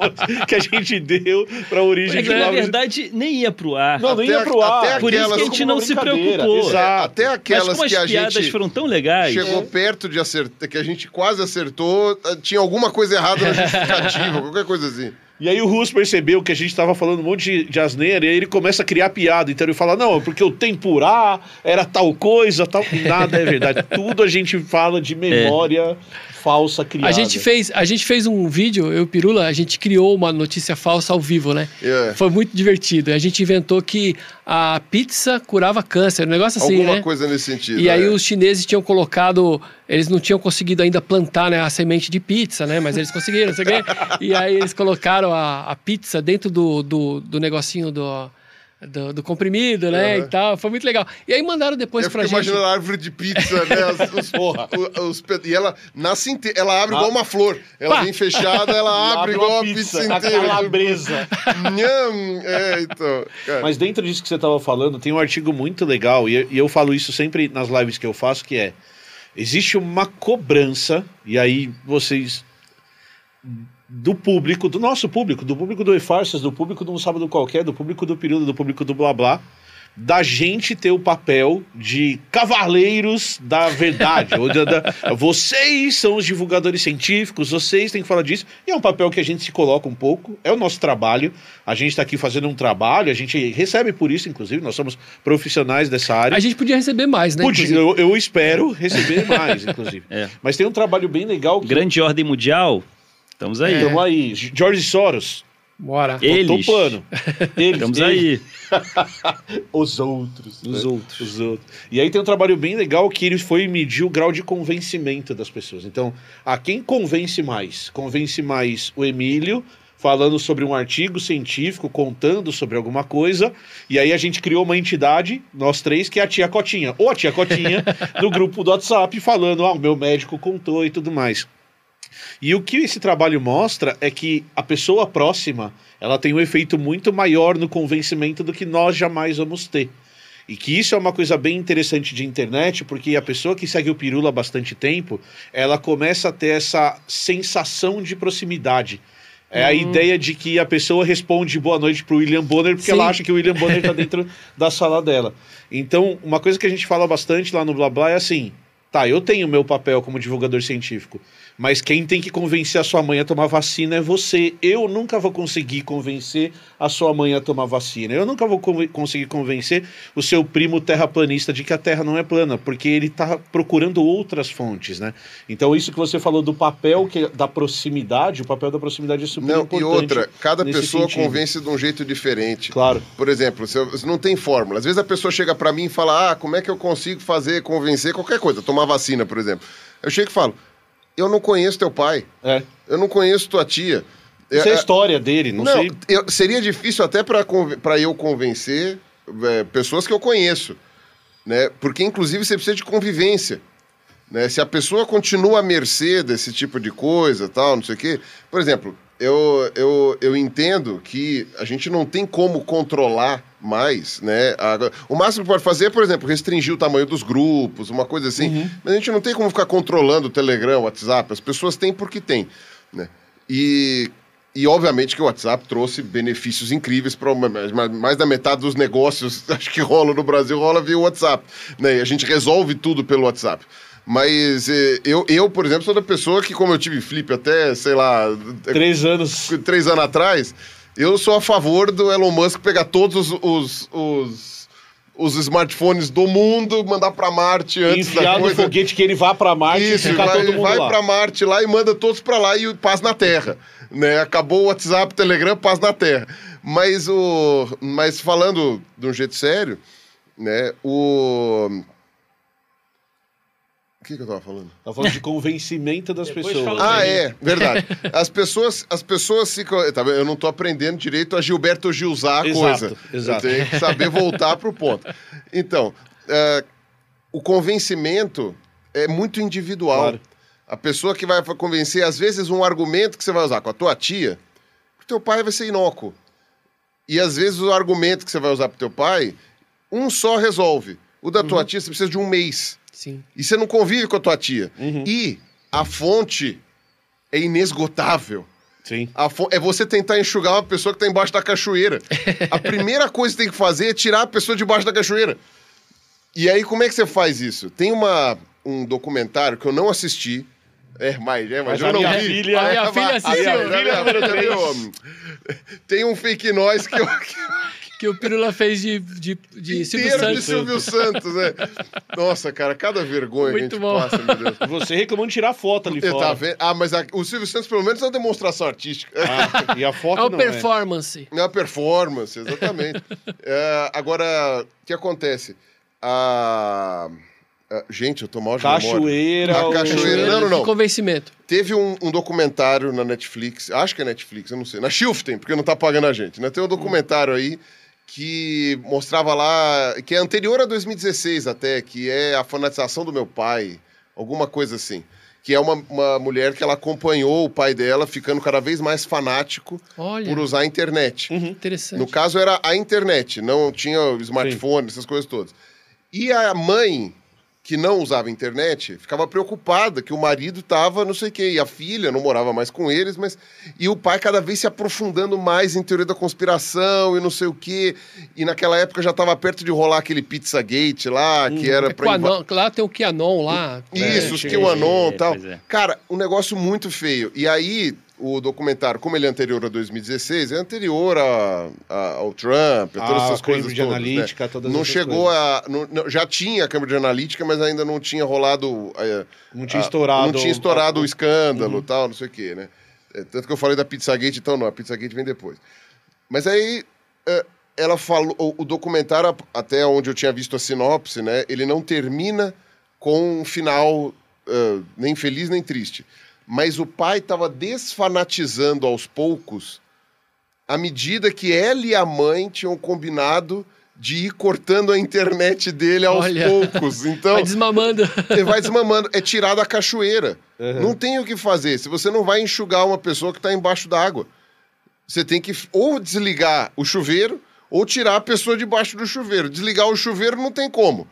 que a gente deu para a origem É de que, na verdade, nem ia pro ar. Não, nem ia pro ar. até Por isso que a gente não se preocupou. Exato. Até Mas aquelas que a piadas gente foram tão legais. chegou perto de acertar, que a gente quase acertou, tinha alguma coisa errada na justificativa, qualquer coisa assim. E aí o Russo percebeu que a gente tava falando um monte de, de asneira, e aí ele começa a criar piada. Então ele fala, não, é porque o tempurá era tal coisa, tal. Nada é verdade. Tudo a gente fala de memória falsa criada. A gente, fez, a gente fez um vídeo, eu e Pirula, a gente criou uma notícia falsa ao vivo, né? É. Foi muito divertido. A gente inventou que a pizza curava câncer, um negócio assim, Alguma né? coisa nesse sentido. E aí é. os chineses tinham colocado, eles não tinham conseguido ainda plantar né, a semente de pizza, né? Mas eles conseguiram, não sei o quê. E aí eles colocaram a, a pizza dentro do, do, do negocinho do, do, do comprimido, né? Aham. E tal. Foi muito legal. E aí mandaram depois Eu pra gente. imaginando a árvore de pizza, né? Os, os, os e ela nasce inteira. Ela abre igual uma flor. Ela Pá. vem fechada, ela abre igual a pizza, a inteira. calabresa. Nham. É, então. cara. Mas dentro disso que você estava falando, tem um artigo muito legal, e, e eu falo isso sempre nas lives que eu faço, que é, existe uma cobrança, e aí vocês, do público, do nosso público, do público do E-Farsas, do público do Um Sábado Qualquer, do público do Período, do público do Blá Blá, da gente ter o papel de cavaleiros da verdade. ou da- da- vocês são os divulgadores científicos, vocês têm que falar disso. E é um papel que a gente se coloca um pouco, é o nosso trabalho. A gente está aqui fazendo um trabalho, a gente recebe por isso, inclusive, nós somos profissionais dessa área. A gente podia receber mais, né? Podia- eu, eu espero receber mais, inclusive. É. Mas tem um trabalho bem legal que Grande ordem mundial. Estamos aí. Estamos aí. George Soros. Bora. Eles. Topando. Eles, Estamos eles. aí. Os outros. Os né? outros. Os outros. E aí tem um trabalho bem legal que ele foi medir o grau de convencimento das pessoas. Então, a quem convence mais? Convence mais o Emílio, falando sobre um artigo científico, contando sobre alguma coisa. E aí a gente criou uma entidade, nós três, que é a Tia Cotinha. Ou a Tia Cotinha, no grupo do WhatsApp, falando, ah, o meu médico contou e tudo mais. E o que esse trabalho mostra é que a pessoa próxima, ela tem um efeito muito maior no convencimento do que nós jamais vamos ter. E que isso é uma coisa bem interessante de internet, porque a pessoa que segue o Pirula há bastante tempo, ela começa a ter essa sensação de proximidade. É a ideia de que a pessoa responde boa noite pro William Bonner porque Sim. ela acha que o William Bonner tá dentro da sala dela. Então, uma coisa que a gente fala bastante lá no Blá Blá é assim: tá, eu tenho meu papel como divulgador científico, mas quem tem que convencer a sua mãe a tomar vacina é você. Eu nunca vou conseguir convencer a sua mãe a tomar vacina. Eu nunca vou conseguir convencer o seu primo terraplanista de que a Terra não é plana, porque ele tá procurando outras fontes, né? Então, isso que você falou do papel que, da proximidade, o papel da proximidade é super Não, importante. e outra, cada pessoa sentido. convence de um jeito diferente. Claro. Por exemplo, se eu- se não tem fórmula. Às vezes a pessoa chega pra mim e fala: Ah, como é que eu consigo fazer, convencer qualquer coisa? Tomar vacina, por exemplo. Eu chego e falo: Eu não conheço teu pai. É. Eu não conheço tua tia. Não sei a É, história dele, não, não, sei. eu- seria difícil até para eu convencer é, pessoas que eu conheço, né? Porque inclusive você precisa de convivência, né? Se a pessoa continua à mercê desse tipo de coisa, tal, não sei o quê. Por exemplo, eu, eu, eu entendo que a gente não tem como controlar mais, né? A- o máximo que pode fazer é, por exemplo, restringir o tamanho dos grupos, uma coisa assim. Mas a gente não tem como ficar controlando o Telegram, o WhatsApp. As pessoas têm porque têm, né? E, e obviamente que o WhatsApp trouxe benefícios incríveis para mais, mais da metade dos negócios acho que rola no Brasil rola via WhatsApp, né? E a gente resolve tudo pelo WhatsApp. Mas eh, eu, eu, por exemplo, sou da pessoa que, como eu tive flip até, sei lá, Três anos. três anos atrás, eu sou a favor do Elon Musk pegar todos os, os, os, os smartphones do mundo, mandar para Marte antes da Enfiar no coisa. foguete que ele vá pra Marte e Isso, ficar vai, todo mundo vai pra Marte lá e manda todos pra lá e paz na Terra. Né? Acabou o WhatsApp, Telegram, paz na Terra. Mas, o, mas falando de um jeito sério, né? O. que, que eu tava falando? Tá falando de convencimento das Depois pessoas. Ah, é, verdade. As pessoas, as pessoas ficam. Tá? Eu não tô aprendendo direito a Gilberto Gilzar a Exato, coisa. exato. Eu tenho que saber voltar pro ponto. Então, é, o convencimento é muito individual. Claro. A pessoa que vai convencer, às vezes, um argumento que você vai usar com a tua tia, o teu pai vai ser inócuo. E às vezes o argumento que você vai usar pro teu pai, um só resolve. O da Uhum. tua tia, você precisa de um mês. Sim. E você não convive com a tua tia. Uhum. E a fonte é inesgotável. Sim. A fo- é você tentar enxugar uma pessoa que está embaixo da cachoeira. A primeira coisa que tem que fazer é tirar a pessoa debaixo da cachoeira. E aí, como é que você faz isso? Tem uma, um documentário que eu não assisti. É, mas, é, mas, Mas eu a não minha vi. filha- A minha filha assistiu. a minha filha número já três. viu. Tem um fake noise que eu, Que o Pirula fez de, de, de Silvio inteiro de Santos. Silvio Santos, né? Nossa, cara, cada vergonha Muito que a gente bom. passa, meu Deus. Você reclamando de tirar foto ali Você fora. tá vendo? Ah, mas a- o Silvio Santos, pelo menos, é uma demonstração artística. Ah, e a foto É o não performance. É uma performance, exatamente. É, agora, o que acontece? A... a- Gente, eu tô mal de memória. Cachoeira. A o- cachoeira. Não, não, não. Convencimento. Teve um, um documentário na Netflix, acho que é Netflix, eu não sei. Na Shifting, porque não tá pagando a gente, né? Tem um documentário aí que mostrava lá, que é anterior a 2016 até, que é a fanatização do meu pai, alguma coisa assim. Que é uma, uma mulher que ela acompanhou o pai dela ficando cada vez mais fanático Olha, por usar a internet. interessante. No caso era a internet, não tinha o smartphone, essas coisas todas. E a mãe, que não usava internet, ficava preocupada que o marido estava não sei o quê. E a filha não morava mais com eles, mas. E o pai cada vez se aprofundando mais em teoria da conspiração e não sei o quê. E naquela época já estava perto de rolar aquele Pizzagate lá, que era É pra. Quanon- lá tem o QAnon lá. isso, É, os QAnon e tal. é. Cara, um negócio muito feio. E aí, o documentário, como ele é anterior a 2016, é anterior a, a- ao Trump, a todas A essas coisas todas, Analytica, né? todas Não chegou coisas. a... não- não- já tinha a Cambridge Analytica, mas ainda não tinha rolado... é, Não tinha estourado. Não tinha estourado o escândalo Uhum. tal, não sei o quê, né? É, tanto que eu falei da Pizzagate, então não, a Pizzagate vem depois. Mas aí... é, ela falou, o, o documentário, até onde eu tinha visto a sinopse, né? Ele não termina com um final ah, nem feliz nem triste. Mas o pai estava desfanatizando aos poucos, à medida que ela e a mãe tinham combinado de ir cortando a internet dele aos Olha. poucos. Então, Vai desmamando. vai desmamando. É tirar da cachoeira. Uhum. Não tem o que fazer. Se você não vai enxugar uma pessoa que está embaixo d'água, você tem que ou desligar o chuveiro ou tirar a pessoa debaixo do chuveiro. Desligar o chuveiro não tem como.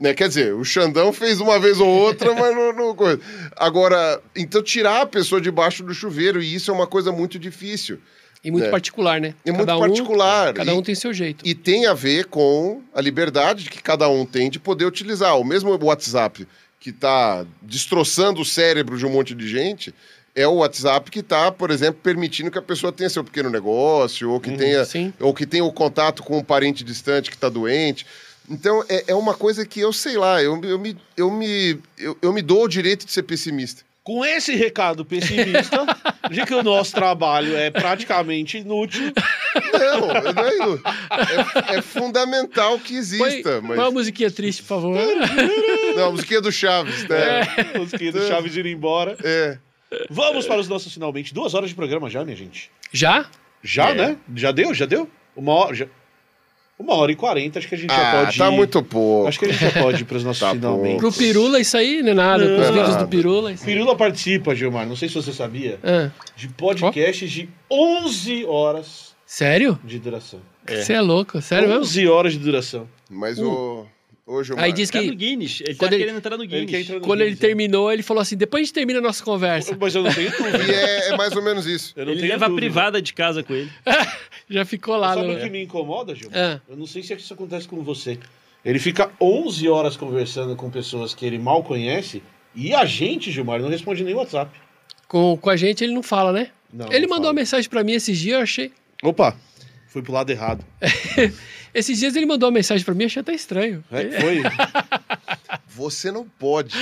Né? Quer dizer, o Xandão fez uma vez ou outra, mas não, não coisa. Agora, então tirar a pessoa debaixo do chuveiro, e isso é uma coisa muito difícil. E muito É. particular, né? É muito Cada um- particular. Cada E- um tem seu jeito. E tem a ver com a liberdade que cada um tem de poder utilizar. O mesmo WhatsApp que está destroçando o cérebro de um monte de gente é o WhatsApp que está, por exemplo, permitindo que a pessoa tenha seu pequeno negócio ou que tenha sim. ou que tenha o contato com um parente distante que está doente. Então é, é uma coisa que eu sei lá, eu, eu me eu me eu, eu me dou o direito de ser pessimista. Com esse recado pessimista, de que o nosso trabalho é praticamente inútil, Não, não é, isso. é, é fundamental que Põe, exista, mas põe uma musiquinha triste, por favor. não, a musiquinha do Chaves, né? os que do Chaves ir embora. É. Vamos para os nossos finalmente. Duas horas de programa já, minha gente. Já? Já, É. né? Já deu? Já deu? Uma hora, já... Uma hora e quarenta, acho que a gente já Ah, pode tá ir. muito pouco. Acho que a gente já pode ir para os nossos Tá finalmente. Pro Pirula isso aí não é nada. Não, Pros é vídeos nada. do Pirula. Isso... Pirula participa, Gilmar, não sei se você sabia, Ah, de podcasts de 11 horas sério? de duração. Você é. louco? Sério mesmo? 11 horas de duração. Mas o. Hoje o Aí diz Tá no que Guinness. Ele Quando tá ele- querendo entrar no Ele Guinness. quer entrar no quando ele Guinness, terminou, ele falou assim: depois a gente termina a nossa conversa. Mas eu não tenho dúvida. E é, é mais ou menos isso. Eu não Ele tenho leva a dúvida. privada de casa com ele. Já ficou lá Sabe no. o que me incomoda, Gilmar? Ah. Eu não sei se isso acontece com você. Ele fica 11 horas conversando com pessoas que ele mal conhece e a gente, Gilmar, não responde nem WhatsApp. Com, com a gente ele não fala, né? Não, ele não mandou fala. uma mensagem pra mim esses dias, eu achei. Opa, fui pro lado errado. Esses dias ele mandou uma mensagem pra mim, achei até estranho. É, foi. você não pode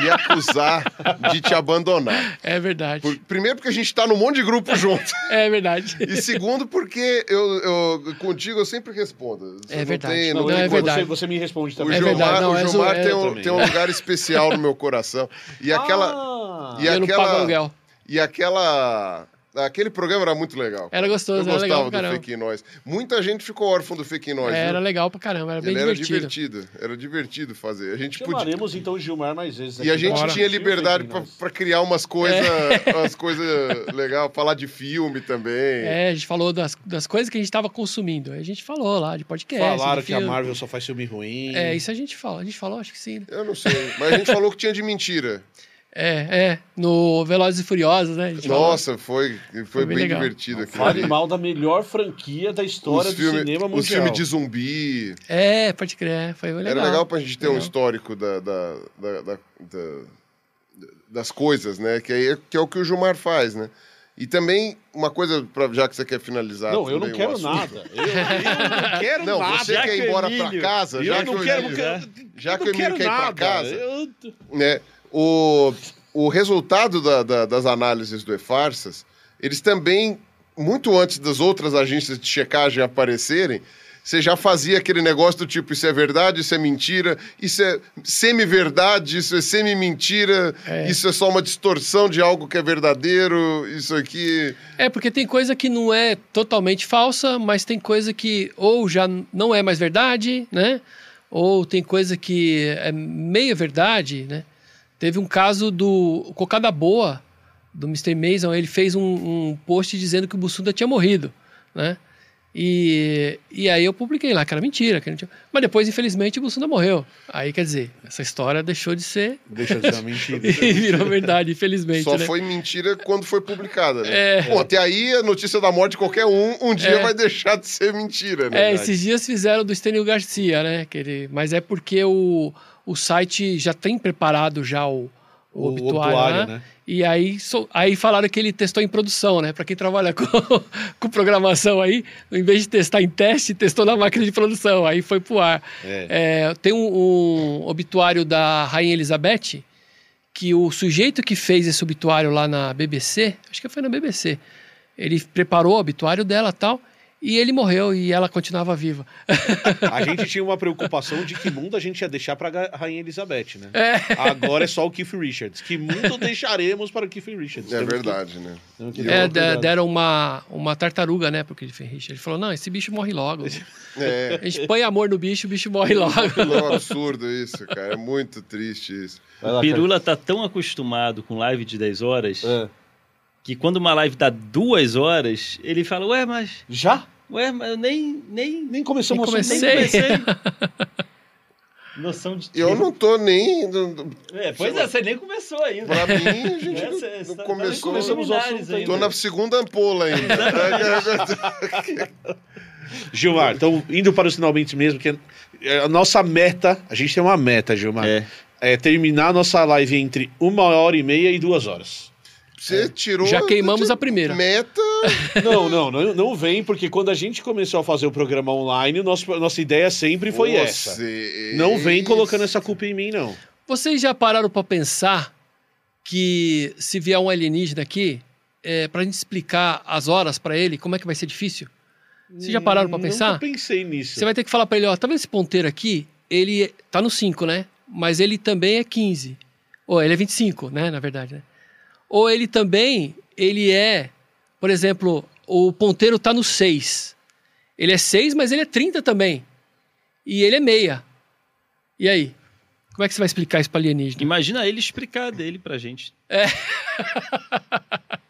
me acusar de te abandonar. É verdade. Por- primeiro, porque a gente tá num monte de grupo junto. É verdade. E segundo, porque eu, eu- contigo eu sempre respondo. Você É não verdade. tem- Não, tem é como- verdade. Você, você me responde O também. É Gilmar, verdade, não, o é Gilmar zo- tem, é um, tem um lugar especial no meu coração. E aquela. Ah, e eu não aquela pago aluguel. E aquela. Aquele programa era muito legal. Era gostoso, Eu era gostava legal do. Fake Noise. Muita gente ficou órfão do Fake Noise. Era viu? legal pra caramba, era bem Ele era divertido. divertido. Era divertido fazer. A gente podia. Chamaremos então o Gilmar mais vezes. E a gente Bora. tinha liberdade pra, pra criar umas coisas É. umas coisas legais, falar de filme também. É, a gente falou das, das coisas que a gente tava consumindo. A gente falou lá de podcast. Falaram de que a. Marvel só faz filme ruim. É, isso a gente falou. A gente falou, acho que sim. né? Eu não sei. Mas a gente falou que tinha de mentira. É, é. No Velozes e Furiosos, né? Nossa, foi, foi, Foi bem bem, divertido aquilo Fale mal da melhor franquia da história Os do filme- cinema mundial. Os filmes de zumbi. É, pode crer. Foi legal. Era legal pra gente ter um Legal. histórico da, da- da- da- da- das coisas, né? Que, aí é, que é o que o Gilmar faz, né? E também, uma coisa, pra, já que você quer finalizar. Não, eu não quero nada. Eu, eu não quero Não, nada. você Já quer que ir embora Emílio- pra casa, Eu já não que o quero, eu- já eu que não o Emílio quero quer ir pra casa. Eu- né? O, o resultado da- da- das análises do E-Farsas, eles também, muito antes das outras agências de checagem aparecerem, você já fazia aquele negócio do tipo, isso é verdade, isso é mentira, isso é semi-verdade, isso é semi-mentira, É. isso é só uma distorção de algo que é verdadeiro, isso aqui... É, porque tem coisa que não é totalmente falsa, mas tem coisa que ou já não é mais verdade, né? Ou tem coisa que é meia verdade, né? Teve um caso do Cocada Boa, do Mr. Mason, ele fez um, um post dizendo que o Bussunda tinha morrido, né? E, e aí eu publiquei lá que era mentira. Que não tinha... Mas depois, infelizmente, o Bussunda morreu. Aí, quer dizer, essa história deixou de ser Deixa de ser uma mentira. e virou verdade, infelizmente. Só né? foi mentira quando foi publicada, né? É. Bom, até aí a notícia da morte de qualquer um, um dia É. vai deixar de ser mentira, né? É, esses dias fizeram do Estênio Garcia, né? Que ele... Mas é porque o, o site já tem preparado já o, o, O obituário, obituário, né? né? E aí, so- aí falaram que ele testou em produção, né? Pra quem trabalha com, com programação aí, em vez de testar em teste, testou na máquina de produção. Aí foi pro ar. É. É, tem um, um obituário da Rainha Elizabeth, que o sujeito que fez esse obituário lá na BBC, acho que foi na BBC, ele preparou o obituário dela e tal, e ele morreu e ela continuava viva. A gente tinha uma preocupação de que mundo a gente ia deixar pra Ga- Rainha Elizabeth, né? É. Agora é só o Keith Richards. Que mundo deixaremos para o Keith Richards? É Temos que- verdade, né? que É, tomar de- cuidado. deram uma, uma tartaruga, né, pro Cliff Richard. Ele falou, não, esse bicho morre logo. É. A gente põe amor no bicho, o bicho morre logo. É um absurdo isso, cara. É muito triste isso. Lá, Pirula tá tão acostumado com live de 10 horas. É. que quando uma live dá duas horas, ele fala, ué, mas. Já? Ué, mas eu nem. Nem, Nem começamos Nem o assunto. comecei. nem comecei. Noção de Eu tempo. não tô nem. É, pois é, você nem começou ainda. Pra mim, a gente Né, não, não cê tá- começou. tá nos preliminares Tô Tô ainda. na segunda ampola ainda. Gilmar, então indo para os finalmente mesmo, que é a nossa meta, a gente tem uma meta, Gilmar, é, É. terminar a nossa live entre uma hora e meia e duas horas. Você tirou. Já queimamos a primeira. Meta. Não, não, não, não vem, porque quando a gente começou a fazer o programa online, nosso, nossa ideia sempre foi essa. Você- Não vem colocando essa culpa em mim, não. Vocês já pararam pra pensar que se vier um alienígena aqui, é, pra gente explicar as horas pra ele, como é que vai ser difícil? Vocês já pararam pra Nunca pensar? pensei nisso. Você vai ter que falar pra ele, ó, tá vendo esse ponteiro aqui? Ele tá no 5, né? Mas ele também é 15. Ou ele é 25, né, na verdade, né? Ou ele também, ele é, por exemplo, o ponteiro tá no 6. Ele é 6, mas ele é 30 também. E ele é meia. E aí? Como é que você vai explicar isso pra alienígena? Imagina ele explicar dele pra gente.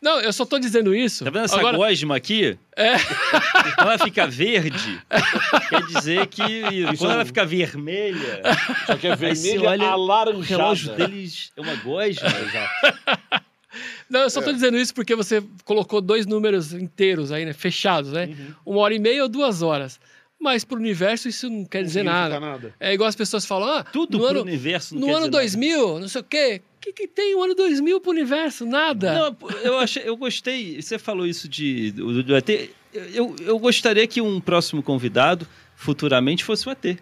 Não, eu só tô dizendo isso. Tá vendo essa Agora, gosma aqui? É. Quando ela fica verde, quer dizer que quando ela fica vermelha, Só que é vermelha olha, o alaranjada. relógio deles é uma gosma. Não, eu só tô dizendo isso porque você colocou dois números inteiros aí, né? Fechados, né? Uma hora e meia ou duas horas. Mas pro universo isso não quer dizer significa nada. nada. É igual as pessoas falam, ah, Tudo no pro ano, universo não no quer ano dizer nada. 2000, não sei o quê. O que, que tem o ano 2000 pro universo? Nada. Não, eu achei, eu gostei. Você falou isso de do, do ET. Eu, eu gostaria que um próximo convidado futuramente fosse o ET.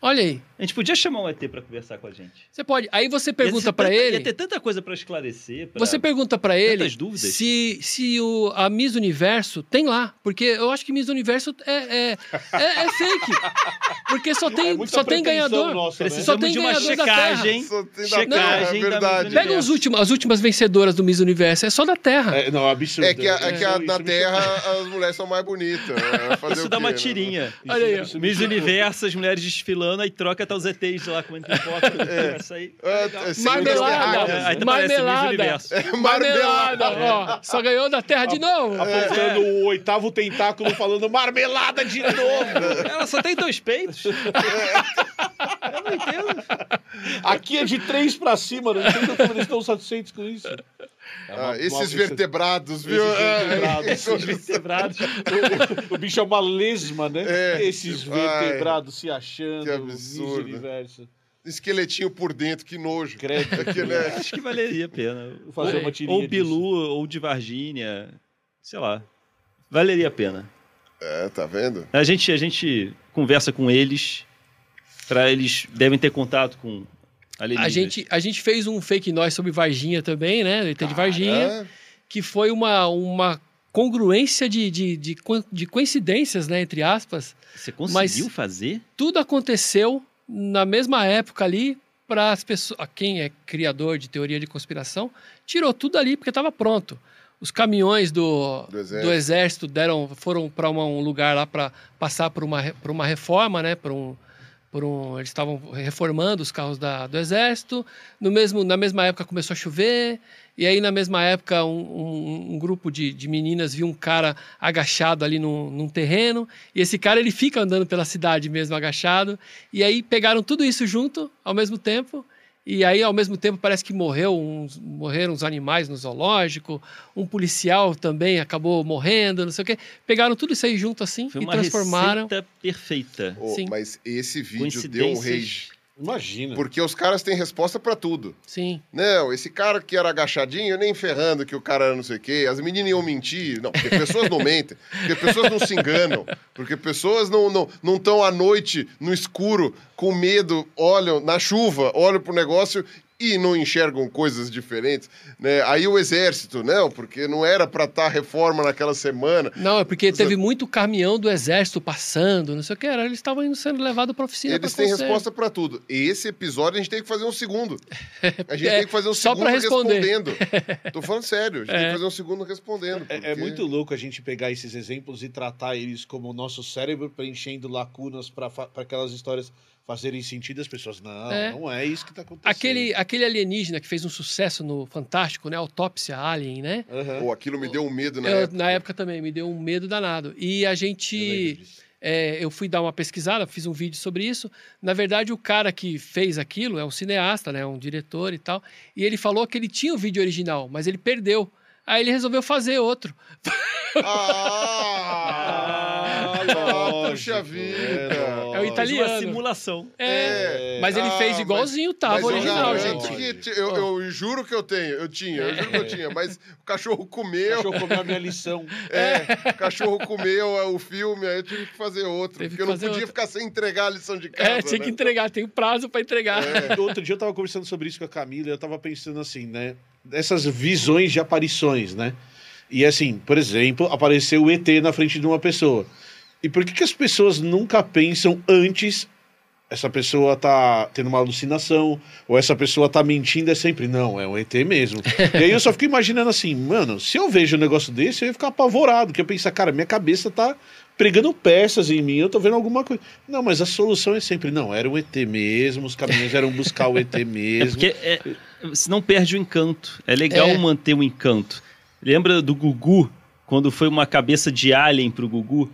Olha aí. A gente podia chamar um ET pra conversar com a gente. Você pode. Aí você pergunta tanta- ele. Ia ter tanta coisa pra esclarecer. pra- Você pergunta pra ele dúvidas. se, se o, a Miss Universo tem lá. Porque eu acho que Miss Universo é, é, é, é fake. Porque só tem, É só tem ganhador. nossa, né? Só tem de uma ganhador da Terra. checagem. Só tem da Checagem Terra, da é verdade. Miss Pega os últimos, as últimas vencedoras do Miss Universo. É só da Terra. É, não, absurdo. É que, a- é que a- na isso me Terra as mulheres são mais bonitas. É, fazer Isso o dá quê, uma né? tirinha. Isso- Olha aí, Miss. Universo, as mulheres desfilando, aí troca até os ETs lá comendo pipoca. Vai sair. É, é, Marmelada. É, aí tá Miss Marmelada. Universo. Marmelada. Ó, só ganhou da Terra de novo. Apontando o oitavo tentáculo falando marmelada de novo. Ela só tem dois peitos. Eu não entendo. Aqui é de três pra cima, não entendo como eles estão satisfeitos com isso. É uma- Ah, esses uma- vertebrados, viu? Esses É, vertebrados. esses Vertebrados. O, o bicho é uma lesma, né? É. Esses Ai, vertebrados se achando. que absurdo. Esqueletinho por dentro, que nojo. Credo. Aquele é- Acho que valeria a pena. Vou fazer ou, uma tirinha ou Bilu, ou de Varginha. Sei lá. Valeria a pena. É, tá vendo? A gente, a gente conversa com eles. Pra eles devem ter contato com A gente, a gente fez um fake nós sobre Varginha também, né? O ET de Varginha. Que foi uma, uma congruência de, de, de, de coincidências, né, entre aspas. Você conseguiu Mas- fazer? Tudo aconteceu na mesma época ali para as pessoas, a quem é criador de teoria de conspiração, tirou tudo ali porque estava pronto. Os caminhões do, Do do exército. exército. deram, foram para um lugar lá para passar por uma, por uma reforma, né? Por um, um, eles estavam reformando os carros da, do exército. No mesmo, na mesma época começou a chover. E aí, na mesma época, um, um- um grupo de, de meninas viu um cara agachado ali num, num terreno. E esse cara, ele fica andando pela cidade mesmo, agachado. E aí, pegaram tudo isso junto, ao mesmo tempo. E aí, ao mesmo tempo, parece que morreu uns, morreram uns animais no zoológico. Um policial também acabou morrendo, não sei o quê. Pegaram tudo isso aí junto assim Foi e uma transformaram. receita perfeita. Sim. mas esse vídeo deu um rage. Imagina. Porque os caras têm resposta pra tudo. Sim. Não, esse cara que era agachadinho, nem ferrando que o cara era não sei o quê. As meninas iam mentir. Não, porque pessoas não mentem. Porque pessoas não se enganam. Porque pessoas não estão não, estão à noite, no escuro, com medo, olham na chuva, olham pro negócio e não enxergam coisas diferentes. Né? Aí o exército, não, porque não era pra estar reforma naquela semana. Não, é porque teve muito caminhão do exército passando, não sei o que era. Eles estavam indo sendo levados para oficina. Eles têm conselho. resposta pra tudo. E esse episódio a gente tem que fazer um segundo. A gente É, tem que fazer um só segundo responder. respondendo. Tô falando sério, a gente tem É. que fazer um segundo respondendo. É, é porque- muito louco a gente pegar esses exemplos e tratar eles como o nosso cérebro preenchendo lacunas para aquelas histórias fazerem sentido. As pessoas, não, É. não é isso que tá acontecendo. Aquele, aquele alienígena que fez um sucesso no Fantástico, né? Autópsia Alien, né? Pô, aquilo me deu um medo na Eu- época. na época também, me deu um medo danado. E a Eu gente. disso. é, eu fui dar uma pesquisada, fiz um vídeo sobre isso. Na verdade, o cara que fez aquilo é um cineasta, né? Um diretor e tal. E ele falou que ele tinha o vídeo original, mas ele perdeu. Aí ele resolveu fazer outro. Ah, lógico, puxa vida. é É o italiano. Uma simulação. É, mas ele Ah, fez mas- igualzinho, tava Mas eu original, gente. eu, eu juro que eu tenho, eu tinha, eu juro que eu tinha, mas o cachorro comeu, Deixa eu comer a minha lição. é, o cachorro comeu é, o filme, aí eu tive que fazer outro, Teve porque que eu não podia outro. ficar sem entregar a lição de casa, É, tinha né? que entregar, tem prazo pra entregar. Outro dia eu tava conversando sobre isso com a Camila e eu tava pensando assim, né? Essas visões de aparições, né? E assim, por exemplo, apareceu o ET na frente de uma pessoa. E por que, que as pessoas nunca pensam antes essa pessoa tá tendo uma alucinação, ou essa pessoa tá mentindo, é sempre, não, é um ET mesmo. e aí eu só fico imaginando assim, mano, se eu vejo um negócio desse, eu ia ficar apavorado, porque eu pensar, cara, minha cabeça tá pregando peças em mim, eu tô vendo alguma coisa. Não, mas a solução é sempre, não, era um ET mesmo, os caminhos eram buscar o ET É mesmo. porque é, senão perde o encanto. É legal É. manter o encanto. Lembra do Gugu, quando foi uma cabeça de alien pro Gugu?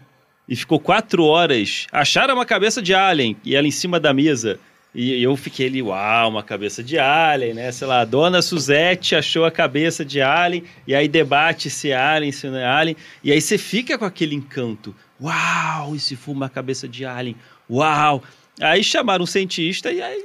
E ficou quatro horas. Acharam uma cabeça de alien e ela em cima da mesa. E eu fiquei ali, uau, uma cabeça de alien, né? Sei lá, a dona Suzette achou a cabeça de alien, e aí debate se é alien, se não é alien. E aí você fica com aquele encanto. Uau, e se for uma cabeça de alien? Uau! Aí chamaram um cientista e aí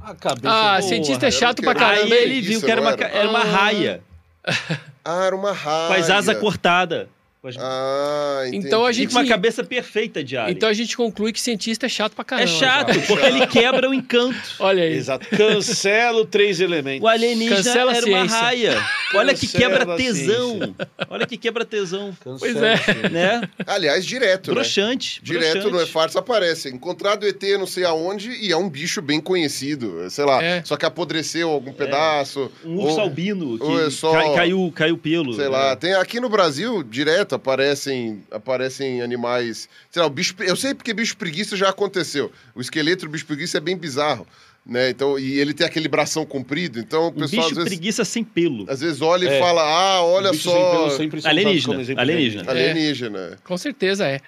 A cabeça Ah, Porra, cientista é chato pra caramba. Aí ele viu que era uma, era uma Ah. raia, Ah, era uma raia. com as asas cortadas. Com as- Ah, entendi. Então a Fica gente. uma cabeça perfeita de alien. Então a gente conclui que cientista é chato pra é caramba. chato, porque ele quebra o encanto. Olha aí. Exato. Cancela o três elementos. O alienígena Cancela era uma raia. Olha que quebra tesão. Olha que quebra tesão. Cancela Pois é. Né? Aliás, direto, né? Broxante. Direto broxante. no E-Farts aparece. Encontrado ET não sei aonde e é um bicho bem conhecido. Sei lá, É. só que apodreceu algum pedaço. Um urso ou- albino que ou é só- cai- caiu, caiu pelo. Sei né? lá, tem aqui no Brasil, direto, aparecem, aparecem animais. Sei lá, o bicho. Eu sei porque bicho preguiça já aconteceu. O esqueleto do bicho preguiça é bem bizarro. Né? Então, e ele tem aquele bração comprido, então o pessoal bicho às vezes, preguiça sem pelo. às vezes olha É. e fala: Ah, olha bichos sem só. pelo Alienígena, alienígena. de Alienígena. Com certeza é.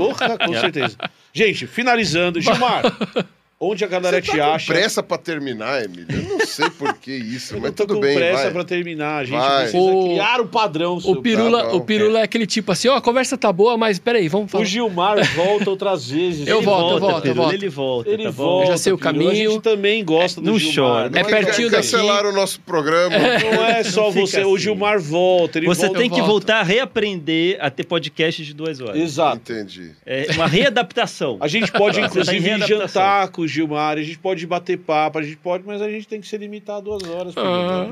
Orra, com É. certeza. Gente, finalizando. Gilmar, onde a galera Você tá te com acha? pressa pra terminar, Emílio? Eu não sei por que isso, Eu mas não tô tudo com bem, pressa vai. pra terminar. A gente Vai. precisa O- criar o padrão. O Pirula, Tá o Pirula é aquele tipo assim, ó, a conversa tá boa, mas peraí, vamos falar. O Gilmar volta outras vezes. Eu volto, eu volta, volto, eu volto. Ele volta. Ele tá volta. Eu já sei o Pirula. A caminho. gente também gosta do Não Gilmar. chora. Não É pertinho daqui. Cancelaram o nosso programa. Não é só Não você. O assim. Gilmar volta. Ele Você volta. tem que voltar a reaprender a ter podcast de duas horas. Exato. Entendi. É uma readaptação. A gente pode, tá inclusive, jantar com o Gilmar, a gente pode bater papo, a gente pode, mas a gente tem que se limitar a duas horas. Ah.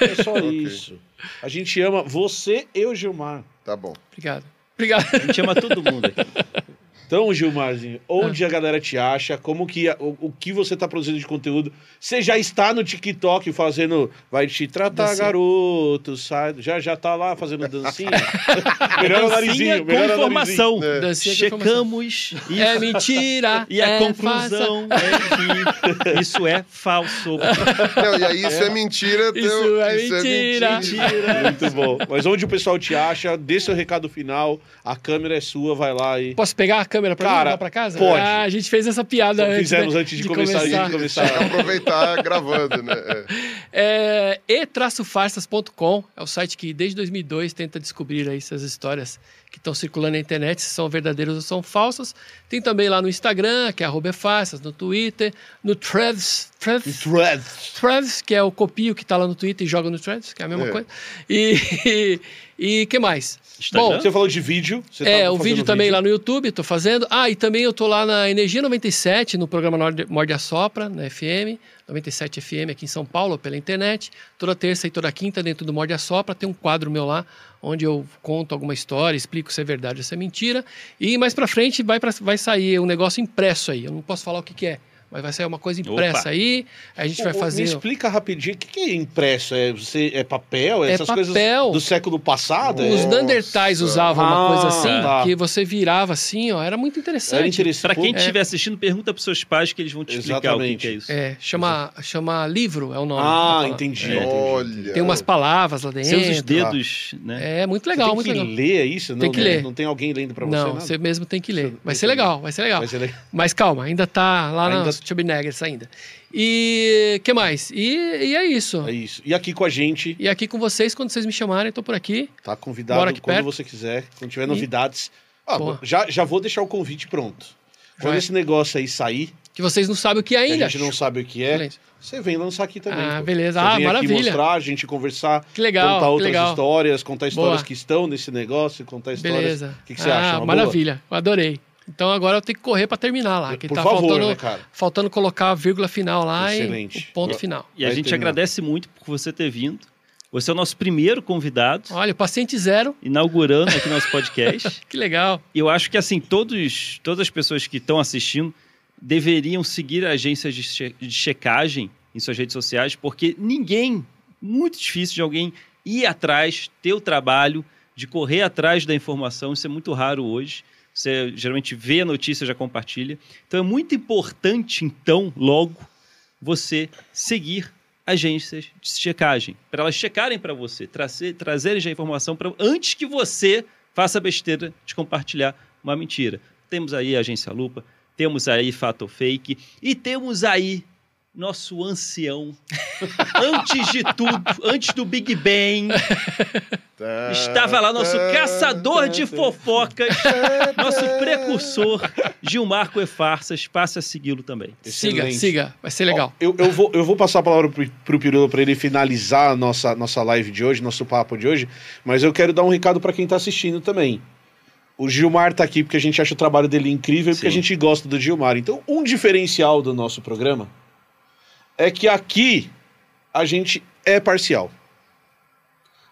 É só isso. A gente ama você e o Gilmar. Tá bom. Obrigado. Obrigado. A gente chama todo mundo aqui. Então, Gilmarzinho, Ah. onde a galera te acha? Como que o, o que você tá produzindo de conteúdo? Você já está no TikTok fazendo vai te tratar Dancinha. garoto, sai, já já tá lá fazendo dancinha. melhor narizinho, com melhor narizinho. informação. Dancinha com Checamos isso. É mentira. E a é conclusão é que isso é falso. Não, e aí isso é, mentira. Isso teu- é mentira. Muito bom. Mas onde o pessoal te acha? Dê seu recado final. A câmera é sua, vai lá e. Posso pegar a câmera pra mim Cara, levar pra casa? pode. Ah, a gente fez essa piada antes, fizemos né, antes de começar, a gente começar. que aproveitar gravando, né? É. É, e-farsas.com é o site que desde 2002 tenta descobrir aí essas histórias que estão circulando na internet, se são verdadeiras ou são falsas. Tem também lá no Instagram, que é arroba efarsas, no Twitter, no Threads, Threads, Threads. Threads, que é o copio que está lá no Twitter e joga no Threads, que é a mesma É. coisa. E, e, que mais? Instagram? Você falou de vídeo. É, o vídeo também lá no YouTube, tô fazendo. Ah, e também eu tô lá na Energia 97, no programa Morde a Sopra, na FM, 97 FM aqui em São Paulo, pela internet. Toda terça e toda quinta, dentro do Morde a Sopra, tem um quadro meu lá, onde eu conto alguma história, explico se é verdade ou se é mentira. E mais pra frente vai, pra, vai sair um negócio impresso aí. Eu não posso falar o que, que é, mas vai sair uma coisa impressa Opa. aí. A gente vai fazer. Me explica rapidinho, o que, que é impresso? É, você, é papel? É Essas coisas papel. do século passado? Os É- Neandertais Nossa. usavam uma coisa Ah, assim, tá. que você virava assim, ó. Era muito interessante. Era interessante. Pra quem Pô, estiver assistindo, pergunta pros seus pais que eles vão te explicar o que Exatamente. que é isso. É, chama, chama livro, é o nome. Ah, entendi, É. entendi. Olha. Tem umas palavras lá dentro. Seus os dedos, né? É muito Você legal, tem muito que legal. ler é isso? Tem não, que não- ler. Não tem alguém lendo pra você? Não, nada? você mesmo tem que ler. Vai ser legal, vai ser legal. Vai ser legal. Mas calma, ainda tá lá Ainda- nas Chubby Nuggets ainda. E que mais? E, e é isso. É isso. E aqui com a gente, E aqui com vocês, quando vocês me chamarem, tô por aqui. tá convidado Bora aqui quando perto. você quiser, quando tiver E- novidades. Ah, Boa. já, já vou deixar o convite pronto. Quando esse negócio aí sair, Que vocês não sabem o que que ainda. a gente não sabe o que é, você vem lançar aqui também. Ah, pô. beleza. Você Ah, vem maravilha. aqui mostrar, a gente conversar, Que legal, contar que outras legal. histórias, contar histórias Boa. que estão nesse negócio, contar histórias. Beleza. O que, que você ah, acha? Uma maravilha. Eu adorei. Então agora eu tenho que correr pra terminar lá. Que Por tá favor, faltando, né, cara? faltando colocar a vírgula final lá Excelente. e o ponto final. E a Vai gente terminar. agradece muito por você ter vindo. Você é o nosso primeiro convidado, Olha, paciente zero. inaugurando aqui nosso podcast. Que legal. E eu acho que, assim, todos, todas as pessoas que estão assistindo deveriam seguir agências de, che- de checagem em suas redes sociais, porque ninguém, muito difícil de alguém ir atrás, ter o trabalho de correr atrás da informação, isso é muito raro hoje. Você geralmente vê a notícia já compartilha. Então é muito importante, então, logo, você seguir agências de checagem, para elas checarem para você, trazer, trazerem já a informação pra, antes que você faça a besteira de compartilhar uma mentira. Temos aí a Agência Lupa, temos aí Fato Fake e temos aí nosso ancião, antes de tudo, antes do Big Bang, estava lá nosso caçador de fofocas, nosso precursor, Gilmar Coefarsas. Passe a segui-lo também. Siga, Excelente. siga. Vai ser legal. Ó, eu, eu, vou, eu vou passar a palavra pro, pro Pirula para ele finalizar a nossa, nossa live de hoje, nosso papo de hoje, mas eu quero dar um recado para quem tá assistindo também. O Gilmar tá aqui porque a gente acha o trabalho dele incrível e porque a gente gosta do Gilmar. Então, um diferencial do nosso programa é que aqui a gente é parcial.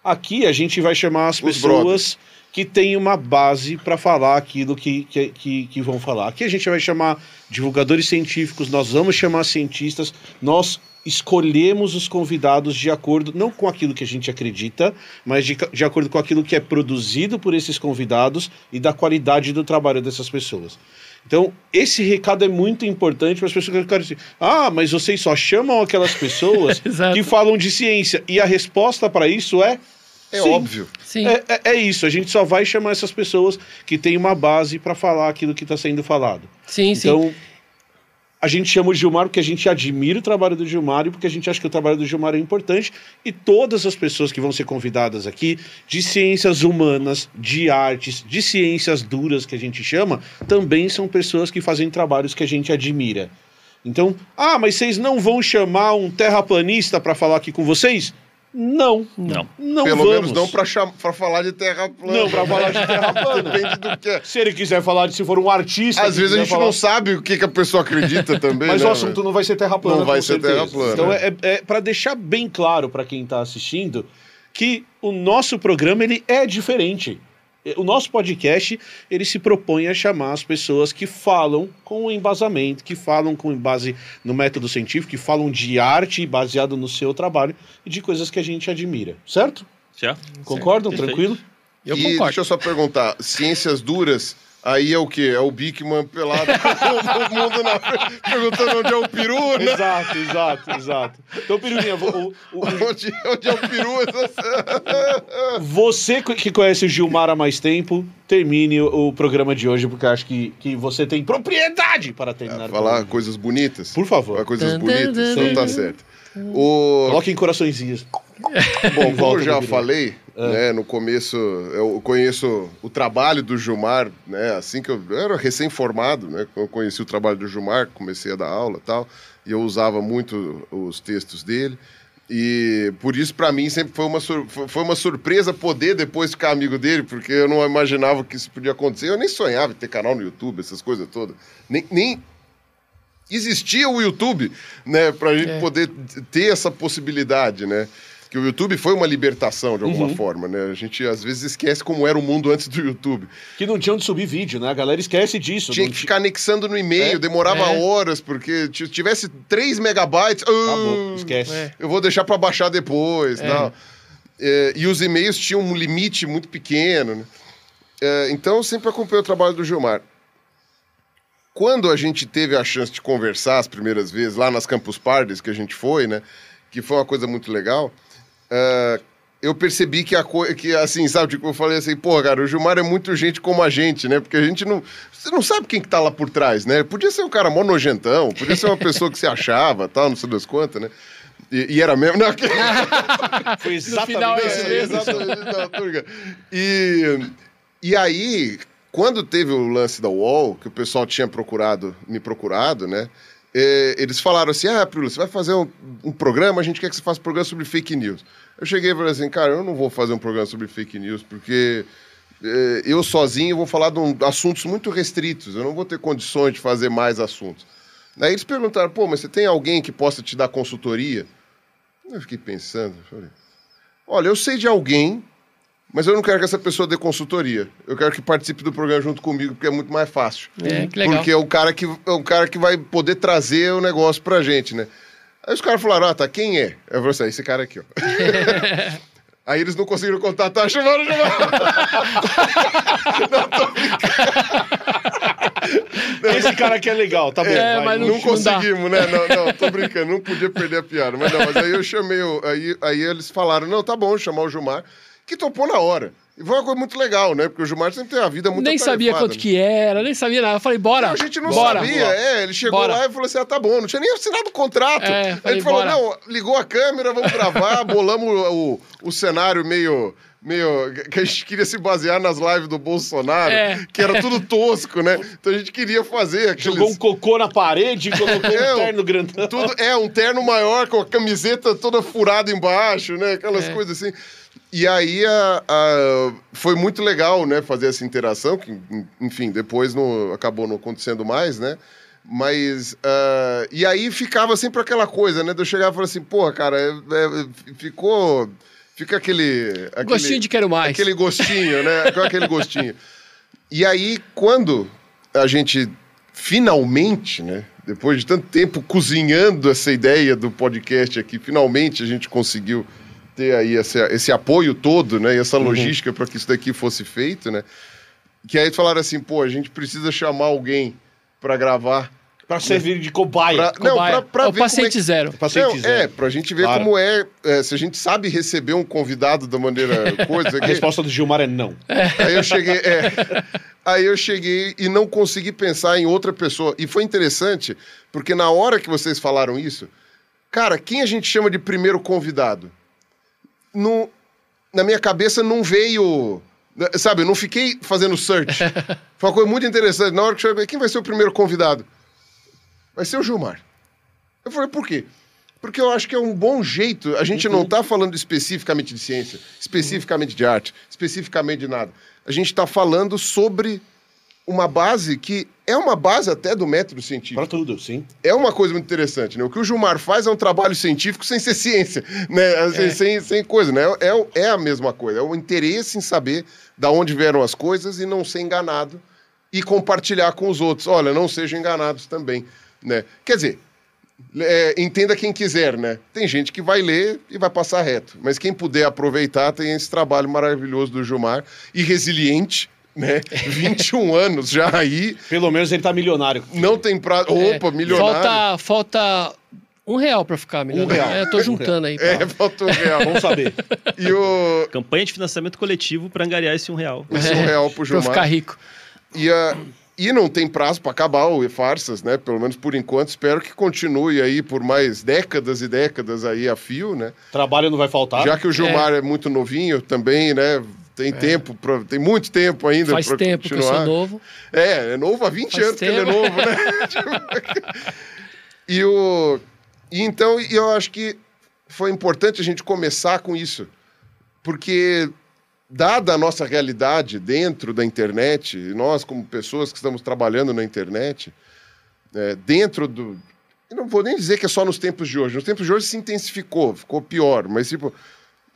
Aqui a gente vai chamar as Os pessoas que têm uma base para falar aquilo que, que, que, que vão falar. Aqui a gente vai chamar divulgadores científicos, nós vamos chamar cientistas, nós escolhemos os convidados de acordo, não com aquilo que a gente acredita, mas de, de acordo com aquilo que é produzido por esses convidados e da qualidade do trabalho dessas pessoas. Então, esse recado é muito importante para as pessoas que ficarem assim, ah, mas vocês só chamam aquelas pessoas que falam de ciência. E a resposta para isso é É sim. óbvio. Sim. É, é- é isso, a gente só vai chamar essas pessoas que têm uma base para falar aquilo que está sendo falado. Sim, sim. A gente chama o Gilmar porque a gente admira o trabalho do Gilmar e porque a gente acha que o trabalho do Gilmar é importante. E todas as pessoas que vão ser convidadas aqui, de ciências humanas, de artes, de ciências duras que a gente chama, também são pessoas que fazem trabalhos que a gente admira. Então, ah, mas vocês não vão chamar um terraplanista para falar aqui com vocês? Não. Não. Não Pelo vamos. menos não pra, cham... falar de terra plana. Não, pra falar de terra plana. Depende do que é. Se ele quiser falar de se for um artista. Às vezes a gente falar- não sabe o que, que a pessoa acredita também. Mas né, o assunto não vai ser terra plana. Não vai com ser certeza. terra plana. Então é, é para deixar bem claro para quem está assistindo que o nosso programa ele é diferente. O nosso podcast ele se propõe a chamar as pessoas que falam com embasamento, que falam com base no método científico, que falam de arte baseado no seu trabalho e de coisas que a gente admira, certo? Já? Concordam? Perfeito. Tranquilo? Eu e concordo. deixa eu só perguntar, ciências duras, aí é o quê? É o Bigman pelado com o mundo na frente, perguntando onde é o peru, né? Exato, exato, exato. Então, Pirulinha, o- o- Onde, onde é o peru? Você que conhece o Gilmar há mais tempo, termine o, programa de hoje, porque acho que, que você tem propriedade para terminar. o Falar coisas bonitas? Por favor. Falar coisas bonitas, então tá tan. O... Coloque em coraçõezinhos. Bom, como eu já falei, Ah. né, no começo, eu conheço o trabalho do Gilmar, né, assim que eu, eu era recém-formado, né, eu conheci o trabalho do Gilmar, comecei a dar aula e tal, e eu usava muito os textos dele, e por isso, para mim, sempre foi uma, foi uma surpresa poder depois ficar amigo dele, porque eu não imaginava que isso podia acontecer, eu nem sonhava em ter canal no YouTube, essas coisas todas, nem... nem existia o YouTube, né, pra gente É. poder ter essa possibilidade, né? Que o YouTube foi uma libertação de alguma Uhum. forma, né? A gente às vezes esquece como era o mundo antes do YouTube. Que não tinha onde subir vídeo, né? A galera esquece disso. Tinha que ficar anexando no e-mail, É. demorava É. horas, porque se tivesse 3 megabytes, Acabou, ah, esquece. É. eu vou deixar para baixar depois, É. tal. É, e os e-mails tinham um limite muito pequeno, né? É, então eu sempre acompanhei o trabalho do Gilmar. Quando a gente teve a chance de conversar as primeiras vezes, lá nas Campus Parties que a gente foi, né? Que foi uma coisa muito legal. é, eu percebi que a coisa, que assim, sabe, tipo, eu falei assim, pô, cara, o Gilmar é muito gente como a gente, né? Porque a gente não. Você não sabe quem que tá lá por trás, né? Podia ser um cara mó nojentão, podia ser uma pessoa que se achava, tal, não sei das quantas, né? E, e era mesmo. Não, que- Foi exatamente final é isso é, mesmo. exatamente, não. E, e aí, quando teve o lance da UOL, que o pessoal tinha procurado, me procurado, né? eh, eles falaram assim: ah, Prilo, você vai fazer um, um programa, a gente quer que você faça um programa sobre fake news. Eu cheguei e falei assim, cara, eu não vou fazer um programa sobre fake news, porque eh, eu sozinho vou falar de um- assuntos muito restritos, eu não vou ter condições de fazer mais assuntos. Aí eles perguntaram, pô, mas você tem alguém que possa te dar consultoria? Eu fiquei pensando, falei, olha, eu sei de alguém, mas eu não quero que essa pessoa dê consultoria. Eu quero que participe do programa junto comigo, porque é muito mais fácil. É, que legal. Porque é o cara que, é o cara que vai poder trazer o negócio pra gente, né? Aí os caras falaram, ah, tá, quem é? Eu falei assim, esse cara aqui, ó. Aí eles não conseguiram contatar, chamaram, chamaram. Esse cara aqui é legal, tá bom. É, vai, mas Não, não- não dá. conseguimos, né? Não, não, tô brincando, não podia perder a piada. Mas não, mas aí eu chamei, aí, aí eles falaram, não, tá bom, chamar o Gilmar, que topou na hora. E foi uma coisa muito legal, né? Porque o Gilmar sempre tem uma vida muito Nem sabia quanto né? que era, nem sabia nada. Eu falei, bora. Não, a gente não bora. sabia, é. Ele chegou Bora. lá e falou assim: ah, tá bom, não tinha nem assinado o contrato. É, a falei, gente falou: bora. não, ligou a câmera, vamos gravar, bolamos o, o, o cenário meio. Meio. que a gente queria se basear nas lives do Bolsonaro, É. que era tudo tosco, né? Então a gente queria fazer aqueles. Jogou um cocô na parede, colocou É, um terno grandão. Tudo, é, um terno maior com a camiseta toda furada embaixo, né? Aquelas É. coisas assim. E aí a- a- foi muito legal, né, fazer essa interação, que, enfim, depois não, acabou não acontecendo mais, né? Mas. ah, e aí ficava sempre aquela coisa, né? De eu chegar e falar assim, porra, cara, é- é- ficou. Fica aquele, aquele. Gostinho de quero mais. Aquele gostinho, né? Aquele gostinho. E aí, quando a gente finalmente, né? Depois de tanto tempo cozinhando essa ideia do podcast aqui, finalmente a gente conseguiu ter aí esse, esse apoio todo, né? E essa logística para que isso daqui fosse feito, né? Que aí falaram assim, pô, a gente precisa chamar alguém para gravar. Pra servir de cobaia. Pra- não, Cobaia. pra, pra É o ver como paciente é, zero. Paciente não, zero. é, pra gente ver Claro. como é, é, se a gente sabe receber um convidado da maneira coisa. A que- resposta do Gilmar é não. Aí eu cheguei, é, aí eu cheguei e não consegui pensar em outra pessoa. E foi interessante, porque na hora que vocês falaram isso, cara, quem a gente chama de primeiro convidado? Não, na minha cabeça não veio. Sabe, eu não fiquei fazendo search. Foi uma coisa muito interessante. Na hora que chegou, quem vai ser o primeiro convidado? Vai ser o Gilmar. Eu falei, por quê? Porque eu acho que é um bom jeito. A gente não está falando especificamente de ciência, especificamente de arte, especificamente de nada. A gente está falando sobre uma base que é uma base até do método científico. Pra tudo, sim. É uma coisa muito interessante, né? O que o Gilmar faz é um trabalho científico sem ser ciência, né? Assim, sem, sem coisa, né? É, é a mesma coisa. É o interesse em saber da onde vieram as coisas e não ser enganado e compartilhar com os outros. Olha, não sejam enganados também, né? Quer dizer, é, entenda quem quiser, né? Tem gente que vai ler e vai passar reto. Mas quem puder aproveitar tem esse trabalho maravilhoso do Gilmar e resiliente, né? 21 anos já aí, Pelo menos ele tá milionário. não tem prazo. É, Opa, milionário. Falta, falta um real pra ficar milionário. real. É, tô juntando aí. É, pra- faltou um real. Vamos saber. E o. Campanha de financiamento coletivo para angariar esse um real. Esse um real pro pra Gilmar. ficar rico. E, a, e não tem prazo para acabar o E-Farsas, né? Pelo menos por enquanto. Espero que continue aí por mais décadas e décadas aí a fio, né? Trabalho não vai faltar. Já que o Gilmar é, muito novinho também, né? Tem tempo, pra, tem muito tempo ainda É. Faz tempo que eu continuar. sou novo. É, é novo há 20 Faz anos que ele é tempo. novo, né? e o. E então, eu acho que foi importante a gente começar com isso. Porque, dada a nossa realidade dentro da internet, nós, como pessoas que estamos trabalhando na internet, é, dentro do. Não vou nem dizer que é só nos tempos de hoje. Nos tempos de hoje se intensificou, ficou pior, mas tipo.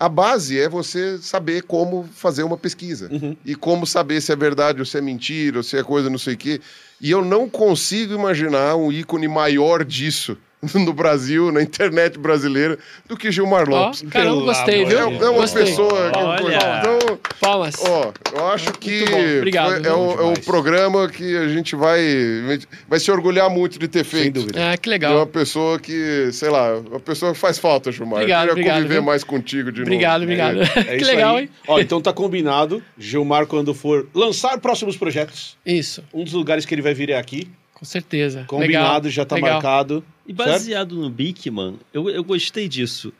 A base é você saber como fazer uma pesquisa. E como saber se é verdade ou se é mentira, ou se é coisa não sei o quê. E eu não consigo imaginar um ícone maior disso no Brasil, na internet brasileira, do que Gilmar Lopes. caramba, Pelo gostei, amor viu? É, de é uma Gostei. pessoa. que-. Então, Palmas. Ó, eu acho que obrigado, é, um, é Demais. programa que a gente vai, vai se orgulhar muito de ter feito. dúvida. Ah, que De uma legal. pessoa que, sei lá, uma pessoa que faz falta, Gilmar. Obrigado, eu queria obrigado, conviver viu? mais contigo de Obrigado, novo. obrigado. É que isso legal, aí. hein? Ó, então tá combinado. Gilmar, quando for lançar próximos projetos, Isso, um dos lugares que ele vai vir é aqui. Com certeza. Combinado, Legal, já tá legal. marcado. E baseado no Bigman, eu, eu gostei disso.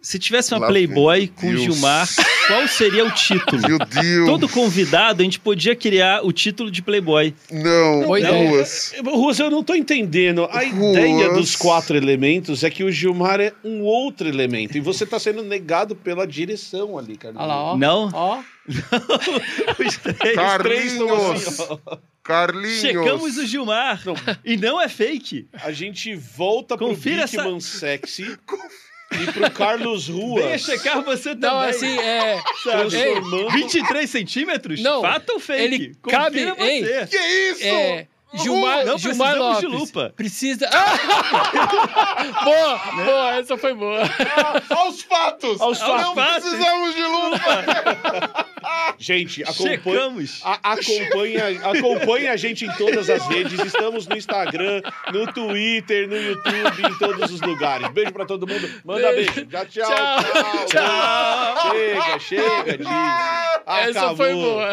Se tivesse uma Lá Playboy com Deus. Gilmar, qual seria o título? Meu Deus. Todo convidado, a gente podia criar o título de Playboy. Não, Boa ideia. duas. Ruas, eu não tô entendendo. A Ruas. ideia dos quatro elementos é que o Gilmar é um outro elemento. E você tá sendo negado pela direção ali, cara. Olha lá, ó. Não? Ó, Os três. três estão Carlinhos. assim, ó. Carlinhos. Checamos o Gilmar. E não é fake. A gente volta Confira pro Bigman sexy e pro Carlos Ruas. Venha checar você também. não, assim, é... transformando... 23 centímetros? Não, Fato ou fake? ele Confira cabe, você. hein? Que isso? É, Gilmar, Não Gilmar precisamos Lopes. de lupa. Precisa. Ah! boa, boa, essa foi boa. Aos fatos. Aos Não fatos. precisamos de lupa. Gente, acompanha, a- acompanha, acompanha a gente em todas as redes. Estamos no Instagram, no Twitter, no YouTube, em todos os lugares. Beijo pra todo mundo. Manda beijo. Já, tchau, Tchau. tchau. Tchau. Chega, chega disso. Essa foi boa.